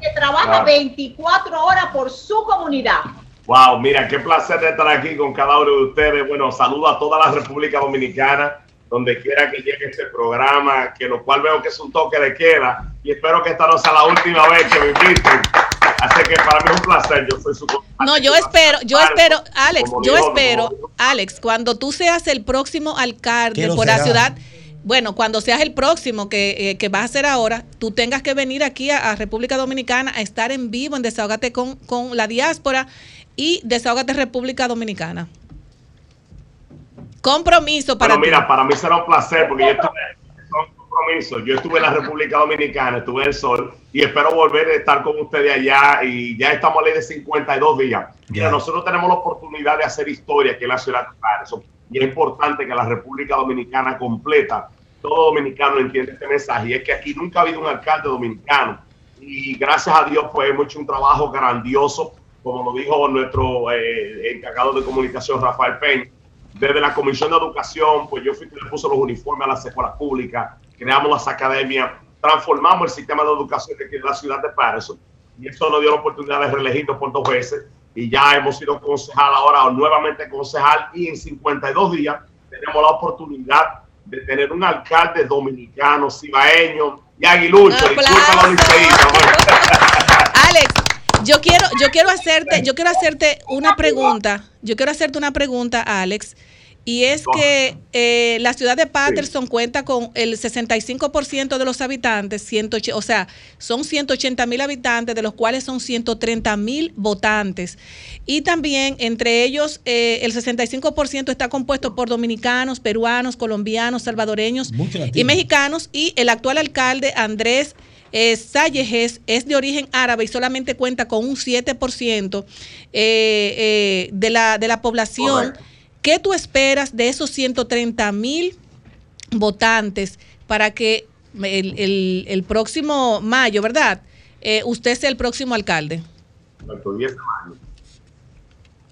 Speaker 13: que trabaja
Speaker 17: Ah.
Speaker 13: 24 horas por su comunidad.
Speaker 17: Wow, mira, qué placer de estar aquí con cada uno de ustedes. Bueno, saludo a toda la República Dominicana donde quiera que llegue este programa, que lo cual veo que es un toque de queda y espero que esta no sea la última vez que me inviten. Así que para mí es un placer, yo soy su
Speaker 2: No, yo espero, yo espero, Alex,
Speaker 17: Como
Speaker 2: yo espero,
Speaker 17: como
Speaker 2: Alex, cuando tú seas el próximo alcalde
Speaker 17: ¿Qué lo
Speaker 2: por la ciudad, bueno, cuando seas el próximo que, eh, que vas a hacer ahora, tú tengas que venir aquí a, a República Dominicana a estar en vivo en Desahogate con, con la diáspora y Desahogate República Dominicana. Compromiso para
Speaker 17: Bueno, mira, para mí será un placer porque yo estuve son compromisos. Yo estuve en la República Dominicana, estuve en el Sol y espero volver a estar con ustedes allá y ya estamos a ley de 52 días. Mira, nosotros tenemos la oportunidad de hacer historia aquí en la ciudad de Patterson y es importante que la República Dominicana completa, todo dominicano entiende este mensaje y es que aquí nunca ha habido un alcalde dominicano y gracias a Dios pues hemos hecho un trabajo grandioso, como lo dijo nuestro eh, encargado de comunicación Rafael Peña, desde la Comisión de Educación, pues yo fui quien le puso los uniformes a las escuelas públicas, creamos las academias, transformamos el sistema de educación de la ciudad de Patterson y eso nos dio la oportunidad de reelegirnos por dos veces y ya hemos sido concejal ahora nuevamente concejal y en 52 días tenemos la oportunidad de tener un alcalde dominicano, cibaeño y aguilucho. Disculpa los liceístas,
Speaker 2: Alex, yo quiero, yo quiero hacerte, yo quiero hacerte una pregunta. Yo quiero hacerte una pregunta, Alex. Y es que eh, la ciudad de Patterson cuenta con el 65% de los habitantes, 180, o sea, son 180 mil habitantes, de los cuales son 130 mil votantes. Y también entre ellos eh, el 65% está compuesto por dominicanos, peruanos, colombianos, salvadoreños y mexicanos. Y el actual alcalde Andrés eh, Sallejes es de origen árabe y solamente cuenta con un 7% eh, eh, de, la, de la población. ¿Qué tú esperas de esos 130 mil votantes para que el, el- el próximo mayo, ¿verdad? Eh, usted sea el próximo alcalde.
Speaker 17: Exacto, 10 de mayo.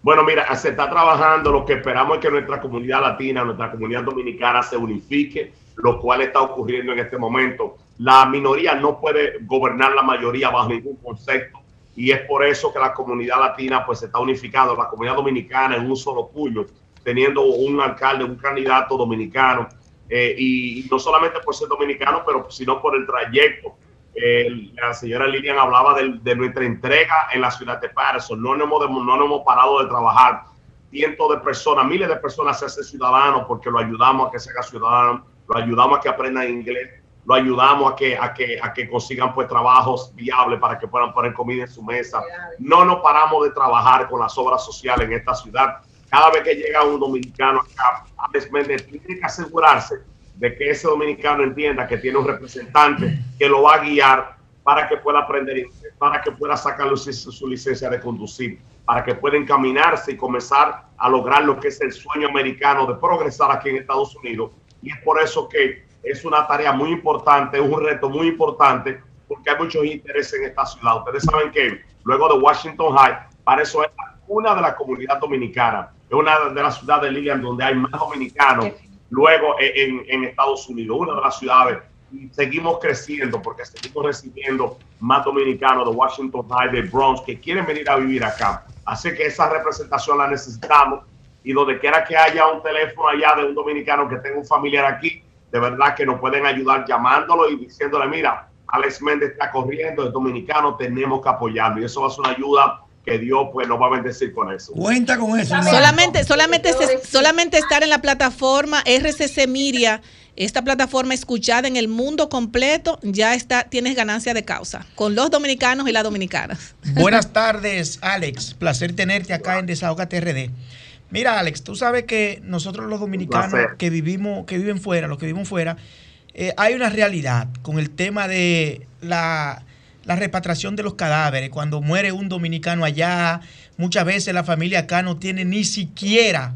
Speaker 17: Bueno, mira, se está trabajando, lo que esperamos es que nuestra comunidad latina, nuestra comunidad dominicana se unifique, lo cual está ocurriendo en este momento. La minoría no puede gobernar la mayoría bajo ningún concepto. Y es por eso que la comunidad latina pues se está unificando, la comunidad dominicana en un solo puño, teniendo un alcalde, un candidato dominicano. Eh, y, no solamente por ser dominicano, pero sino por el trayecto. Eh, la señora Lilian hablaba de, nuestra entrega en la ciudad de Patterson. No nos hemos, no nos hemos parado de trabajar. Cientos de personas, miles de personas se hacen ciudadanos porque lo ayudamos a que se haga ciudadano, lo ayudamos a que aprendan inglés, lo ayudamos a que, a que, a que consigan pues trabajos viables para que puedan poner comida en su mesa. No nos paramos de trabajar con las obras sociales en esta ciudad. Cada vez que llega un dominicano acá, Alex Méndez tiene que asegurarse de que ese dominicano entienda que tiene un representante que lo va a guiar para que pueda aprender para que pueda sacar su licencia de conducir, para que pueda encaminarse y comenzar a lograr lo que es el sueño americano de progresar aquí en Estados Unidos. Y es por eso que es una tarea muy importante, es un reto muy importante, porque hay muchos intereses en esta ciudad. Ustedes saben que luego de Washington High, para eso es una de las comunidades dominicanas, es una de las ciudades de Lilian donde hay más dominicanos luego en, en Estados Unidos, una de las ciudades. Y seguimos creciendo porque seguimos recibiendo más dominicanos de Washington High, de Bronx, que quieren venir a vivir acá. Así que esa representación la necesitamos y donde quiera que haya un teléfono allá de un dominicano que tenga un familiar aquí, de verdad que nos pueden ayudar llamándolo y diciéndole, mira, Alex Méndez está corriendo, es dominicano, tenemos que apoyarlo. Y eso va a ser una ayuda que Dios pues nos va a bendecir con eso.
Speaker 4: Cuenta con eso. hermano.
Speaker 2: Solamente, solamente, solamente estar en la plataforma RCC Miria, esta plataforma escuchada en el mundo completo, ya está, tienes ganancia de causa con los dominicanos y las dominicanas.
Speaker 6: Buenas tardes, Alex. Placer tenerte acá en Desahogate RD. Mira, Alex, tú sabes que nosotros los dominicanos que vivimos, que viven fuera, los que vivimos fuera, eh, hay una realidad con el tema de la, la repatriación de los cadáveres. Cuando muere un dominicano allá, muchas veces la familia acá no tiene ni siquiera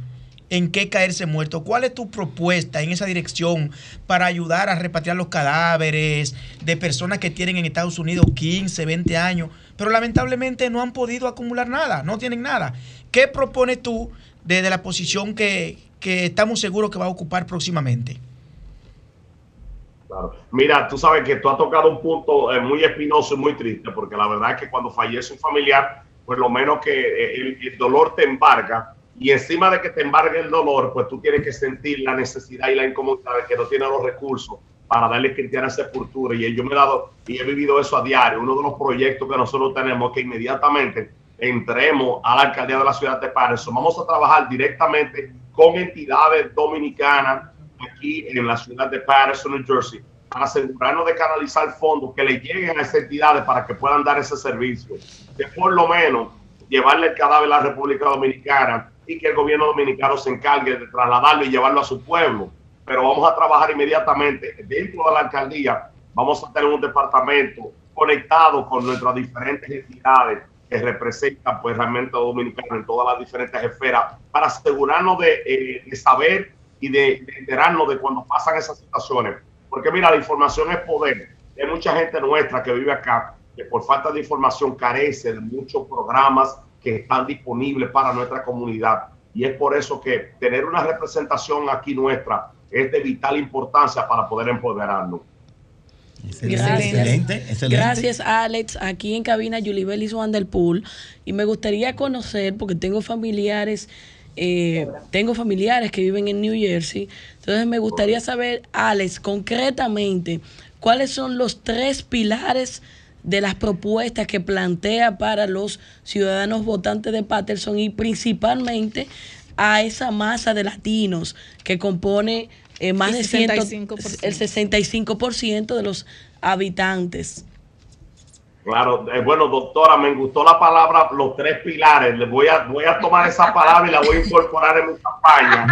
Speaker 6: en qué caerse muerto. ¿Cuál es tu propuesta en esa dirección para ayudar a repatriar los cadáveres de personas que tienen en Estados Unidos 15, 20 años, pero lamentablemente no han podido acumular nada, no tienen nada? ¿Qué propones tú desde la posición que, que estamos seguros que va a ocupar próximamente?
Speaker 17: Claro. Mira, tú sabes que tú has tocado un punto eh, muy espinoso y muy triste, porque la verdad es que cuando fallece un familiar, pues lo menos que eh, el, dolor te embarga Y encima de que te embargue el dolor, pues tú tienes que sentir la necesidad y la incomodidad de que no tienes los recursos para darle cristiana sepultura. Y yo me he dado y he vivido eso a diario. Uno de los proyectos que nosotros tenemos es que inmediatamente entremos a la alcaldía de la ciudad de Patterson. Vamos a trabajar directamente con entidades dominicanas aquí en la ciudad de Patterson, New Jersey, para asegurarnos de canalizar fondos que le lleguen a esas entidades para que puedan dar ese servicio. De por lo menos llevarle el cadáver a la República Dominicana y que el gobierno dominicano se encargue de trasladarlo y llevarlo a su pueblo. Pero vamos a trabajar inmediatamente dentro de la alcaldía. Vamos a tener un departamento conectado con nuestras diferentes entidades que representan pues realmente a Dominicana en todas las diferentes esferas para asegurarnos de, eh, de saber y de, de enterarnos de cuando pasan esas situaciones. Porque mira, la información es poder. Hay mucha gente nuestra que vive acá que por falta de información carece de muchos programas que están disponibles para nuestra comunidad. Y es por eso que tener una representación aquí nuestra es de vital importancia para poder empoderarnos.
Speaker 3: Gracias.
Speaker 4: Excelente, excelente.
Speaker 3: Gracias, Alex. Aquí en cabina Yulibelis Juan del Pool. Y me gustaría conocer, porque tengo familiares, eh, tengo familiares que viven en New Jersey. Entonces me gustaría saber, Alex, concretamente, cuáles son los tres pilares de las propuestas que plantea para los ciudadanos votantes de Patterson y principalmente a esa masa de latinos que compone eh, más
Speaker 2: El
Speaker 3: de 100
Speaker 2: 65%.
Speaker 3: el 65% de los habitantes.
Speaker 17: Claro, eh, bueno, doctora, me gustó la palabra los tres pilares. Le voy a, voy a tomar esa palabra y la voy a incorporar en mi campaña.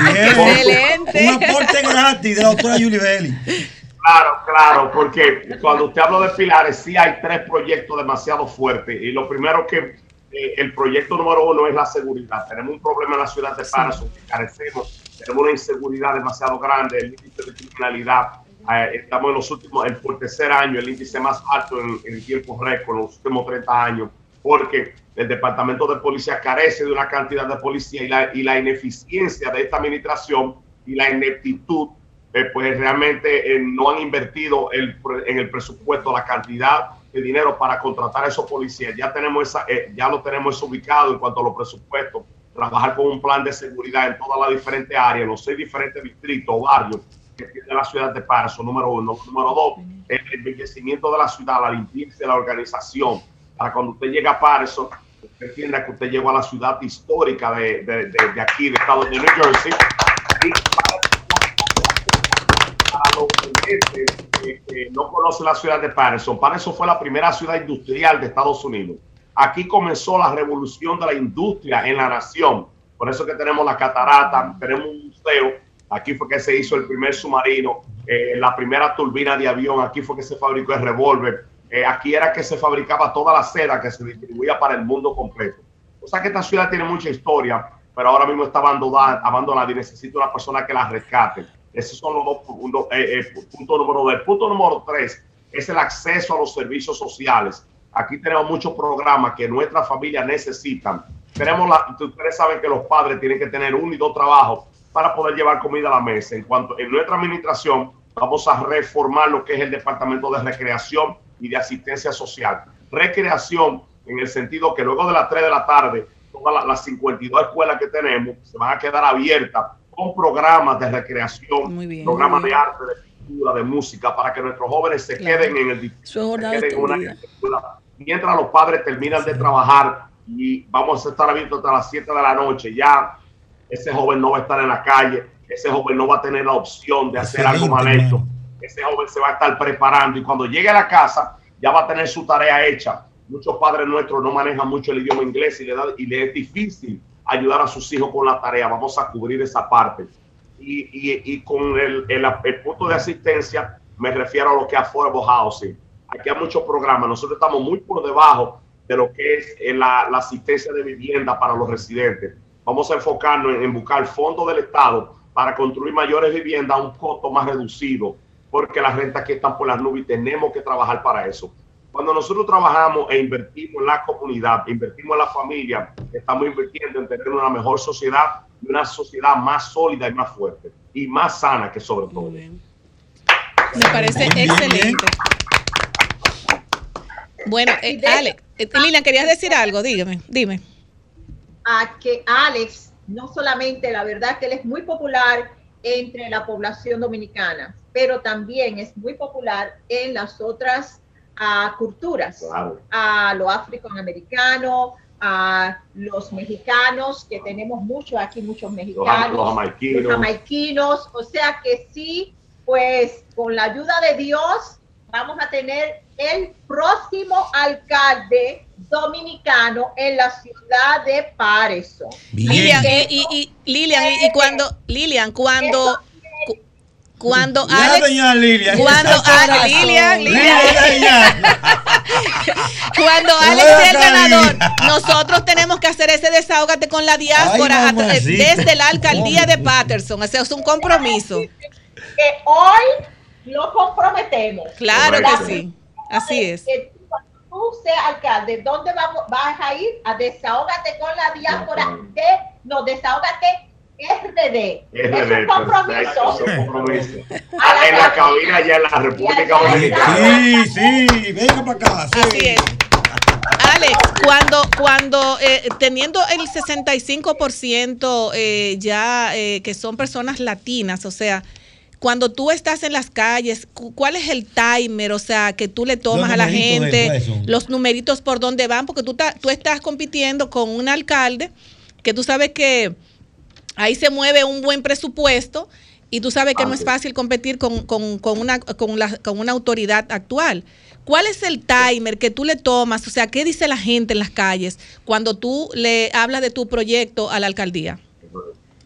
Speaker 4: Un aporte gratis de la doctora Julie Belli.
Speaker 17: Claro, claro, porque cuando usted habla de pilares, sí hay tres proyectos demasiado fuertes. Y lo primero que eh, el proyecto número uno es la seguridad. Tenemos un problema en la ciudad de Patterson que carecemos. Tenemos una inseguridad demasiado grande, el índice de criminalidad. eh, estamos en los últimos, el, por tercer año, el índice más alto en, en tiempo récord, en los últimos 30 años, porque el Departamento de Policía carece de una cantidad de policía y la, ineficiencia de esta administración y la ineptitud eh, pues realmente eh, no han invertido en el presupuesto la cantidad de dinero para contratar a esos policías. Ya tenemos esa, ya lo tenemos ubicado en cuanto a los presupuestos. Trabajar con un plan de seguridad en todas las diferentes áreas, los seis diferentes distritos o barrios que tiene la ciudad de Parso, número uno. Número dos, el embellecimiento de la ciudad, la limpieza de la organización. Para cuando usted llega a Parso, usted entienda que usted llegó a la ciudad histórica de, de, de- aquí, de estado de New Jersey. Y para los que no conocen la ciudad de Patterson, Patterson fue la primera ciudad industrial de Estados Unidos. Aquí comenzó la revolución de la industria en la nación. Por eso que tenemos la catarata, tenemos un museo. Aquí fue que se hizo el primer submarino, eh, la primera turbina de avión. Aquí fue que se fabricó el revólver. Eh, aquí era que se fabricaba toda la seda que se distribuía para el mundo completo. O sea que esta ciudad tiene mucha historia, pero ahora mismo está abandonada, abandonada y necesita una persona que la rescate. Esos son los dos puntos. Eh, eh, punto número dos. Punto número tres es el acceso a los servicios sociales. Aquí tenemos muchos programas que nuestras familias necesitan. Tenemos la, ustedes saben que los padres tienen que tener un y dos trabajos para poder llevar comida a la mesa. En cuanto en nuestra administración vamos a reformar lo que es el departamento de recreación y de asistencia social. Recreación en el sentido que luego de las 3 de la tarde, todas las, las 52 escuelas que tenemos se van a quedar abiertas con programas de recreación, programas de arte, de pintura, de música, para que nuestros jóvenes se queden en el se queden en una mientras los padres terminan de trabajar y vamos a estar abiertos hasta las 7 de la noche, ya ese joven no va a estar en la calle, ese joven no va a tener la opción de hacer algo mal hecho, ese joven se va a estar preparando y cuando llegue a la casa ya va a tener su tarea hecha. Muchos padres nuestros no manejan mucho el idioma inglés y le, da, y le es difícil ayudar a sus hijos con la tarea. Vamos a cubrir esa parte. Y, con el, punto de asistencia me refiero a lo que es affordable housing. Aquí hay muchos programas. Nosotros estamos muy por debajo de lo que es eh, la, asistencia de vivienda para los residentes. Vamos a enfocarnos en, en buscar fondos del Estado para construir mayores viviendas a un costo más reducido, porque las rentas que están por las nubes tenemos que trabajar para eso. Cuando nosotros trabajamos e invertimos en la comunidad, invertimos en la familia, estamos invirtiendo en tener una mejor sociedad y una sociedad más sólida y más fuerte y más sana que sobre todo.
Speaker 2: Me parece excelente. Bueno, eh, Alex, eh, Lina, ¿querías decir algo? Dígame, dime.
Speaker 13: a que Alex no solamente, la verdad que él es muy popular entre la población dominicana, pero también es muy popular en las otras ah, culturas,
Speaker 17: Claro.
Speaker 13: a los afroamericanos, a los mexicanos, que tenemos muchos aquí, muchos mexicanos,
Speaker 17: los jamaiquinos.
Speaker 13: los jamaiquinos, o sea que sí, pues con la ayuda de Dios vamos a tener el próximo alcalde dominicano en la ciudad de Pareso.
Speaker 2: Lilian, y, y- y- Lilian, y, y cuando, Lilian, cuando, cu- cuando
Speaker 4: Ya,
Speaker 2: Alex,
Speaker 4: doña Lilian.
Speaker 2: cuando
Speaker 4: Está
Speaker 2: Ale-
Speaker 4: corazón.
Speaker 2: Lilian,
Speaker 4: Lilian,
Speaker 2: Lilian, cuando Alex sea el ganador,
Speaker 4: Lilian.
Speaker 2: nosotros tenemos que hacer ese desahógate con la diáspora
Speaker 4: Ay,
Speaker 2: desde la alcaldía de Patterson. O sea, es un compromiso.
Speaker 13: Que hoy lo comprometemos.
Speaker 2: Claro que sí. Así es.
Speaker 13: Que tú, cuando tú seas alcalde, ¿dónde vamos, vas a ir? A desahógate con la diáspora de, no, desahógate RD. es
Speaker 17: RD,
Speaker 13: un compromiso.
Speaker 17: perfecto, es un compromiso. Ah, en la cabina allá en la República Dominicana.
Speaker 4: Sí, sí, venga para acá. sí.
Speaker 2: Así es. Alex, cuando, cuando eh, teniendo el 65% eh, ya eh, que son personas latinas, o sea, cuando tú estás en las calles, cu- ¿cuál es el timer? O sea, que tú le tomas a la gente, los numeritos por dónde van, porque tú, ta- tú estás compitiendo con un alcalde que tú sabes que ahí se mueve un buen presupuesto y tú sabes que no es fácil competir con, con- con una, con, la- con una autoridad actual. ¿Cuál es el timer que tú le tomas? O sea, ¿qué dice la gente en las calles cuando tú le hablas de tu proyecto a la alcaldía?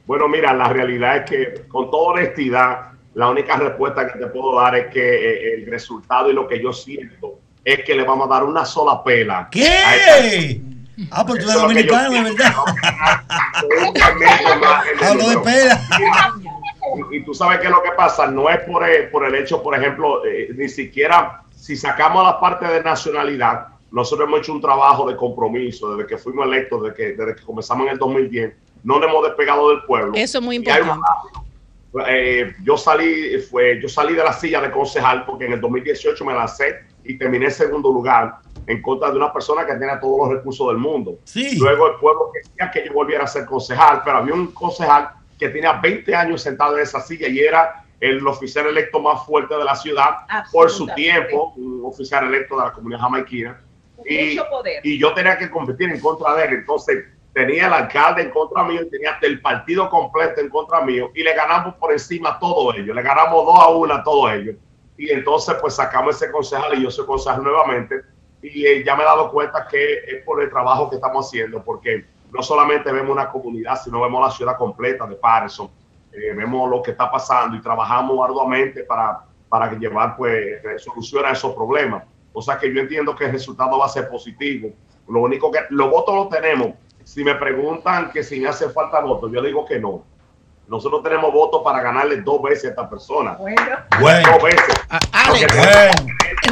Speaker 17: Bueno, mira, la realidad es que con toda honestidad, la única respuesta que te puedo dar es que eh, el resultado y lo que yo siento es que le vamos a dar una sola pela. a esta-
Speaker 4: ¿Qué? Ah, pero tú eres dominicano, de verdad. Hablo de
Speaker 17: número.
Speaker 4: pela.
Speaker 17: Y, y tú sabes que lo que pasa no es por el, por el hecho, por ejemplo, eh, ni siquiera si sacamos la parte de nacionalidad, nosotros hemos hecho un trabajo de compromiso desde que fuimos electos, desde que, desde que comenzamos en el 2010, no nos hemos despegado del pueblo.
Speaker 2: Eso es muy
Speaker 17: una-
Speaker 2: importante.
Speaker 17: eh, yo salí fue yo salí de la silla de concejal porque en el 2018 me lancé y terminé en segundo lugar en contra de una persona que tenía todos los recursos del mundo.
Speaker 4: Sí.
Speaker 17: Luego el pueblo quería que yo volviera a ser concejal, pero había un concejal que tenía 20 años sentado en esa silla y era el oficial electo más fuerte de la ciudad por su tiempo, un oficial electo de la comunidad jamaiquina. Y,
Speaker 13: Mucho poder.
Speaker 17: y yo tenía que competir en contra de él. Entonces tenía el alcalde en contra mío y tenía el partido completo en contra mío y le ganamos por encima a todos ellos. Le ganamos dos a uno a todos ellos. Y entonces pues sacamos ese concejal y yo soy concejal nuevamente. Y eh, ya me he dado cuenta que es por el trabajo que estamos haciendo, porque no solamente vemos una comunidad, sino vemos la ciudad completa de Patterson. Eh, vemos lo que está pasando y trabajamos arduamente para, para que llevar pues solución a esos problemas. O sea que yo entiendo que el resultado va a ser positivo. Lo único que los votos los tenemos. Si me preguntan que si me hace falta votos, yo digo que no. Nosotros tenemos votos para ganarle dos veces a esta persona.
Speaker 13: Bueno.
Speaker 17: Dos veces.
Speaker 6: Alex.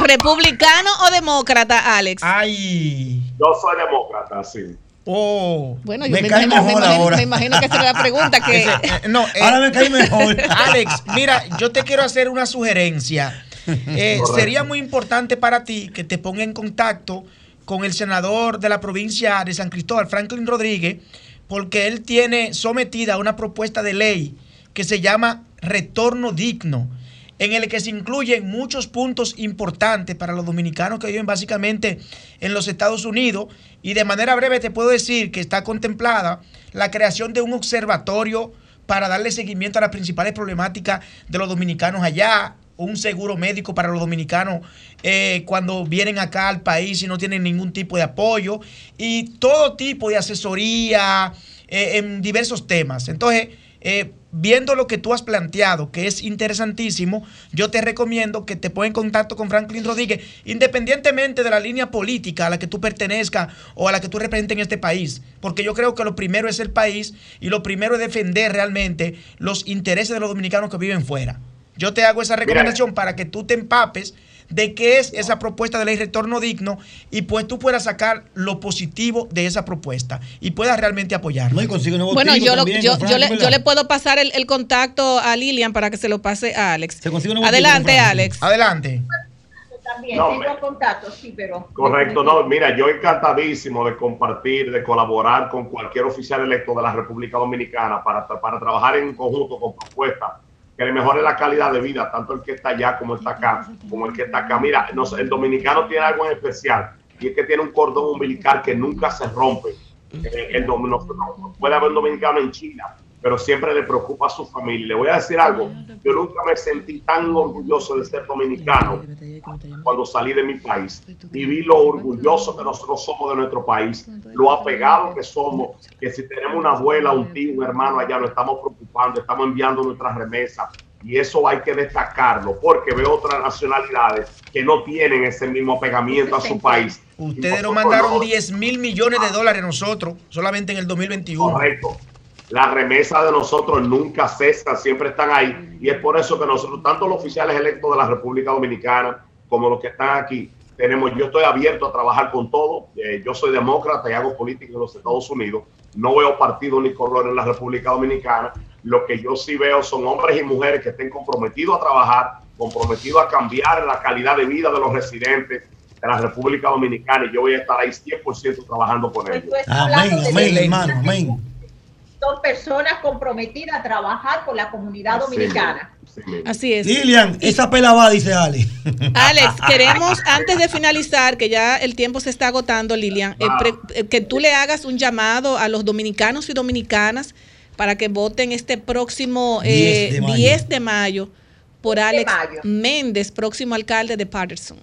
Speaker 2: ¿Republicano o demócrata, Alex?
Speaker 6: Ay.
Speaker 17: Yo soy demócrata, sí.
Speaker 6: Oh.
Speaker 2: Bueno, yo me, imagino, me, imagino, me imagino que esa era la pregunta que...
Speaker 6: Ese- eh, no, eh,
Speaker 4: Ahora me cae mejor.
Speaker 6: Alex, mira, yo te quiero hacer una sugerencia. Eh, sería muy importante para ti que te ponga en contacto con el senador de la provincia de San Cristóbal, Franklin Rodríguez, porque él tiene sometida una propuesta de ley que se llama Retorno Digno, en el que se incluyen muchos puntos importantes para los dominicanos que viven básicamente en los Estados Unidos. Y de manera breve te puedo decir que está contemplada la creación de un observatorio para darle seguimiento a las principales problemáticas de los dominicanos allá, un seguro médico para los dominicanos eh, cuando vienen acá al país y no tienen ningún tipo de apoyo, y todo tipo de asesoría eh, en diversos temas. Entonces, eh, viendo lo que tú has planteado, que es interesantísimo, yo te recomiendo que te pongas en contacto con Franklin Rodríguez, independientemente de la línea política a la que tú pertenezcas o a la que tú representes en este país, porque yo creo que lo primero es el país y lo primero es defender realmente los intereses de los dominicanos que viven fuera. Yo te hago esa recomendación para que tú te empapes de qué es esa propuesta de ley retorno digno y pues tú puedas sacar lo positivo de esa propuesta y puedas realmente apoyarla.
Speaker 2: Bueno, yo, lo- yo, yo le, yo le puedo pasar el, el contacto a Lilian para que se lo pase a Alex.
Speaker 6: nuevo
Speaker 2: Adelante,
Speaker 6: equipo con
Speaker 2: Alex.
Speaker 6: Adelante.
Speaker 13: también.
Speaker 17: No,
Speaker 13: Tengo
Speaker 17: me-
Speaker 13: contactos, sí, pero.
Speaker 17: Correcto, no, mira, yo encantadísimo de compartir, de colaborar con cualquier oficial electo de la República Dominicana para, para trabajar en conjunto con propuestas que le mejoren la calidad de vida, tanto el que está allá como el está acá, como el que está acá. Mira, el dominicano tiene algo en especial y es que tiene un cordón umbilical que nunca se rompe. Eh, el no- puede haber un dominicano en China, pero siempre le preocupa a su familia. Le voy a decir algo, yo nunca me sentí tan orgulloso de ser dominicano cuando salí de mi país y vi lo orgulloso que nosotros somos de nuestro país, lo apegado que somos, que si tenemos una abuela, un tío, un hermano allá, nos estamos preocupando, estamos enviando nuestras remesas y eso hay que destacarlo porque veo otras nacionalidades que no tienen ese mismo apegamiento a su país.
Speaker 6: Ustedes nos mandaron
Speaker 17: no.
Speaker 6: 10 mil millones de dólares a nosotros, solamente en el 2021.
Speaker 17: Correcto. Las remesas de nosotros nunca cesan, siempre están ahí. Y es por eso que nosotros, tanto los oficiales electos de la República Dominicana como los que están aquí, tenemos, yo estoy abierto a trabajar con todo. Eh, yo soy demócrata y hago política en los Estados Unidos. No veo partido ni color en la República Dominicana. Lo que yo sí veo son hombres y mujeres que estén comprometidos a trabajar, comprometidos a cambiar la calidad de vida de los residentes de la República Dominicana. Y yo voy a estar ahí 100% trabajando con ellos.
Speaker 4: Amén, amén, hermano, amén.
Speaker 13: Son personas comprometidas a trabajar con la comunidad dominicana.
Speaker 2: Así es.
Speaker 4: Lilian, esa pela va, dice Ali.
Speaker 2: Alex, queremos antes de finalizar, que ya el tiempo se está agotando, Lilian, eh, pre- eh, que tú le hagas un llamado a los dominicanos y dominicanas para que voten este próximo eh,
Speaker 4: 10 de mayo.
Speaker 2: 10 de mayo por Alex
Speaker 13: mayo.
Speaker 2: Méndez, próximo alcalde de Patterson.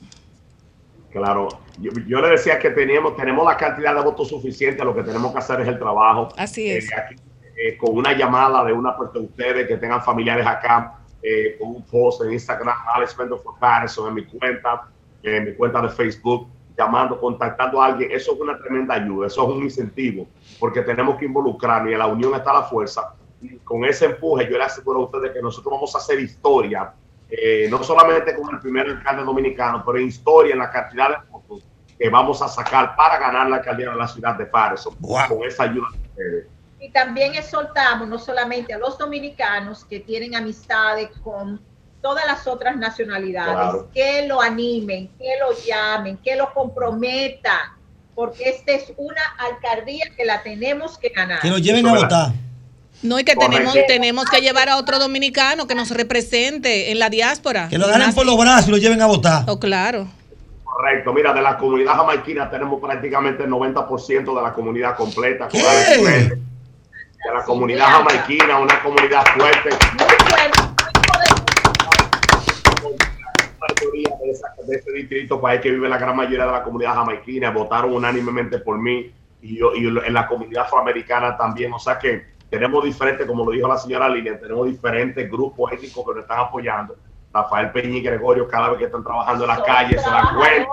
Speaker 17: Claro, yo, yo le decía que teníamos, tenemos la cantidad de votos suficiente, lo que tenemos que hacer es el trabajo.
Speaker 2: Así es.
Speaker 17: Eh, aquí, eh, con una llamada de una de ustedes que tengan familiares acá, eh, con un post en Instagram, Alex Mendel for Patterson, en mi cuenta, en mi cuenta de Facebook, llamando, contactando a alguien, eso es una tremenda ayuda, eso es un incentivo, porque tenemos que involucrarnos y en la unión está la fuerza. Y con ese empuje, yo le aseguro a ustedes que nosotros vamos a hacer historia, eh, no solamente como el primer alcalde dominicano, pero historia en la cantidad de votos que vamos a sacar para ganar la alcaldía de la ciudad de Patterson, con esa ayuda de ustedes.
Speaker 13: Y también exhortamos no solamente a los dominicanos que tienen amistades con todas las otras nacionalidades,
Speaker 17: Claro.
Speaker 13: que lo animen, que lo llamen, que lo comprometan, porque esta es una alcaldía que la tenemos que ganar.
Speaker 4: Que lo lleven a votar.
Speaker 2: No, y que tenemos, tenemos que llevar a otro dominicano que nos represente en la diáspora.
Speaker 4: Que lo ganen por los brazos y lo lleven a votar.
Speaker 2: Oh, claro.
Speaker 17: Correcto, mira, de la comunidad jamaiquina tenemos prácticamente el 90% de la comunidad completa. con Méndez. De la comunidad jamaiquina, una comunidad fuerte. La mayoría de, esa- de ese distrito país que vive la gran mayoría de la comunidad jamaiquina votaron unánimemente por mí y, yo, y en la comunidad afroamericana también. O sea que tenemos diferentes, como lo dijo la señora Lilian, tenemos diferentes grupos étnicos que nos están apoyando. Rafael Peña y Gregorio, cada vez que están trabajando en la
Speaker 13: Son
Speaker 17: calle, se dan cuenta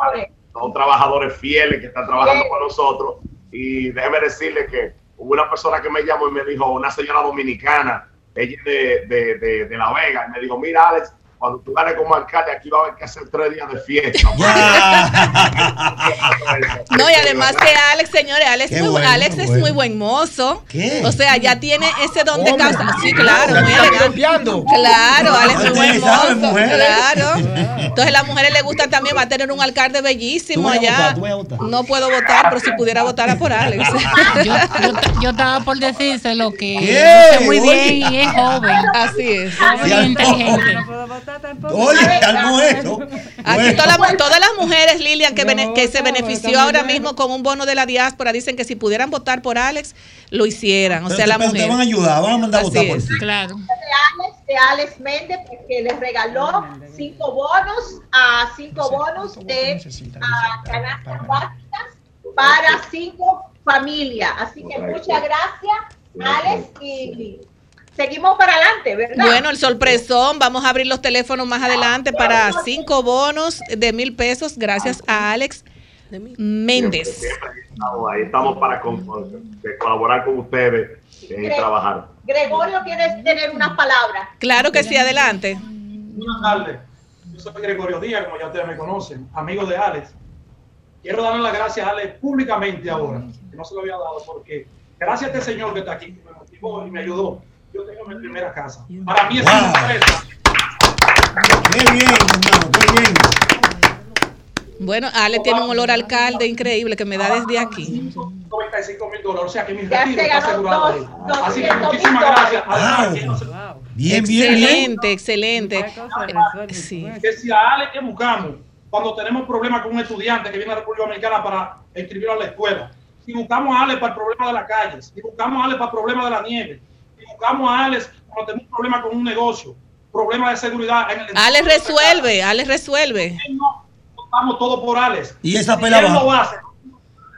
Speaker 17: son trabajadores fieles que están trabajando con nosotros. Y déjeme decirle que hubo una persona que me llamó y me dijo, una señora dominicana, ella de, de, de, de La Vega, y me dijo, mira Alex, cuando tú ganes como alcalde, aquí va a haber que hacer tres días de fiesta.
Speaker 2: No, y además que Alex, señores, Alex,
Speaker 17: Qué
Speaker 2: muy-
Speaker 17: bueno,
Speaker 2: Alex es muy buen mozo.
Speaker 4: ¿Qué?
Speaker 2: O sea, ya tiene ese don de casa. Sí, claro, muy
Speaker 6: está
Speaker 2: elegante. Claro, Alex es muy buen mozo.
Speaker 4: mujeres.
Speaker 2: Claro. Entonces, a las mujeres les gusta también, va a tener un alcalde bellísimo allá.
Speaker 4: votar.
Speaker 2: No puedo votar, pero si pudiera votar a por Alex.
Speaker 10: Yo, yo, yo estaba por decírselo que
Speaker 4: ¿Qué?
Speaker 10: luce muy
Speaker 4: Oye.
Speaker 10: bien y es joven.
Speaker 2: Así es.
Speaker 10: Joven e
Speaker 4: no.
Speaker 10: Inteligente.
Speaker 4: Oye, eso.
Speaker 2: Aquí todas las, todas las mujeres, Lilian, que, bene- que se benefició ahora mismo con un bono de la diáspora, dicen que si pudieran votar por Alex, lo hicieran. O
Speaker 4: Pero
Speaker 2: sea, la
Speaker 4: pero te
Speaker 2: mujer.
Speaker 4: van a ayudar, van a mandar a votar por
Speaker 2: es.
Speaker 4: ti.
Speaker 10: Claro.
Speaker 13: de Alex, de Alex Méndez, que les regaló cinco bonos a cinco bonos de canastas básicas para cinco familias. Así que muchas gracias, Alex, y seguimos para adelante, ¿verdad?
Speaker 2: Bueno, el sorpresón, vamos a abrir los teléfonos más adelante para cinco bonos de mil pesos gracias a Alex Méndez.
Speaker 17: Siempre ahí estamos, ahí estamos para con- de colaborar con ustedes y trabajar.
Speaker 13: Gregorio, ¿quieres tener unas palabras?
Speaker 2: Claro que sí, adelante.
Speaker 18: Buenas tardes. Yo soy Gregorio Díaz, como ya ustedes me conocen, amigo de Alex. Quiero darle las gracias a Alex públicamente ahora, que no se lo había dado, porque gracias a este señor que está aquí, que me motivó y me ayudó, yo tengo mi primera casa. Para mí es una sorpresa.
Speaker 4: Qué bien, hermano, qué bien.
Speaker 2: Bueno, Ale tiene un olor a alcalde increíble que me da desde aquí.
Speaker 18: 95 mil dólares. O sea que mi retiro está asegurado
Speaker 13: dos-
Speaker 18: Así que
Speaker 13: 200
Speaker 18: muchísimas gracias.
Speaker 13: dólares.
Speaker 4: Bien, bien, bien.
Speaker 2: Excelente, excelente.
Speaker 18: Eh,
Speaker 2: Sí.
Speaker 18: Que si a Ale que buscamos cuando tenemos problemas con un estudiante que viene a República Dominicana para inscribirlo a la escuela, si buscamos a Ale para el problema de las calles, si buscamos a Ale para el problema de la nieve, si buscamos a Ale cuando tenemos un problema con un negocio, problema de seguridad en el
Speaker 2: Ale resuelve, Ale resuelve.
Speaker 18: Vamos todo por Alex.
Speaker 4: Y esa
Speaker 18: si
Speaker 4: pela
Speaker 18: él
Speaker 4: va.
Speaker 18: lo hace,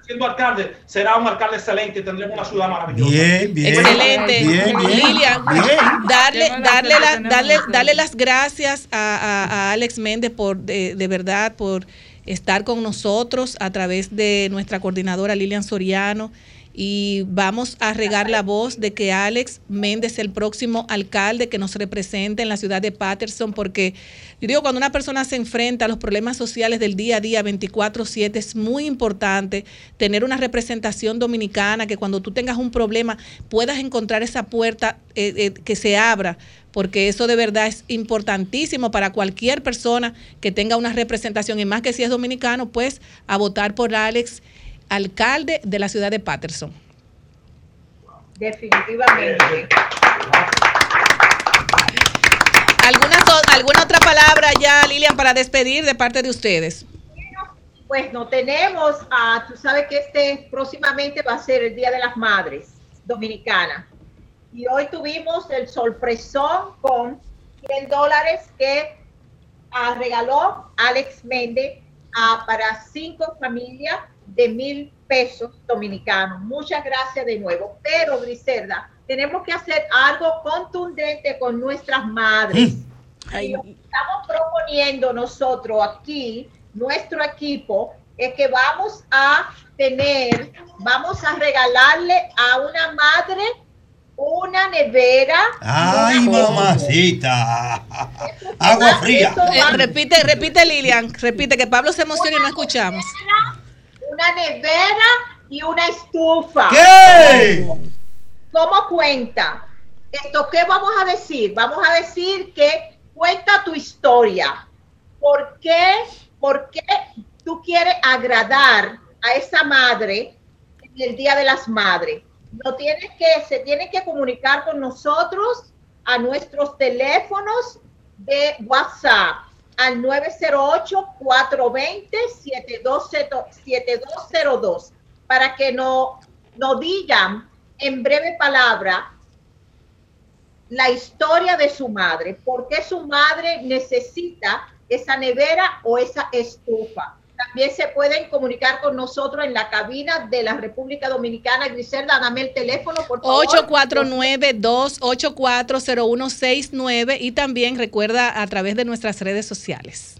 Speaker 18: siendo alcalde, será un alcalde excelente y tendremos una ciudad maravillosa.
Speaker 4: Bien, bien.
Speaker 2: Excelente.
Speaker 4: Bien, bien.
Speaker 2: Lilian,
Speaker 4: Bien.
Speaker 2: darle, darle, la- darle, darle las gracias a, a- a Alex Méndez por de, de verdad por estar con nosotros a través de nuestra coordinadora Lilian Soriano y vamos a regar la voz de que Alex Méndez es el próximo alcalde que nos represente en la ciudad de Patterson, porque yo digo, cuando una persona se enfrenta a los problemas sociales del día a día 24/7, es muy importante tener una representación dominicana, que cuando tú tengas un problema puedas encontrar esa puerta eh, eh, que se abra, porque eso de verdad es importantísimo para cualquier persona que tenga una representación, y más que si es dominicano, pues a votar por Alex alcalde de la ciudad de Patterson.
Speaker 13: Definitivamente.
Speaker 2: ¿Alguna, so- ¿Alguna otra palabra ya, Lilian, para despedir de parte de ustedes?
Speaker 13: Pues no tenemos, ah, tú sabes que este próximamente va a ser el Día de las Madres Dominicanas. Y hoy tuvimos el sorpresón con 100 dólares que ah, regaló Alex Méndez ah, para cinco familias de mil pesos dominicanos. Muchas gracias de nuevo. Pero, Griselda, tenemos que hacer algo contundente con nuestras madres. Y lo que estamos proponiendo nosotros aquí, nuestro equipo, es que vamos a tener, vamos a regalarle a una madre una nevera.
Speaker 4: Ay,
Speaker 13: una
Speaker 4: mamacita. Agua fría.
Speaker 2: Eh, repite, repite, Lilian, repite, que Pablo se emociona y no escuchamos.
Speaker 13: Una nevera y una estufa.
Speaker 4: ¿Qué?
Speaker 13: ¿Cómo cuenta? Esto, ¿qué vamos a decir? Vamos a decir que cuenta tu historia. ¿Por qué, por qué tú quieres agradar a esa madre en el Día de las Madres? No tienes que, se tiene que comunicar con nosotros a nuestros teléfonos de WhatsApp al 908-420-7202 para que no, no digan en breve palabra la historia de su madre, por qué su madre necesita esa nevera o esa estufa. También se pueden comunicar con nosotros en la cabina de la República Dominicana. Griselda, dame el teléfono, por favor.
Speaker 2: 849-284-0169 y también recuerda a través de nuestras redes sociales.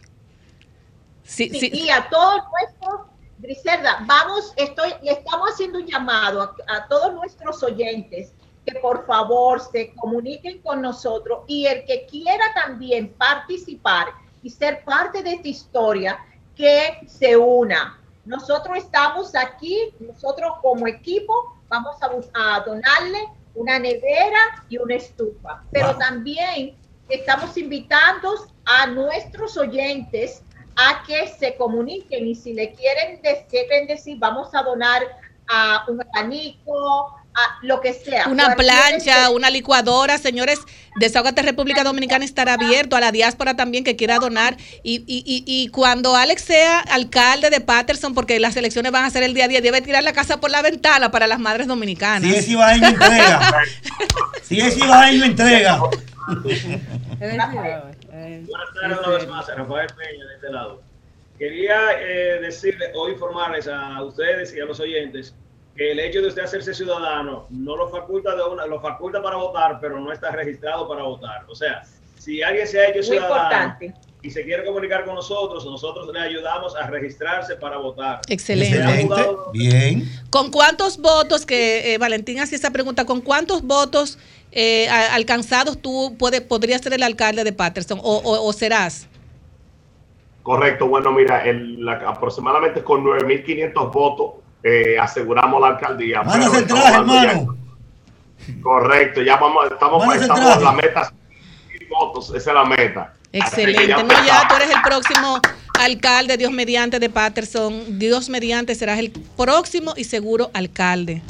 Speaker 2: Sí,
Speaker 13: Sí,
Speaker 2: sí.
Speaker 13: Y a todos nuestros, Griselda, vamos, estoy, estamos haciendo un llamado a, a todos nuestros oyentes que por favor se comuniquen con nosotros y el que quiera también participar y ser parte de esta historia, que se una. Nosotros estamos aquí, nosotros como equipo vamos a, a donarle una nevera y una estufa, pero
Speaker 19: Wow.
Speaker 13: también estamos invitando a nuestros oyentes a que se comuniquen y si le quieren, de- quieren decir, vamos a donar a un abanico, a lo que sea.
Speaker 2: Una plancha, una licuadora, señores, Desahogate República Dominicana estará abierto a la diáspora también que quiera donar. Y, y, y, y cuando Alex sea alcalde de Patterson, porque las elecciones van a ser el día a día, debe tirar la casa por la ventana para las madres dominicanas.
Speaker 4: Si ese Ibaeño entrega. Si ese Ibaeño entrega.
Speaker 16: Buenas tardes una vez más, Rafael Peña de este lado. Quería eh, decirle o informarles a ustedes y a los oyentes que el hecho de usted hacerse ciudadano no lo faculta de una, lo faculta para votar, pero no está registrado para votar. O sea, si alguien se ha hecho
Speaker 13: Muy
Speaker 16: ciudadano
Speaker 13: importante.
Speaker 16: y se quiere comunicar con nosotros, nosotros le ayudamos a registrarse para votar.
Speaker 2: Excelente.
Speaker 16: Se ha jugado-
Speaker 4: Bien.
Speaker 2: ¿Con cuántos votos, que eh, Valentín hacía esa pregunta, con cuántos votos eh, alcanzados tú puede, podrías ser el alcalde de Patterson o, o- o serás?
Speaker 17: Correcto, bueno, mira, el- la- aproximadamente con 9.500 votos eh, aseguramos la alcaldía.
Speaker 4: Mándase
Speaker 17: pero ya-
Speaker 4: hermano.
Speaker 17: Correcto, ya vamos, estamos,
Speaker 4: el
Speaker 17: estamos la meta, 100 votos, esa es la meta.
Speaker 2: Excelente. No, ya tú eres el próximo alcalde, Dios mediante, de Patterson. Dios mediante serás el próximo y seguro alcalde.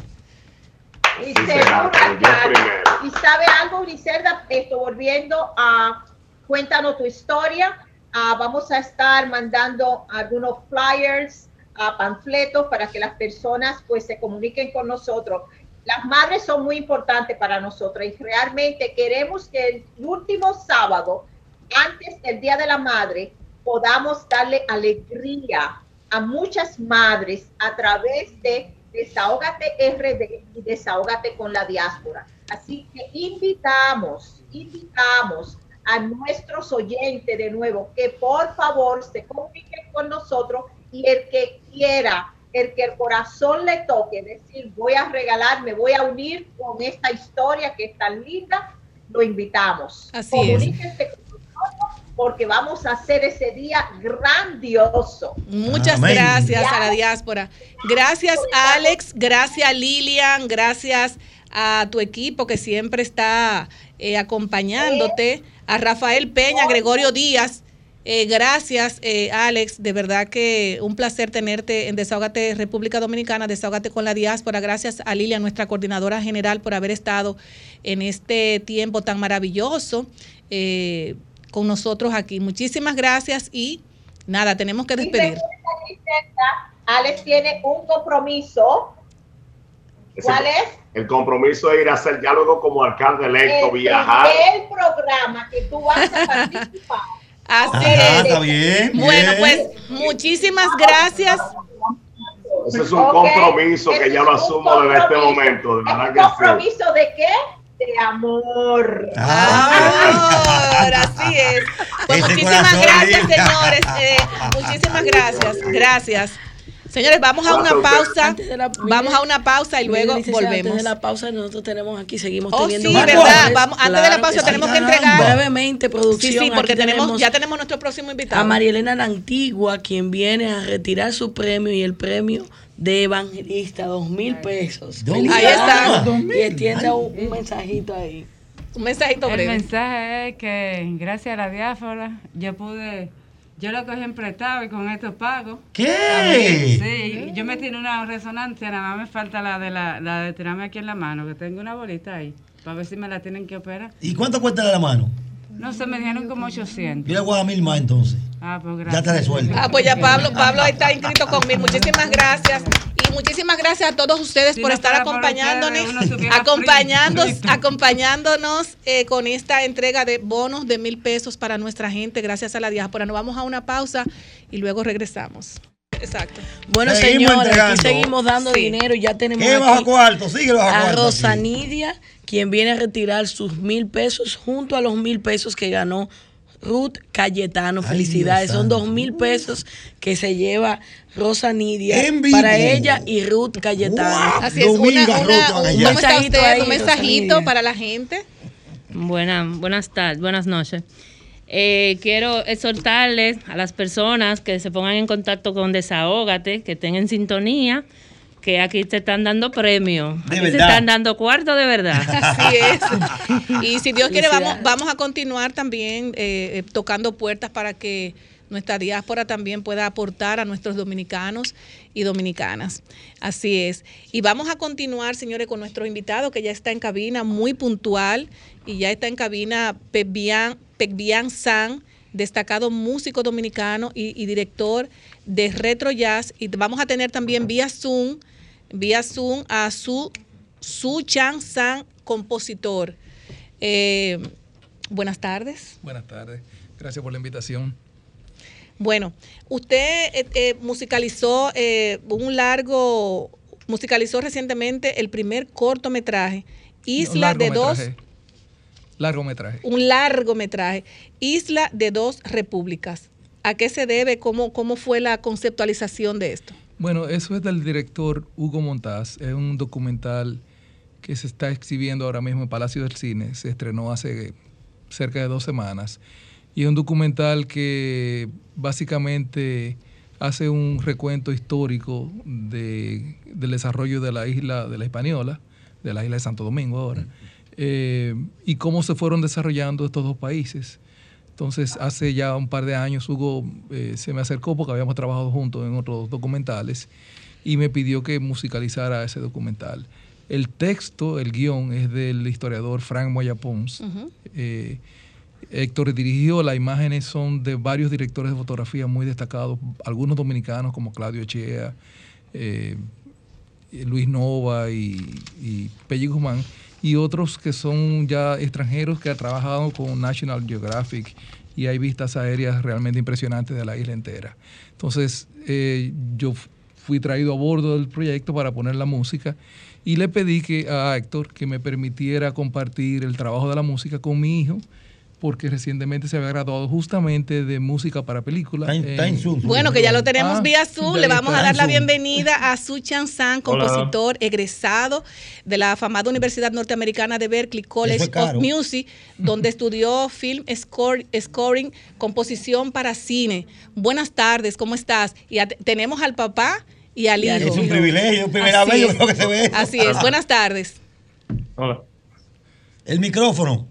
Speaker 13: Y seguro, alcalde. Y sabe algo, Griselda, esto volviendo a cuéntanos tu historia. Ah, vamos a estar mandando algunos flyers, ah, panfletos para que las personas pues se comuniquen con nosotros. Las madres son muy importantes para nosotros y realmente queremos que el último sábado, antes del Día de la Madre, podamos darle alegría a muchas madres a través de Desahógate RD y Desahógate con la diáspora. Así que invitamos, invitamos a nuestros oyentes de nuevo que por favor se comuniquen con nosotros y el que quiera, el que el corazón le toque, decir voy a regalar, me voy a unir con esta historia que es tan linda, lo invitamos.
Speaker 2: Así
Speaker 13: Comuníquense con nosotros porque vamos a hacer ese día grandioso.
Speaker 2: Muchas
Speaker 13: Amén.
Speaker 2: gracias a la diáspora. Gracias Alex, gracias Lilian, gracias a tu equipo que siempre está eh, acompañándote, a Rafael Peña, Gregorio Díaz. Eh, gracias, eh, Alex. De verdad que un placer tenerte en Desahogate República Dominicana, Desahogate con la diáspora. Gracias a Lilian, nuestra coordinadora general, por haber estado en este tiempo tan maravilloso eh, con nosotros aquí. Muchísimas gracias y nada, tenemos que despedir.
Speaker 13: Alex tiene un compromiso. ¿Cuál es?
Speaker 17: El compromiso es ir a hacer luego como alcalde electo,
Speaker 13: El
Speaker 17: viajar.
Speaker 13: primer programa que tú vas a participar.
Speaker 2: Así
Speaker 17: Ah,
Speaker 2: es.
Speaker 17: está bien,
Speaker 2: Bueno,
Speaker 17: bien.
Speaker 2: pues muchísimas gracias.
Speaker 17: Ese es un compromiso que ya lo asumo desde este momento, de verdad
Speaker 13: ¿Un
Speaker 17: que sí.
Speaker 13: compromiso de qué? De amor.
Speaker 2: Amor, así es. Pues
Speaker 13: Ese
Speaker 2: muchísimas gracias, señores. Eh, muchísimas gracias. Gracias. Señores, vamos a una pausa. Vamos a una pausa y luego volvemos.
Speaker 3: Antes de la pausa, nosotros tenemos aquí, seguimos
Speaker 2: Oh,
Speaker 3: teniendo.
Speaker 2: sí, verdad. Vamos, antes de la pausa tenemos que entregar-
Speaker 3: brevemente producción.
Speaker 2: Sí, sí, porque tenemos, ya tenemos nuestro próximo invitado.
Speaker 3: a María Elena la Antigua, quien viene a retirar su premio y el premio de evangelista, dos mil pesos.
Speaker 2: Ahí está.
Speaker 3: Y extienda un, un mensajito ahí.
Speaker 2: Un mensajito
Speaker 19: El
Speaker 3: breve.
Speaker 19: mensaje es que gracias a la diáspora yo pude, yo lo cogí en prestado y con esto pago.
Speaker 4: ¿Qué?
Speaker 19: Sí, yo me tiene una resonancia, nada más me falta la de la, la de tirarme aquí en la mano, que tengo una bolita ahí, para ver si me la tienen que operar.
Speaker 4: ¿Y cuánto cuesta la mano?
Speaker 19: No sé, me dijeron como 800.
Speaker 4: Yo le voy a dar mil más entonces.
Speaker 19: Ah, pues
Speaker 4: Ya
Speaker 19: gracias.
Speaker 4: te resuelto.
Speaker 2: Ah, pues ya Pablo, Pablo está inscrito conmigo. Muchísimas gracias. Y muchísimas gracias a todos ustedes
Speaker 19: Si
Speaker 2: por
Speaker 19: no
Speaker 2: estar acompañándonos, acompañándonos, acompañándonos eh, con esta entrega de bonos de mil pesos para nuestra gente, gracias a la diáspora. Nos vamos a una pausa y luego regresamos. Exacto.
Speaker 3: Bueno,
Speaker 4: Seguimos
Speaker 3: señores, aquí
Speaker 4: entregando.
Speaker 3: seguimos dando
Speaker 2: Sí.
Speaker 3: dinero y ya tenemos
Speaker 4: ¿Qué
Speaker 3: aquí
Speaker 4: bajo cuarto? Sigue bajo
Speaker 3: a
Speaker 4: cuarto.
Speaker 3: Rosanidia, quien viene a retirar sus mil pesos junto a los mil pesos que ganó Ruth Cayetano. Felicidades,
Speaker 4: Dios
Speaker 3: son dos mil pesos que se lleva Rosa Nidia para ella y Ruth Cayetano.
Speaker 2: Así es, una, una- un, ¿cómo está usted? un mensajito para la gente.
Speaker 20: Buenas, buenas tardes, buenas noches. Eh, quiero exhortarles a las personas que se pongan en contacto con Desahógate, que estén en sintonía, que aquí te están dando premios.
Speaker 2: De
Speaker 20: Aquí se
Speaker 2: verdad.
Speaker 20: están dando cuarto de verdad.
Speaker 2: Así es. Y si Dios quiere, vamos, vamos a continuar también eh, tocando puertas para que nuestra diáspora también pueda aportar a nuestros dominicanos y dominicanas. Así es. Y vamos a continuar, señores, con nuestro invitado que ya está en cabina, muy puntual, y ya está en cabina Pegbian San, destacado músico dominicano y, y director de Retro Jazz. Y vamos a tener también vía Zoom, vía Zoom a su Su Chan San, compositor. Eh, buenas tardes.
Speaker 21: Buenas tardes. Gracias por la invitación.
Speaker 2: Bueno, usted eh, eh, musicalizó un largo, musicalizó recientemente el primer cortometraje, Isla de dos.
Speaker 21: Largometraje.
Speaker 2: un largometraje, Isla de dos repúblicas. ¿A qué se debe? ¿Cómo, cómo fue la conceptualización de esto?
Speaker 21: Bueno, eso es del director Hugo Montaz. Es un documental que se está exhibiendo ahora mismo en Palacio del Cine. Se estrenó hace cerca de dos semanas. Y es un documental que básicamente hace un recuento histórico de- del desarrollo de la isla de la Española, de la isla de Santo Domingo ahora, eh, y cómo se fueron desarrollando estos dos países Entonces, hace ya un par de años, Hugo eh, se me acercó porque habíamos trabajado juntos en otros documentales y me pidió que musicalizara ese documental. El texto, el guion, es del historiador Frank Moya Pons. Eh, Héctor dirigió, las imágenes son de varios directores de fotografía muy destacados, algunos dominicanos como Claudio Echea, eh, Luis Nova y, y Pelli Guzmán, y otros que son ya extranjeros que han trabajado con National Geographic y hay vistas aéreas realmente impresionantes de la isla entera. Entonces, eh, yo fui traído a bordo del proyecto para poner la música y le pedí que, a Héctor que me permitiera compartir el trabajo de la música con mi hijo porque recientemente se había graduado justamente de música para películas.
Speaker 2: Bueno, que ya lo tenemos
Speaker 21: Ah,
Speaker 2: vía Zoom. Le vamos a dar la
Speaker 21: Zoom.
Speaker 2: bienvenida a Su Chan San, compositor egresado de la afamada Universidad Norteamericana de Berkeley College of Music, donde estudió film score- scoring, composición para cine. Buenas tardes, ¿cómo estás? Y a- tenemos al papá y al hijo.
Speaker 4: Es un privilegio, primera
Speaker 2: Así
Speaker 4: vez yo creo que se ve.
Speaker 2: Así es. Buenas tardes.
Speaker 22: Hola.
Speaker 4: El micrófono.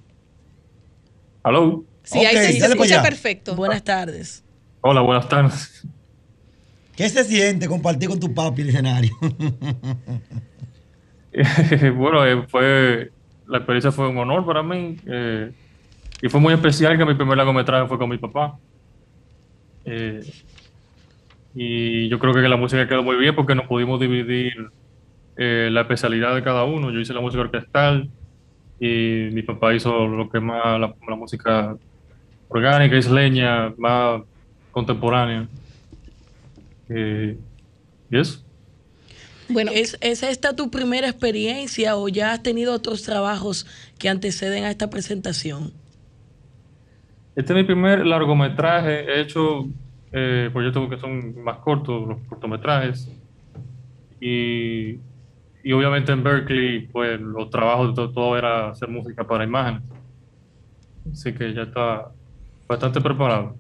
Speaker 22: ¿Aló?
Speaker 2: Sí, ahí se, se escucha perfecto.
Speaker 3: Buenas tardes.
Speaker 22: Hola, buenas tardes.
Speaker 4: ¿Qué se siente compartir con tu papi el escenario?
Speaker 22: bueno, eh, fue la experiencia fue un honor para mí eh, y fue muy especial que mi primer largometraje fue con mi papá. Eh, y yo creo que la música quedó muy bien porque nos pudimos dividir eh, la especialidad de cada uno. Yo hice la música orquestal y mi papá hizo lo que más la, la música orgánica, isleña, más contemporánea. Eh, y eso.
Speaker 2: Bueno,
Speaker 3: ¿Es, ¿es esta tu primera experiencia o ya has tenido otros trabajos que anteceden a esta presentación?
Speaker 22: Este es mi primer largometraje. He hecho eh, proyectos que son más cortos, los cortometrajes. Y, y obviamente en Berkeley, pues los trabajos, todo, todo era hacer música para imágenes. Así que ya está bastante preparado.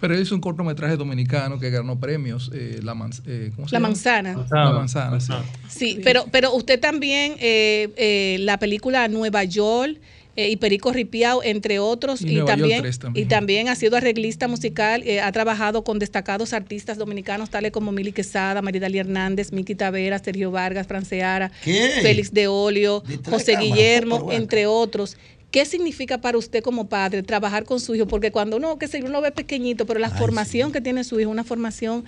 Speaker 21: Pero él hizo un cortometraje dominicano que ganó premios, eh, la, manz- eh, ¿cómo se
Speaker 2: La
Speaker 21: llama?
Speaker 2: manzana.
Speaker 21: La manzana, sí.
Speaker 2: Sí, pero, pero usted también, eh, eh, la película Nueva York eh, y Perico Ripiao, entre otros,
Speaker 21: Y
Speaker 2: también,
Speaker 21: 3 también.
Speaker 2: y también ha sido arreglista musical, eh, ha trabajado con destacados artistas dominicanos tales como Mili Quesada, Maridali Hernández, Miki Tavera, Sergio Vargas, Franceara. Félix de Olio, José
Speaker 4: cámaras,
Speaker 2: Guillermo, entre otros. ¿Qué significa para usted como padre trabajar con su hijo? Porque cuando uno, que uno ve pequeñito, pero la formación que tiene su hijo, una formación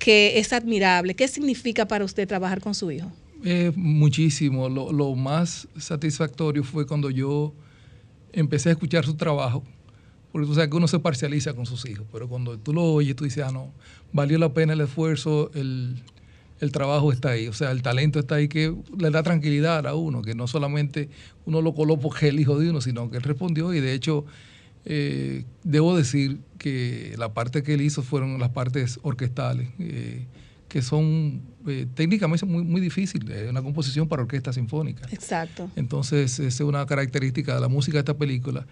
Speaker 2: que es admirable. ¿Qué significa para usted trabajar con su hijo?
Speaker 21: Eh, muchísimo. Lo, lo más satisfactorio fue cuando yo empecé a escuchar su trabajo. Porque tú sabes que uno se parcializa con sus hijos, pero cuando tú lo oyes, tú dices, ah, no, valió la pena el esfuerzo, el, el trabajo está ahí, o sea, el talento está ahí que le da tranquilidad a uno, que no solamente uno lo coló porque es el hijo de uno, sino que él respondió y de hecho eh, debo decir que la parte que él hizo fueron las partes orquestales, eh, que son eh, técnicamente muy, muy difíciles, es una composición para orquesta sinfónica.
Speaker 2: Exacto.
Speaker 21: Entonces, esa es una característica de la música de esta película,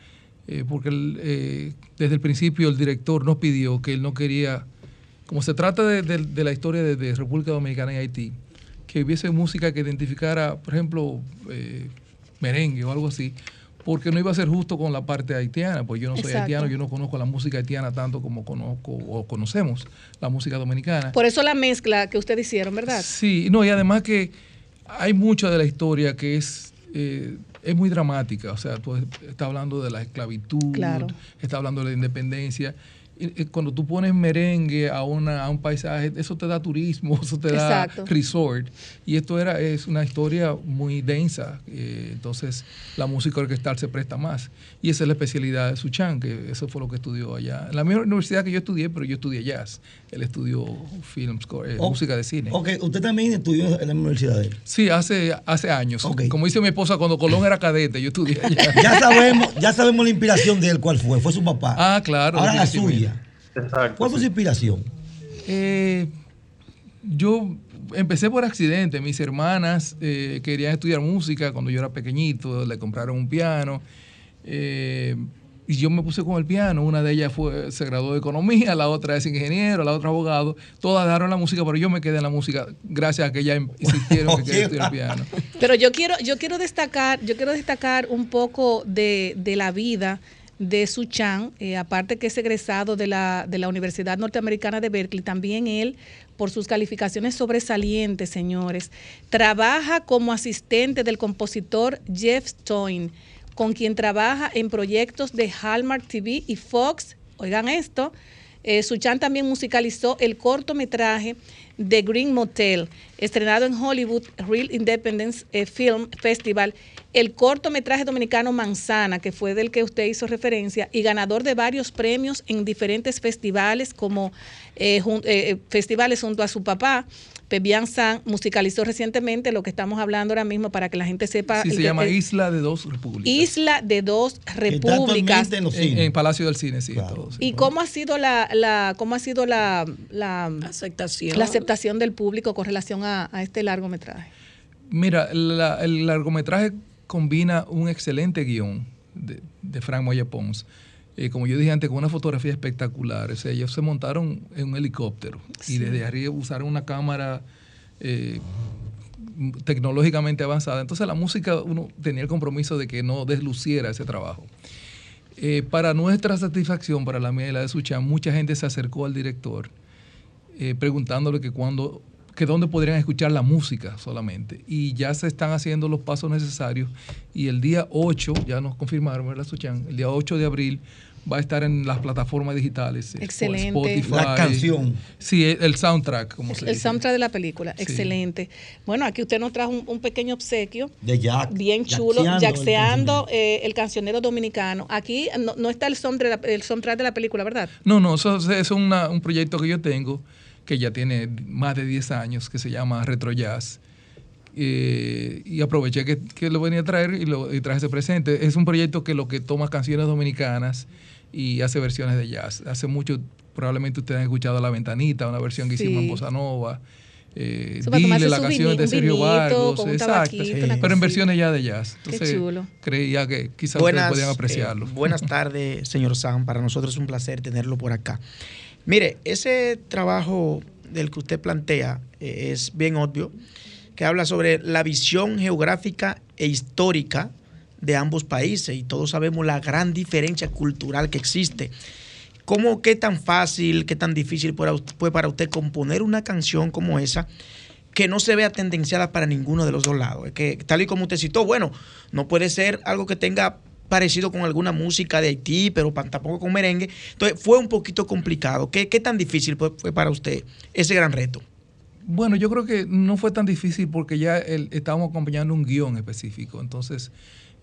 Speaker 21: eh, porque el, eh, desde el principio el director nos pidió que él no quería, como se trata de, de- de la historia de, de República Dominicana y Haití, que hubiese música que identificara, por ejemplo, merengue o algo así, porque no iba a ser justo con la parte haitiana, pues yo no soy
Speaker 2: Exacto.
Speaker 21: haitiano, yo no conozco la música haitiana tanto como conozco o conocemos la música dominicana.
Speaker 2: Por eso la mezcla que ustedes hicieron, ¿verdad?
Speaker 21: Sí, no, y además que hay mucha de la historia que es, eh, es muy dramática. O sea, tú estás hablando de la esclavitud,
Speaker 2: Claro.
Speaker 21: estás hablando de la independencia. Cuando tú pones merengue a, una, a un paisaje, eso te da turismo, eso te da
Speaker 2: Exacto.
Speaker 21: resort. Y esto era, es una historia muy densa. eh, entonces, la música orquestal se presta más. Y esa es la especialidad de Suchan, que eso fue lo que estudió allá. En la misma universidad que yo estudié, pero yo estudié jazz. Él estudió film score, eh,
Speaker 4: Oh,
Speaker 21: música de cine.
Speaker 4: Ok, usted también estudió en la universidad de él.
Speaker 21: Sí, hace, hace años. Como dice mi esposa, cuando Colón era cadete, yo estudié allá.
Speaker 4: Ya sabemos, ya sabemos la inspiración de él, cuál fue. Fue su papá.
Speaker 21: Ah, claro.
Speaker 4: Ahora la
Speaker 21: definitivamente.
Speaker 4: ¿Cuál fue su inspiración?
Speaker 21: Eh, yo empecé por accidente. Mis hermanas eh, querían estudiar música cuando yo era pequeñito, le compraron un piano. eh, y yo me puse con el piano. Una de ellas fue, se graduó de economía, la otra es ingeniero, la otra abogado. Todas dejaron la música, pero yo me quedé en la música gracias a que ellas insistieron que quería estudiar piano.
Speaker 2: Pero yo quiero, yo quiero destacar, yo quiero destacar un poco de, de la vida de Suchan, eh, aparte que es egresado de la, de la Universidad Norteamericana de Berkeley, también él, por sus calificaciones sobresalientes, señores, trabaja como asistente del compositor Jeff Stoin, con quien trabaja en proyectos de Hallmark TV y Fox. Oigan esto, eh, Suchan también musicalizó el cortometraje The Green Motel, estrenado en Hollywood Real Independence eh, Film Festival, el cortometraje dominicano Manzana, que fue del que usted hizo referencia, y ganador de varios premios en diferentes festivales, como eh, jun- eh, festivales junto a su papá. Pebian San musicalizó recientemente lo que estamos hablando ahora mismo para que la gente sepa.
Speaker 21: Sí, se
Speaker 2: que-
Speaker 21: llama Isla de Dos Repúblicas.
Speaker 2: Isla de dos repúblicas.
Speaker 21: En, en Palacio del Cine, sí. todo, sí.
Speaker 2: ¿Y cómo ha sido la, la cómo ha sido la, la
Speaker 3: aceptación
Speaker 2: la aceptación del público con relación a, a este largometraje?
Speaker 21: Mira, la- el largometraje combina un excelente guion de, de Frank Moya Pons. Eh, como yo dije antes, con una fotografía espectacular. O sea, ellos se montaron en un helicóptero y desde arriba usaron una cámara eh, tecnológicamente avanzada. Entonces la música uno tenía el compromiso de que no desluciera ese trabajo. Eh, para nuestra satisfacción, para la mía y la de Suchan, mucha gente se acercó al director preguntándole que cuándo, que dónde podrían escuchar la música solamente. Y ya se están haciendo los pasos necesarios. Y el día 8, ya nos confirmaron, ¿verdad, Suchan? El día 8 de abril va a estar en las plataformas digitales. eh,
Speaker 2: Excelente.
Speaker 21: Spotify.
Speaker 4: La canción.
Speaker 21: Sí, el el soundtrack, como se
Speaker 2: El
Speaker 21: dice.
Speaker 2: soundtrack de la película,
Speaker 21: Sí.
Speaker 2: excelente. Bueno, aquí usted nos trajo un, un pequeño obsequio.
Speaker 4: De Jack.
Speaker 2: Bien chulo,
Speaker 4: Jaxeando el
Speaker 2: jaxeando eh, el cancionero dominicano. Aquí no, no está el soundtrack, el soundtrack de la película, ¿verdad?
Speaker 21: No, no, eso, eso es una- un proyecto que yo tengo que ya tiene más de 10 años, que se llama Retro Jazz. Eh, y aproveché que, que lo venía a traer y, lo, y traje ese presente. Es un proyecto que lo que toma canciones dominicanas y hace versiones de jazz. Hace mucho, probablemente ustedes han escuchado La Ventanita, una versión que hicimos en
Speaker 2: Sí.
Speaker 21: Bossa Nova. Eh, Dile, la canción de Sergio Vargas. Exacto.
Speaker 2: una
Speaker 21: Pero en versiones ya de jazz.
Speaker 2: Qué
Speaker 21: Entonces,
Speaker 2: chulo.
Speaker 21: creía que quizás ustedes podían
Speaker 6: eh,
Speaker 21: apreciarlo.
Speaker 6: buenas tardes, señor Sam. Para nosotros es un placer tenerlo por acá. Mire, ese trabajo del que usted plantea eh, es bien obvio, que habla sobre la visión geográfica e histórica de ambos países y todos sabemos la gran diferencia cultural que existe. ¿Cómo, qué tan fácil, qué tan difícil fue para usted componer una canción como esa que no se vea tendenciada para ninguno de los dos lados? Que, tal y como usted citó, bueno, no puede ser algo que tenga parecido con alguna música de Haití, pero tampoco con merengue. Entonces, fue un poquito complicado. ¿Qué, qué tan difícil fue, para usted ese gran reto?
Speaker 21: Bueno, yo creo que no fue tan difícil porque ya estábamos acompañando un guion específico. Entonces,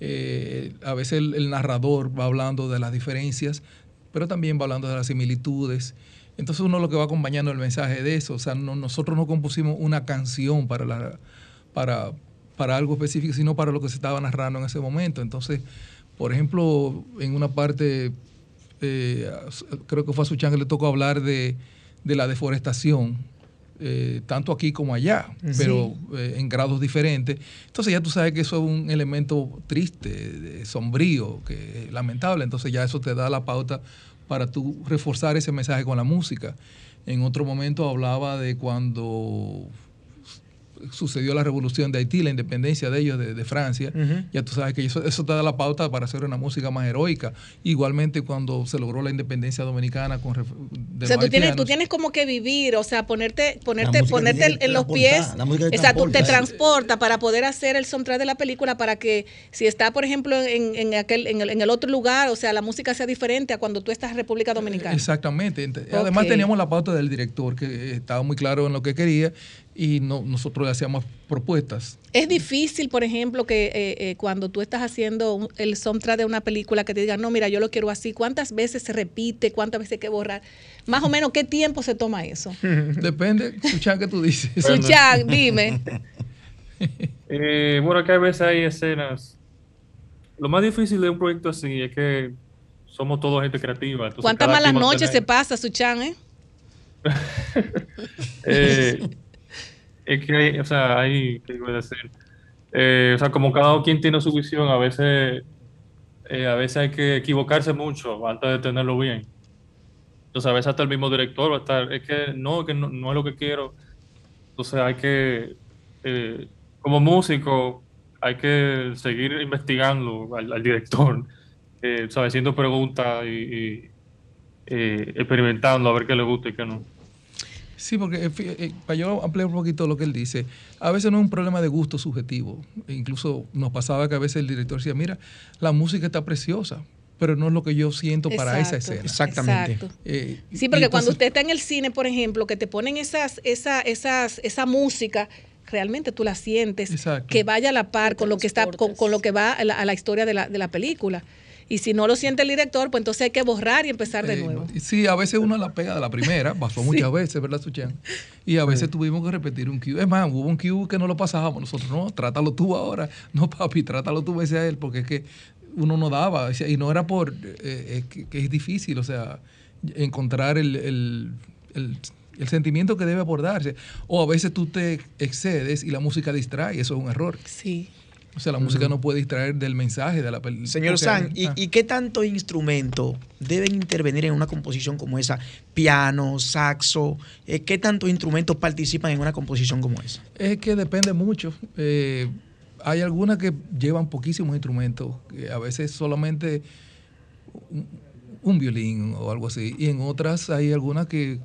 Speaker 21: eh, a veces el, narrador va hablando de las diferencias, pero también va hablando de las similitudes. Entonces uno lo que va acompañando el mensaje de eso. O sea, no- nosotros no compusimos una canción para, la, para, para algo específico, sino para lo que se estaba narrando en ese momento. Entonces, por ejemplo, en una parte, eh, creo que fue a Suchan que le tocó hablar de, de la deforestación, eh, tanto aquí como allá,
Speaker 6: Sí.
Speaker 21: pero eh, en grados diferentes. Entonces ya tú sabes que eso es un elemento triste, sombrío, que lamentable. Entonces ya eso te da la pauta para tú reforzar ese mensaje con la música. En otro momento hablaba de cuando sucedió la revolución de Haití, la independencia de ellos de, de Francia,
Speaker 6: Ujú.
Speaker 21: ya tú sabes que eso, eso te da la pauta para hacer una música más heroica. Igualmente cuando se logró la independencia dominicana con de
Speaker 2: o sea,
Speaker 21: los
Speaker 2: tú tienes, tú tienes como que vivir, o sea, ponerte, ponerte, ponerte
Speaker 21: tiene
Speaker 2: en, los pies.
Speaker 21: música te
Speaker 2: Exacto, te
Speaker 21: transporta.
Speaker 2: transporta para poder hacer el soundtrack de la película para que si está, por ejemplo, en, en aquel, en el, en el otro lugar, o sea, la música sea diferente a cuando tú estás en República Dominicana.
Speaker 21: Exactamente. Ent- Además teníamos la pauta del director que estaba muy claro en lo que quería y no, nosotros le hacíamos propuestas.
Speaker 2: Es difícil, por ejemplo, que eh, eh, cuando tú estás haciendo un- el soundtrack de una película que te digan, no, mira, yo lo quiero así, ¿cuántas veces se repite? ¿Cuántas veces hay que borrar? Más o menos, ¿qué tiempo se toma eso?
Speaker 21: Depende, Suchan, ¿qué tú dices?
Speaker 2: Suchan, dime.
Speaker 22: Eh, bueno, que a veces hay escenas. Lo más difícil de un proyecto así es que somos todos gente creativa. entonces
Speaker 2: ¿Cuántas malas noches se pasa, Suchan, eh?
Speaker 22: Eh, es que, hay- o sea, hay, ¿qué iba a decir? Eh, o sea, como cada quien tiene su visión, a veces, eh, a veces hay que equivocarse mucho antes de tenerlo bien. Entonces, a veces hasta el mismo director va a estar, es que no, que no, no es lo que quiero. Entonces, hay que, eh, como músico, hay que seguir investigando al, al director ¿sabes? Haciendo preguntas y, y, experimentando a ver qué le gusta y qué no.
Speaker 21: Sí, porque eh, eh, para yo ampliar un poquito lo que él dice, a veces no es un problema de gusto subjetivo. E incluso nos pasaba que a veces el director decía, mira, la música está preciosa, pero no es lo que yo siento para esa escena.
Speaker 2: Exactamente. exacto.
Speaker 21: Eh,
Speaker 2: Sí, porque cuando usted está en el cine, por ejemplo, que te ponen esas, esa, esas, esa música, realmente tú la sientes,
Speaker 21: Exacto.
Speaker 2: que vaya a la par con lo que está, con, con lo que va a la, a la historia de la, de la película. Y si no lo siente el director, pues entonces hay que borrar y empezar de
Speaker 21: Eh,
Speaker 2: nuevo.
Speaker 21: Sí, a veces uno la pega de la primera, pasó muchas veces, ¿verdad, Suchan? Y a veces tuvimos que repetir un cue. Es más, hubo un cue que no lo pasábamos nosotros, no, trátalo tú ahora. No, papi, trátalo tú, me decía él, porque es que uno no daba. Y no era por. eh, es que, que es difícil, o sea, encontrar el, el- el- el sentimiento que debe abordarse. O a veces tú te excedes y la música distrae, eso es un error.
Speaker 2: Sí.
Speaker 21: O sea, la música no puede distraer del mensaje de la película.
Speaker 6: Señor San, ¿y, y qué tanto instrumento deben intervenir en una composición como esa? Piano, saxo, eh, ¿qué tantos instrumentos participan en una composición como esa?
Speaker 21: Es que depende mucho. Eh, hay algunas que llevan poquísimos instrumentos, que a veces solamente un, un violín o algo así, y en otras hay algunas que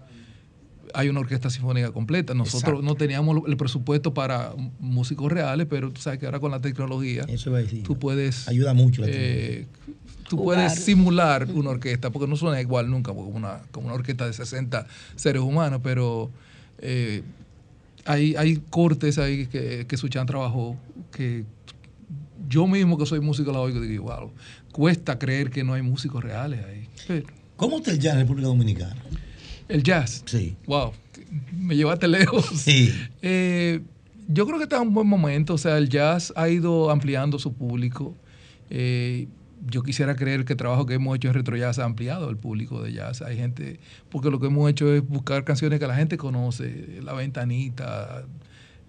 Speaker 21: hay una orquesta sinfónica completa. Nosotros
Speaker 4: Exacto.
Speaker 21: no teníamos el presupuesto para músicos reales, pero tú sabes que ahora con la tecnología
Speaker 4: Eso iba a decir.
Speaker 21: tú puedes
Speaker 4: Ayuda mucho la
Speaker 21: eh, tú
Speaker 4: Jugar.
Speaker 21: puedes simular una orquesta, porque no suena igual nunca como una, como una orquesta de 60 seres humanos, pero eh, hay, hay cortes ahí que, que Suchan trabajó que yo mismo que soy músico la oigo y digo, wow, cuesta creer que no hay músicos reales ahí. Pero
Speaker 4: ¿Cómo está el jazz en República Dominicana?
Speaker 21: El jazz,
Speaker 4: Sí.
Speaker 21: wow, me llevaste lejos.
Speaker 4: Sí.
Speaker 21: Eh, yo creo que está en un buen momento. O sea, el jazz ha ido ampliando su público. Eh, yo quisiera creer que el trabajo que hemos hecho en Retro Jazz ha ampliado el público de jazz. Hay gente, porque lo que hemos hecho es buscar canciones que la gente conoce, La Ventanita.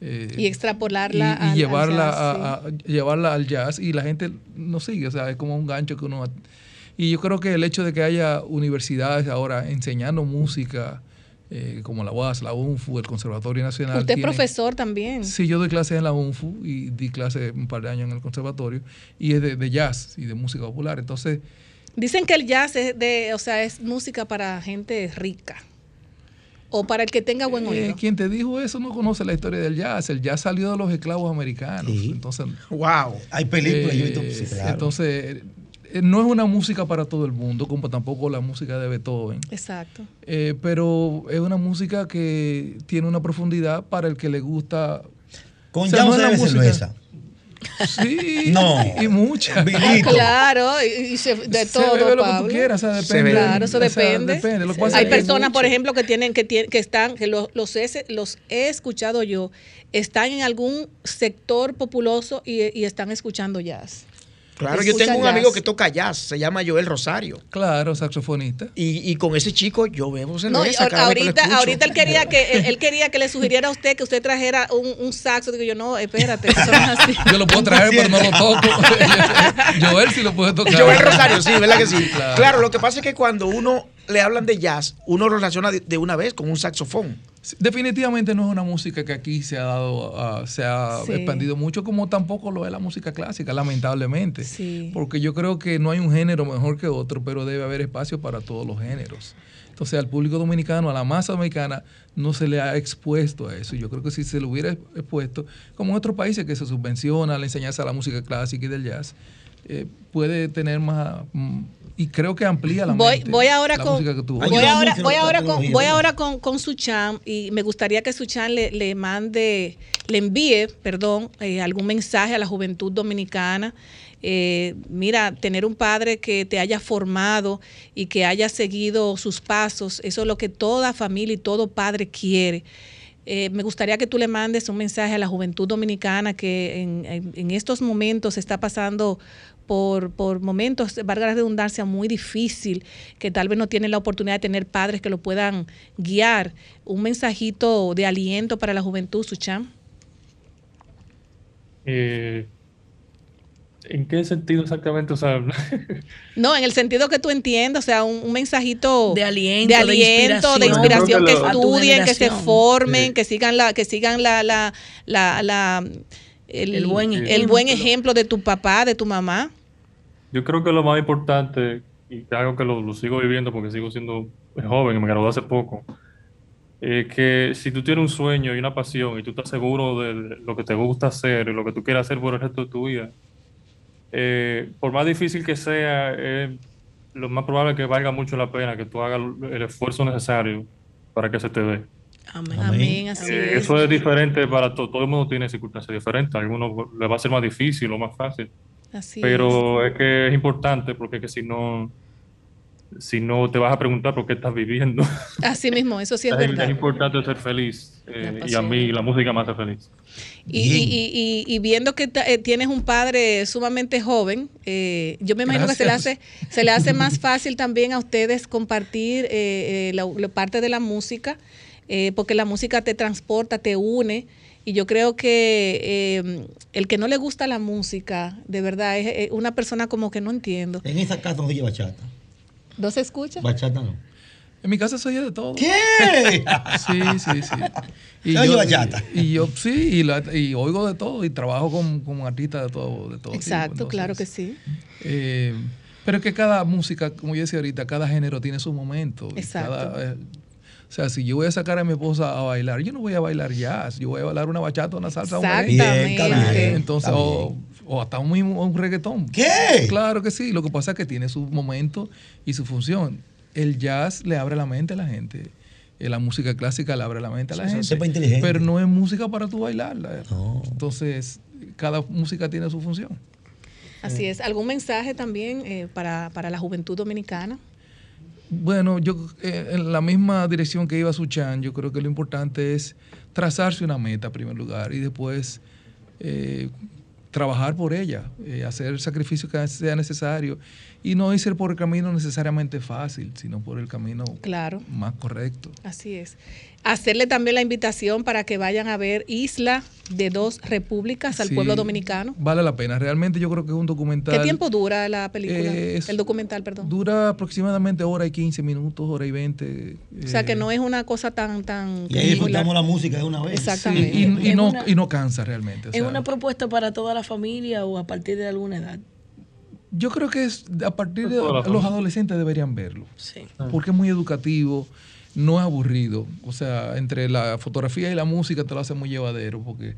Speaker 21: eh,
Speaker 2: Y extrapolarla
Speaker 21: y, y
Speaker 2: al- al
Speaker 21: llevarla,
Speaker 2: jazz,
Speaker 21: a- a- llevarla al jazz y la gente no sigue, o sea, es como un gancho que uno... Y yo creo que el hecho de que haya universidades ahora enseñando música, eh, como la UAS, la UNFU, el Conservatorio Nacional...
Speaker 2: Usted es profesor también.
Speaker 21: Sí, yo doy clases en la UNFU y di clases un par de años en el conservatorio y es de, de jazz y de música popular. Entonces,
Speaker 2: Dicen que el jazz es de, o sea, es música para gente rica. O para el que tenga buen
Speaker 21: eh,
Speaker 2: oído.
Speaker 21: quien te dijo eso no conoce la historia del jazz. El jazz salió de los esclavos americanos. Entonces,
Speaker 6: wow.
Speaker 4: Hay películas, yo he visto-
Speaker 21: Eh,
Speaker 4: sí, claro.
Speaker 21: Entonces, no es una música para todo el mundo, como tampoco la música de Beethoven.
Speaker 2: Exacto.
Speaker 21: Eh, pero es una música que tiene una profundidad para el que le gusta.
Speaker 4: Con
Speaker 21: O sea,
Speaker 4: ya no
Speaker 21: la música-
Speaker 4: cerveza.
Speaker 21: Sí.
Speaker 4: No.
Speaker 21: Y mucha.
Speaker 4: Vinito.
Speaker 2: Claro, y, se- de
Speaker 21: Se
Speaker 2: todo.
Speaker 21: bebe lo que tú quieras, o sea, depende.
Speaker 2: Claro, eso
Speaker 21: o sea,
Speaker 2: depende.
Speaker 21: depende. Lo
Speaker 2: Hay personas, por ejemplo, que tienen, que tienen, que están, que los, los, he, los he escuchado yo, están en algún sector populoso y, y están escuchando jazz.
Speaker 6: Claro, yo tengo un
Speaker 2: jazz.
Speaker 6: amigo que toca jazz, se llama Joel Rosario.
Speaker 21: Claro, saxofonista.
Speaker 6: Y, y con ese chico yo bebo cerveza
Speaker 2: No,
Speaker 6: cada vez que lo
Speaker 2: ahorita, ahorita él quería que él, él quería que le sugiriera a usted que usted trajera un, un saxo. Digo yo, no, espérate, eso no es así.
Speaker 21: Yo lo puedo traer, pero no lo toco. Joel sí lo puede tocar.
Speaker 6: Joel Rosario, sí, ¿verdad que sí?
Speaker 21: Claro.
Speaker 6: Claro. lo que pasa es que cuando uno le hablan de jazz, uno lo relaciona de, de una vez con un saxofón.
Speaker 21: Definitivamente no es una música que aquí se ha dado, ah, se ha
Speaker 6: Sí.
Speaker 21: expandido mucho, como tampoco lo es la música clásica, lamentablemente.
Speaker 2: Sí.
Speaker 21: Porque yo creo que no hay un género mejor que otro, pero debe haber espacio para todos los géneros. Entonces al público dominicano, a la masa dominicana, no se le ha expuesto a eso. Yo creo que si se le hubiera expuesto, como en otros países que se subvenciona la enseñanza de la música clásica y del jazz, eh, puede tener más... mm, y creo que amplía la
Speaker 2: Voy,
Speaker 21: mente,
Speaker 2: voy ahora
Speaker 21: la
Speaker 2: con
Speaker 21: música que tú
Speaker 2: voy ahora, voy ahora con voy ahora con, con Suchan y me gustaría que Suchan le, le mande le envíe perdón eh, algún mensaje a la juventud dominicana. Eh, mira tener un padre que te haya formado y que haya seguido sus pasos eso es lo que toda familia y todo padre quiere. Eh, me gustaría que tú le mandes un mensaje a la juventud dominicana que en, en- en estos momentos está pasando por, por momentos, valga la redundancia, muy difícil, que tal vez no tienen la oportunidad de tener padres que lo puedan guiar. Un mensajito de aliento para la juventud, Sucham.
Speaker 22: Eh, ¿En qué sentido exactamente? O sea,
Speaker 2: No, en el sentido que tú entiendas, o sea, un, un mensajito
Speaker 3: De aliento,
Speaker 2: de,
Speaker 3: de
Speaker 2: aliento, de
Speaker 3: inspiración.
Speaker 2: inspiración, que estudien, que se formen, que sigan la, que sigan la, la, la, la- el,
Speaker 3: El buen
Speaker 2: el buen ejemplo de tu papá, de tu mamá.
Speaker 22: Yo creo que lo más importante, y algo que lo, lo sigo viviendo porque sigo siendo joven y me gradué hace poco, es que si tú tienes un sueño y una pasión y tú estás seguro de lo que te gusta hacer y lo que tú quieres hacer por el resto de tu vida, eh, por más difícil que sea, es lo más probable que valga mucho la pena que tú hagas el esfuerzo necesario para que se te dé.
Speaker 3: Amén.
Speaker 2: Amén, así
Speaker 22: Eh,
Speaker 2: es.
Speaker 22: eso es diferente para todo. Todo el mundo tiene circunstancias diferentes. A algunos le va a ser más difícil o más fácil.
Speaker 2: Así
Speaker 22: Pero es que es importante porque es que si no, si no te vas a preguntar por qué estás viviendo.
Speaker 2: Así mismo, eso sí es
Speaker 22: es,
Speaker 2: verdad.
Speaker 22: es importante ser feliz. eh, y a mí la música me hace feliz.
Speaker 2: Y, y- y- y- y viendo que ta- eh, tienes un padre sumamente joven, eh, yo me imagino que se le, hace, se le hace más fácil también a ustedes compartir eh, eh, la, la parte de la música, eh, porque la música te transporta, te une. Y yo creo que eh, el que no le gusta la música, de verdad, es, es una persona como que no entiendo.
Speaker 4: En esa casa no se oye bachata.
Speaker 2: ¿No se escucha?
Speaker 4: Bachata no.
Speaker 21: En mi casa se oye de todo.
Speaker 4: ¿Qué?
Speaker 21: Sí, sí, sí.
Speaker 4: Se oye bachata.
Speaker 21: Y, y yo sí, y, la- y oigo de todo y trabajo con, con artistas de todo, de todo tipo,
Speaker 2: Exacto,
Speaker 21: entonces,
Speaker 2: claro que sí.
Speaker 21: eh, pero es que cada música, como yo decía ahorita, cada género tiene su momento. y
Speaker 2: Exacto.
Speaker 21: cada, eh, o sea, si yo voy a sacar a mi esposa a bailar, yo no voy a bailar jazz, yo voy a bailar una bachata, una salsa, un merengue. Entonces, o, o hasta un, mismo- un reggaetón.
Speaker 4: ¿Qué?
Speaker 21: Claro que sí. Lo que pasa es que tiene su momento y su función. El jazz le abre la mente a la gente. Eh, La música clásica le abre la mente a la
Speaker 4: Sí,
Speaker 21: gente.
Speaker 4: sepa inteligente.
Speaker 21: Pero no es música para tú bailarla. Entonces, cada música tiene su función.
Speaker 2: Así es. ¿Algún mensaje también eh, para, para la juventud dominicana?
Speaker 21: Bueno, yo eh, en la misma dirección que iba Suchan, yo creo que lo importante es trazarse una meta en primer lugar y después eh, trabajar por ella, eh, hacer el sacrificio que sea necesario y no irse por el camino necesariamente fácil, sino por el camino
Speaker 2: Claro.
Speaker 21: más correcto.
Speaker 2: Así es. Hacerle también la invitación para que vayan a ver Isla de dos repúblicas al
Speaker 21: Sí,
Speaker 2: pueblo dominicano.
Speaker 21: Vale la pena. Realmente yo creo que es un documental.
Speaker 2: ¿Qué tiempo dura la película?
Speaker 21: Eh, es-
Speaker 2: el documental, perdón.
Speaker 21: Dura aproximadamente hora y 15 minutos, hora y 20.
Speaker 2: o sea, que
Speaker 21: eh,
Speaker 2: no es una cosa tan... tan
Speaker 4: Y ahí disfrutamos la música de una vez.
Speaker 2: Exactamente.
Speaker 21: y, no,
Speaker 3: una-
Speaker 21: y no cansa realmente. o
Speaker 3: ¿Es
Speaker 21: sea,
Speaker 3: una propuesta para toda la familia o a partir de alguna edad?
Speaker 21: Yo creo que es a partir de los adolescentes deberían verlo.
Speaker 3: Sí.
Speaker 21: Porque es muy educativo, no es aburrido. O sea, entre la fotografía y la música te lo hace muy llevadero porque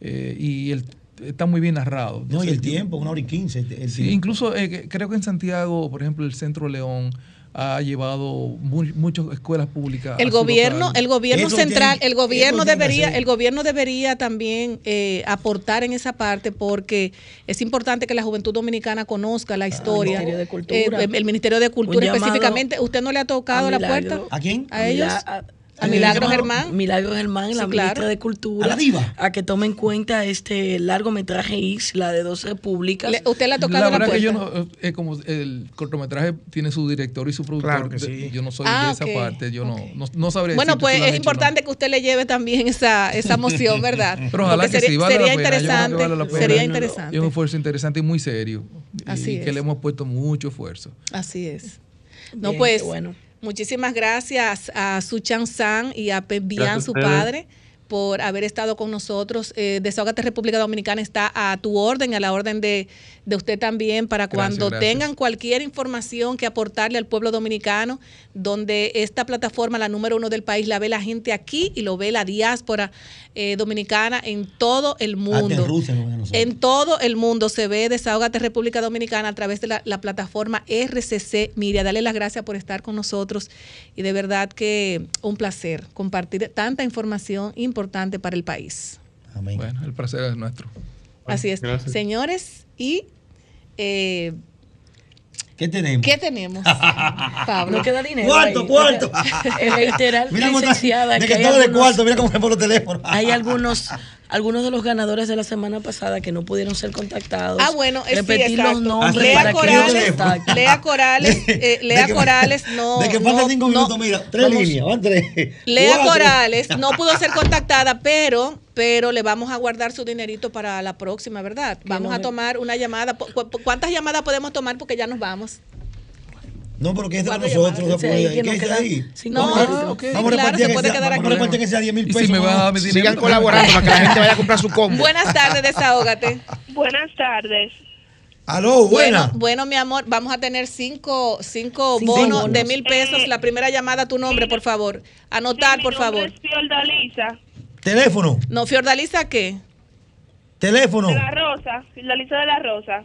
Speaker 21: eh, y el, está muy bien narrado.
Speaker 4: No, y el tiempo, una hora y quince.
Speaker 21: Sí, incluso eh, creo que en Santiago, por ejemplo, el Centro León ha llevado mu- muchas escuelas públicas.
Speaker 2: El
Speaker 21: a
Speaker 2: gobierno,
Speaker 21: local.
Speaker 2: el gobierno
Speaker 21: Eso
Speaker 2: central,
Speaker 21: tiene-
Speaker 2: el gobierno debería, el gobierno debería también eh, aportar en esa parte porque es importante que la juventud dominicana conozca la historia.
Speaker 3: Ministerio de Cultura.
Speaker 2: Eh, el Ministerio de Cultura específicamente. ¿Usted no le ha tocado
Speaker 3: a
Speaker 2: la puerta?
Speaker 4: ¿A quién?
Speaker 2: A ellos.
Speaker 3: Mila-
Speaker 2: A Milagro Germán.
Speaker 3: Milagro Germán, la
Speaker 2: Sí, claro.
Speaker 3: ministra de Cultura.
Speaker 4: A la diva.
Speaker 3: A que tome en cuenta este largometraje Isla de dos repúblicas.
Speaker 2: Le- ¿Usted le ha tocado
Speaker 21: La
Speaker 2: la,
Speaker 21: verdad
Speaker 2: puerta?
Speaker 21: que yo no, eh, eh, como el cortometraje tiene su director y su productor,
Speaker 6: Claro que
Speaker 21: de-
Speaker 6: sí.
Speaker 21: yo no soy
Speaker 2: Ah,
Speaker 21: de esa parte, yo no, no, no sabría
Speaker 2: Bueno, pues es
Speaker 21: hecho o no.
Speaker 2: importante que usted le lleve también esa, esa moción, ¿verdad?
Speaker 21: Pero ojalá
Speaker 2: Porque
Speaker 21: que
Speaker 2: sería,
Speaker 21: sí, vale
Speaker 2: sería
Speaker 21: la pena,
Speaker 2: interesante.
Speaker 21: vale la pena.
Speaker 2: Sería
Speaker 21: Es un
Speaker 2: interesante.
Speaker 21: esfuerzo interesante y muy serio.
Speaker 2: Así
Speaker 21: y
Speaker 2: es.
Speaker 21: que le hemos puesto mucho esfuerzo.
Speaker 2: Así es. No,
Speaker 3: Bien,
Speaker 2: pues,
Speaker 3: bueno.
Speaker 2: Muchísimas gracias a Suchan San y a Pep Bian, su padre, por haber estado con nosotros. Eh, Desahogate República Dominicana está a tu orden, a la orden de, de usted también, para cuando
Speaker 21: gracias.
Speaker 2: tengan cualquier información que aportarle al pueblo dominicano, donde esta plataforma, la número uno del país, la ve la gente aquí y lo ve la diáspora eh, dominicana en todo el mundo.
Speaker 4: en Rusia
Speaker 2: todo el mundo se ve Desahogate República Dominicana a través de la, la plataforma RCC Miria. Dale las gracias por estar con nosotros y de verdad que un placer compartir tanta información importante para el país.
Speaker 21: Bueno, el placer es nuestro.
Speaker 2: Así es.
Speaker 21: gracias.
Speaker 2: Señores, y eh,
Speaker 4: ¿Qué tenemos?
Speaker 2: ¿qué tenemos, Pablo?
Speaker 3: No queda dinero.
Speaker 4: Cuarto,
Speaker 3: ahí.
Speaker 4: cuarto.
Speaker 3: Reiterar,
Speaker 4: Mira cómo está-
Speaker 3: licenciada,
Speaker 4: de
Speaker 3: que
Speaker 4: que de
Speaker 3: algunos-
Speaker 4: cuarto, mira cómo se por los teléfonos.
Speaker 3: Hay algunos, algunos de los ganadores de la semana pasada que no pudieron ser contactados.
Speaker 2: Ah, bueno, es
Speaker 3: Repetir los nombres
Speaker 2: Lea
Speaker 3: para que
Speaker 2: Corales,
Speaker 3: ellos destaquen.
Speaker 2: Lea Corales, eh, Lea
Speaker 4: que-
Speaker 2: Corales, no.
Speaker 4: de que
Speaker 2: no,
Speaker 4: faltan cinco
Speaker 2: no,
Speaker 4: minutos, mira, tres
Speaker 2: vamos-
Speaker 4: líneas, van tres.
Speaker 2: Lea
Speaker 4: Cuatro.
Speaker 2: Corales no pudo ser contactada, pero pero le vamos a guardar su dinerito para la próxima, ¿verdad? Vamos
Speaker 3: no
Speaker 2: a tomar una llamada. ¿Cu- cu- ¿Cuántas llamadas podemos tomar? Porque ya nos vamos.
Speaker 4: No, pero que es de
Speaker 2: ¿Cuántas
Speaker 4: nosotros,
Speaker 2: Sí,
Speaker 4: ¿Qué
Speaker 2: nos
Speaker 4: dice ahí?
Speaker 2: cinco
Speaker 4: Vamos,
Speaker 2: minutos.
Speaker 4: a-
Speaker 2: Sí,
Speaker 4: vamos a
Speaker 2: claro, se
Speaker 4: que
Speaker 2: puede
Speaker 4: sea-
Speaker 2: quedar
Speaker 4: vamos a
Speaker 2: aquí.
Speaker 4: repartir que sea 10 mil
Speaker 21: Y si
Speaker 4: pesos.
Speaker 21: me vas a dar mi
Speaker 6: Sigan colaborando para que la gente vaya a comprar su combo.
Speaker 2: Buenas tardes, desahógate.
Speaker 23: Buenas tardes.
Speaker 4: Aló, buena.
Speaker 2: Bueno, bueno, mi amor, vamos a tener cinco, cinco
Speaker 4: Cinco
Speaker 2: bonos
Speaker 4: bonos.
Speaker 2: de mil pesos. La primera llamada, tu nombre, por favor. Anotar, por favor.
Speaker 23: Fiordalisa,
Speaker 4: Teléfono,
Speaker 2: No, Fiordalisa, ¿qué?
Speaker 4: teléfono.
Speaker 23: de la Rosa, Fiordalisa de la Rosa.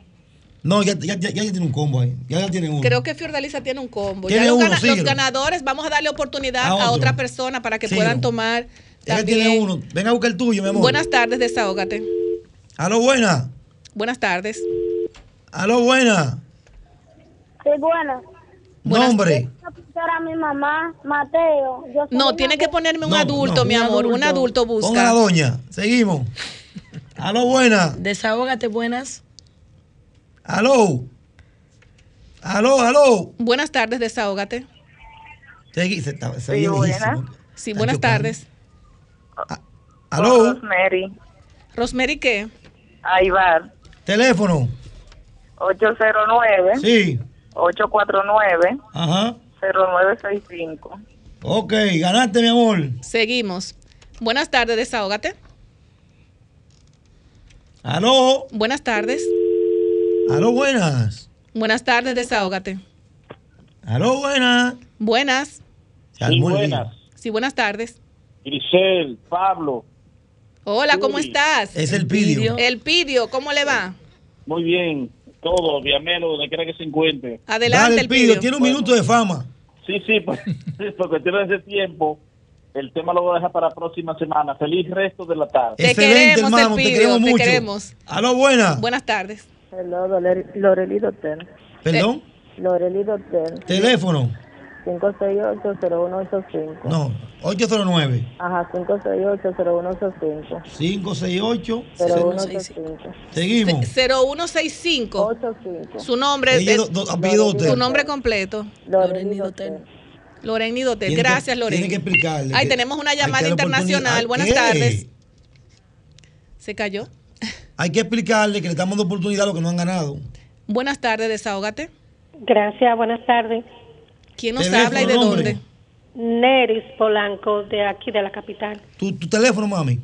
Speaker 4: No, ya, ya, ya, ya tiene un combo ahí. Ya, ya tiene uno.
Speaker 2: Creo que Fiordalisa tiene un combo.
Speaker 4: Tiene
Speaker 2: Ya los,
Speaker 4: uno,
Speaker 2: gana-
Speaker 4: síguelo.
Speaker 2: los ganadores, vamos a darle oportunidad
Speaker 4: A
Speaker 2: a, otra persona para que
Speaker 4: Síguelo.
Speaker 2: puedan tomar.
Speaker 4: Ya
Speaker 2: también.
Speaker 4: tiene uno. Venga a buscar el tuyo, mi amor.
Speaker 2: Buenas tardes, desahógate.
Speaker 4: Aló, buena.
Speaker 2: Buenas tardes.
Speaker 4: Aló, buena.
Speaker 24: Sí, bueno.
Speaker 4: Nombre.
Speaker 24: Mi mamá, Mateo. Yo
Speaker 2: No, tiene que ponerme un
Speaker 4: No,
Speaker 2: adulto,
Speaker 4: no.
Speaker 2: mi
Speaker 4: Un
Speaker 2: amor. Un
Speaker 4: adulto.
Speaker 2: adulto
Speaker 4: Ponga
Speaker 2: busca.
Speaker 4: la doña. Seguimos. Aló, buena.
Speaker 3: Desahógate, buenas.
Speaker 4: Aló. Aló, aló.
Speaker 2: Buenas tardes, desahógate.
Speaker 4: Segui- se, está- se
Speaker 2: Sí, buena. Sí, buenas
Speaker 4: chocando.
Speaker 2: tardes.
Speaker 4: Aló.
Speaker 24: Rosemary.
Speaker 2: Rosemary, ¿qué?
Speaker 24: Aibar.
Speaker 4: Teléfono.
Speaker 24: 809.
Speaker 4: Sí.
Speaker 24: 849.
Speaker 4: Ajá.
Speaker 24: 0965.
Speaker 4: Ok, ganaste, mi amor.
Speaker 2: Seguimos. Buenas tardes, desahógate.
Speaker 4: Aló.
Speaker 2: Buenas tardes.
Speaker 4: Aló, buenas.
Speaker 2: Buenas tardes, desahógate.
Speaker 4: Aló, buenas.
Speaker 2: Buenas.
Speaker 4: Lío.
Speaker 25: buenas.
Speaker 2: Sí, buenas tardes.
Speaker 25: Grisel, Pablo,
Speaker 2: Hola, ¿cómo estás?
Speaker 4: Es el Pidio.
Speaker 2: El Pidio, ¿cómo le va?
Speaker 25: muy bien, todo, Viamelo, donde quiera que se encuentre.
Speaker 2: Adelante,
Speaker 4: Dale,
Speaker 2: el.
Speaker 4: Pidio. Tiene un minuto de fama.
Speaker 25: Sí, sí, pues, por cuestiones de tiempo, el tema lo voy a dejar para la próxima semana. Feliz resto de la tarde.
Speaker 2: Te
Speaker 4: Excelente,
Speaker 2: queremos,
Speaker 4: hermano. Te
Speaker 2: Pidio,
Speaker 4: queremos
Speaker 2: te
Speaker 4: mucho.
Speaker 2: queremos.
Speaker 4: Aló, buenas.
Speaker 2: Buenas tardes.
Speaker 24: Hello, Lore- Lorelí Hotel.
Speaker 4: Perdón.
Speaker 24: Lorelí Hotel.
Speaker 4: Teléfono.
Speaker 24: 568-0185.
Speaker 4: No. 809.
Speaker 24: Ajá, 568-0185.
Speaker 4: 568.
Speaker 24: 0185.
Speaker 4: Seguimos.
Speaker 2: 0165.
Speaker 24: 85.
Speaker 2: Su nombre
Speaker 4: Ella
Speaker 2: es
Speaker 4: do-
Speaker 2: su nombre completo. Loreni Dotel.
Speaker 4: Que-
Speaker 2: Gracias, Loreni.
Speaker 4: Tiene que explicarle.
Speaker 2: Ay,
Speaker 4: que
Speaker 2: tenemos una llamada internacional. Buenas
Speaker 4: ¿Qué?
Speaker 2: tardes. Se cayó.
Speaker 4: Hay que explicarle que le estamos dando oportunidad a los que no han ganado.
Speaker 2: Buenas tardes, desahógate.
Speaker 26: Gracias, buenas tardes.
Speaker 2: ¿Quién nos
Speaker 4: Teléfono,
Speaker 2: habla y de
Speaker 4: nombre.
Speaker 2: dónde?
Speaker 26: Neris Polanco, de aquí de la capital.
Speaker 4: Tu, tu teléfono, mami.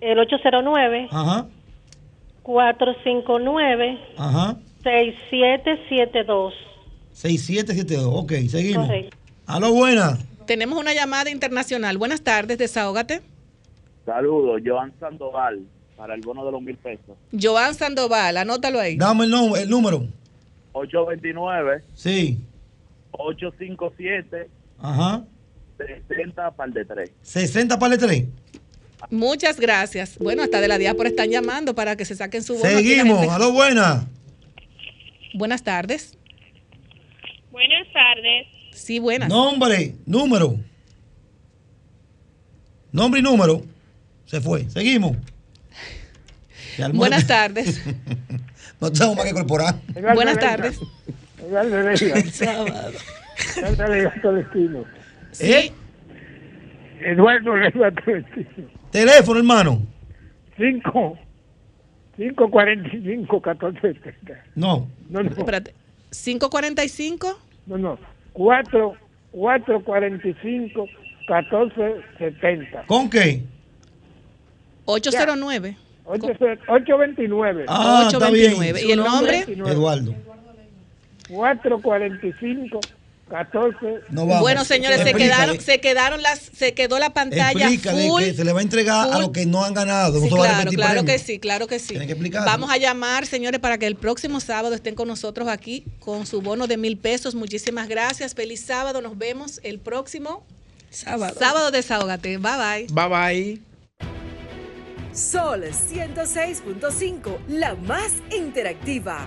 Speaker 26: El 809
Speaker 4: Ajá.
Speaker 26: 459
Speaker 4: Ajá.
Speaker 26: 6772.
Speaker 4: 6772. Ok, seguimos.
Speaker 26: Correcto.
Speaker 4: Aló, buena.
Speaker 2: Tenemos una llamada internacional. Buenas tardes, desahógate.
Speaker 25: Saludos, Joan Sandoval, para el bono de los mil pesos.
Speaker 2: Joan Sandoval, anótalo ahí.
Speaker 4: Dame el número.
Speaker 25: 829
Speaker 4: Sí.
Speaker 25: 857
Speaker 4: Ajá.
Speaker 25: 60 par de 3.
Speaker 4: 60 para el 3.
Speaker 2: Muchas gracias. Bueno, hasta de la diáspora están llamando para que se saquen su la
Speaker 4: Seguimos.
Speaker 2: gente-
Speaker 4: Aló, buena.
Speaker 2: Buenas tardes.
Speaker 23: Buenas tardes.
Speaker 2: Sí, buenas.
Speaker 4: Nombre, número. Nombre y número. Se fue. Seguimos.
Speaker 2: Buenas tardes.
Speaker 4: no tenemos más que corporar.
Speaker 2: Buenas tardes.
Speaker 4: Sábado.
Speaker 27: Tolestino.
Speaker 4: ¿Eh?
Speaker 27: Eduardo Reyes Tolestino.
Speaker 4: Teléfono, hermano.
Speaker 27: 5 545 1470.
Speaker 4: No.
Speaker 27: No, no.
Speaker 2: Espérate. 545.
Speaker 27: No, no. 4 445 1470.
Speaker 4: ¿Con qué?
Speaker 2: 809.
Speaker 27: 829.
Speaker 4: Ah, está bien.
Speaker 2: 829. ¿Y el nombre?
Speaker 4: Eduardo.
Speaker 27: 445 14
Speaker 4: No vamos.
Speaker 2: Bueno, señores, se quedaron, se quedaron las, se quedó la pantalla
Speaker 4: Explícale
Speaker 2: full.
Speaker 4: que se le va a entregar a los que no han ganado.
Speaker 2: Sí, claro, claro que sí, claro que sí.
Speaker 4: Que explicarlo.
Speaker 2: Vamos a llamar, señores, para que el próximo sábado estén con nosotros aquí con su bono de mil pesos. Muchísimas gracias. Feliz sábado. Nos vemos el próximo
Speaker 3: sábado.
Speaker 2: Sábado desahógate. Bye bye.
Speaker 6: Bye bye.
Speaker 28: Sol 106.5, la más interactiva.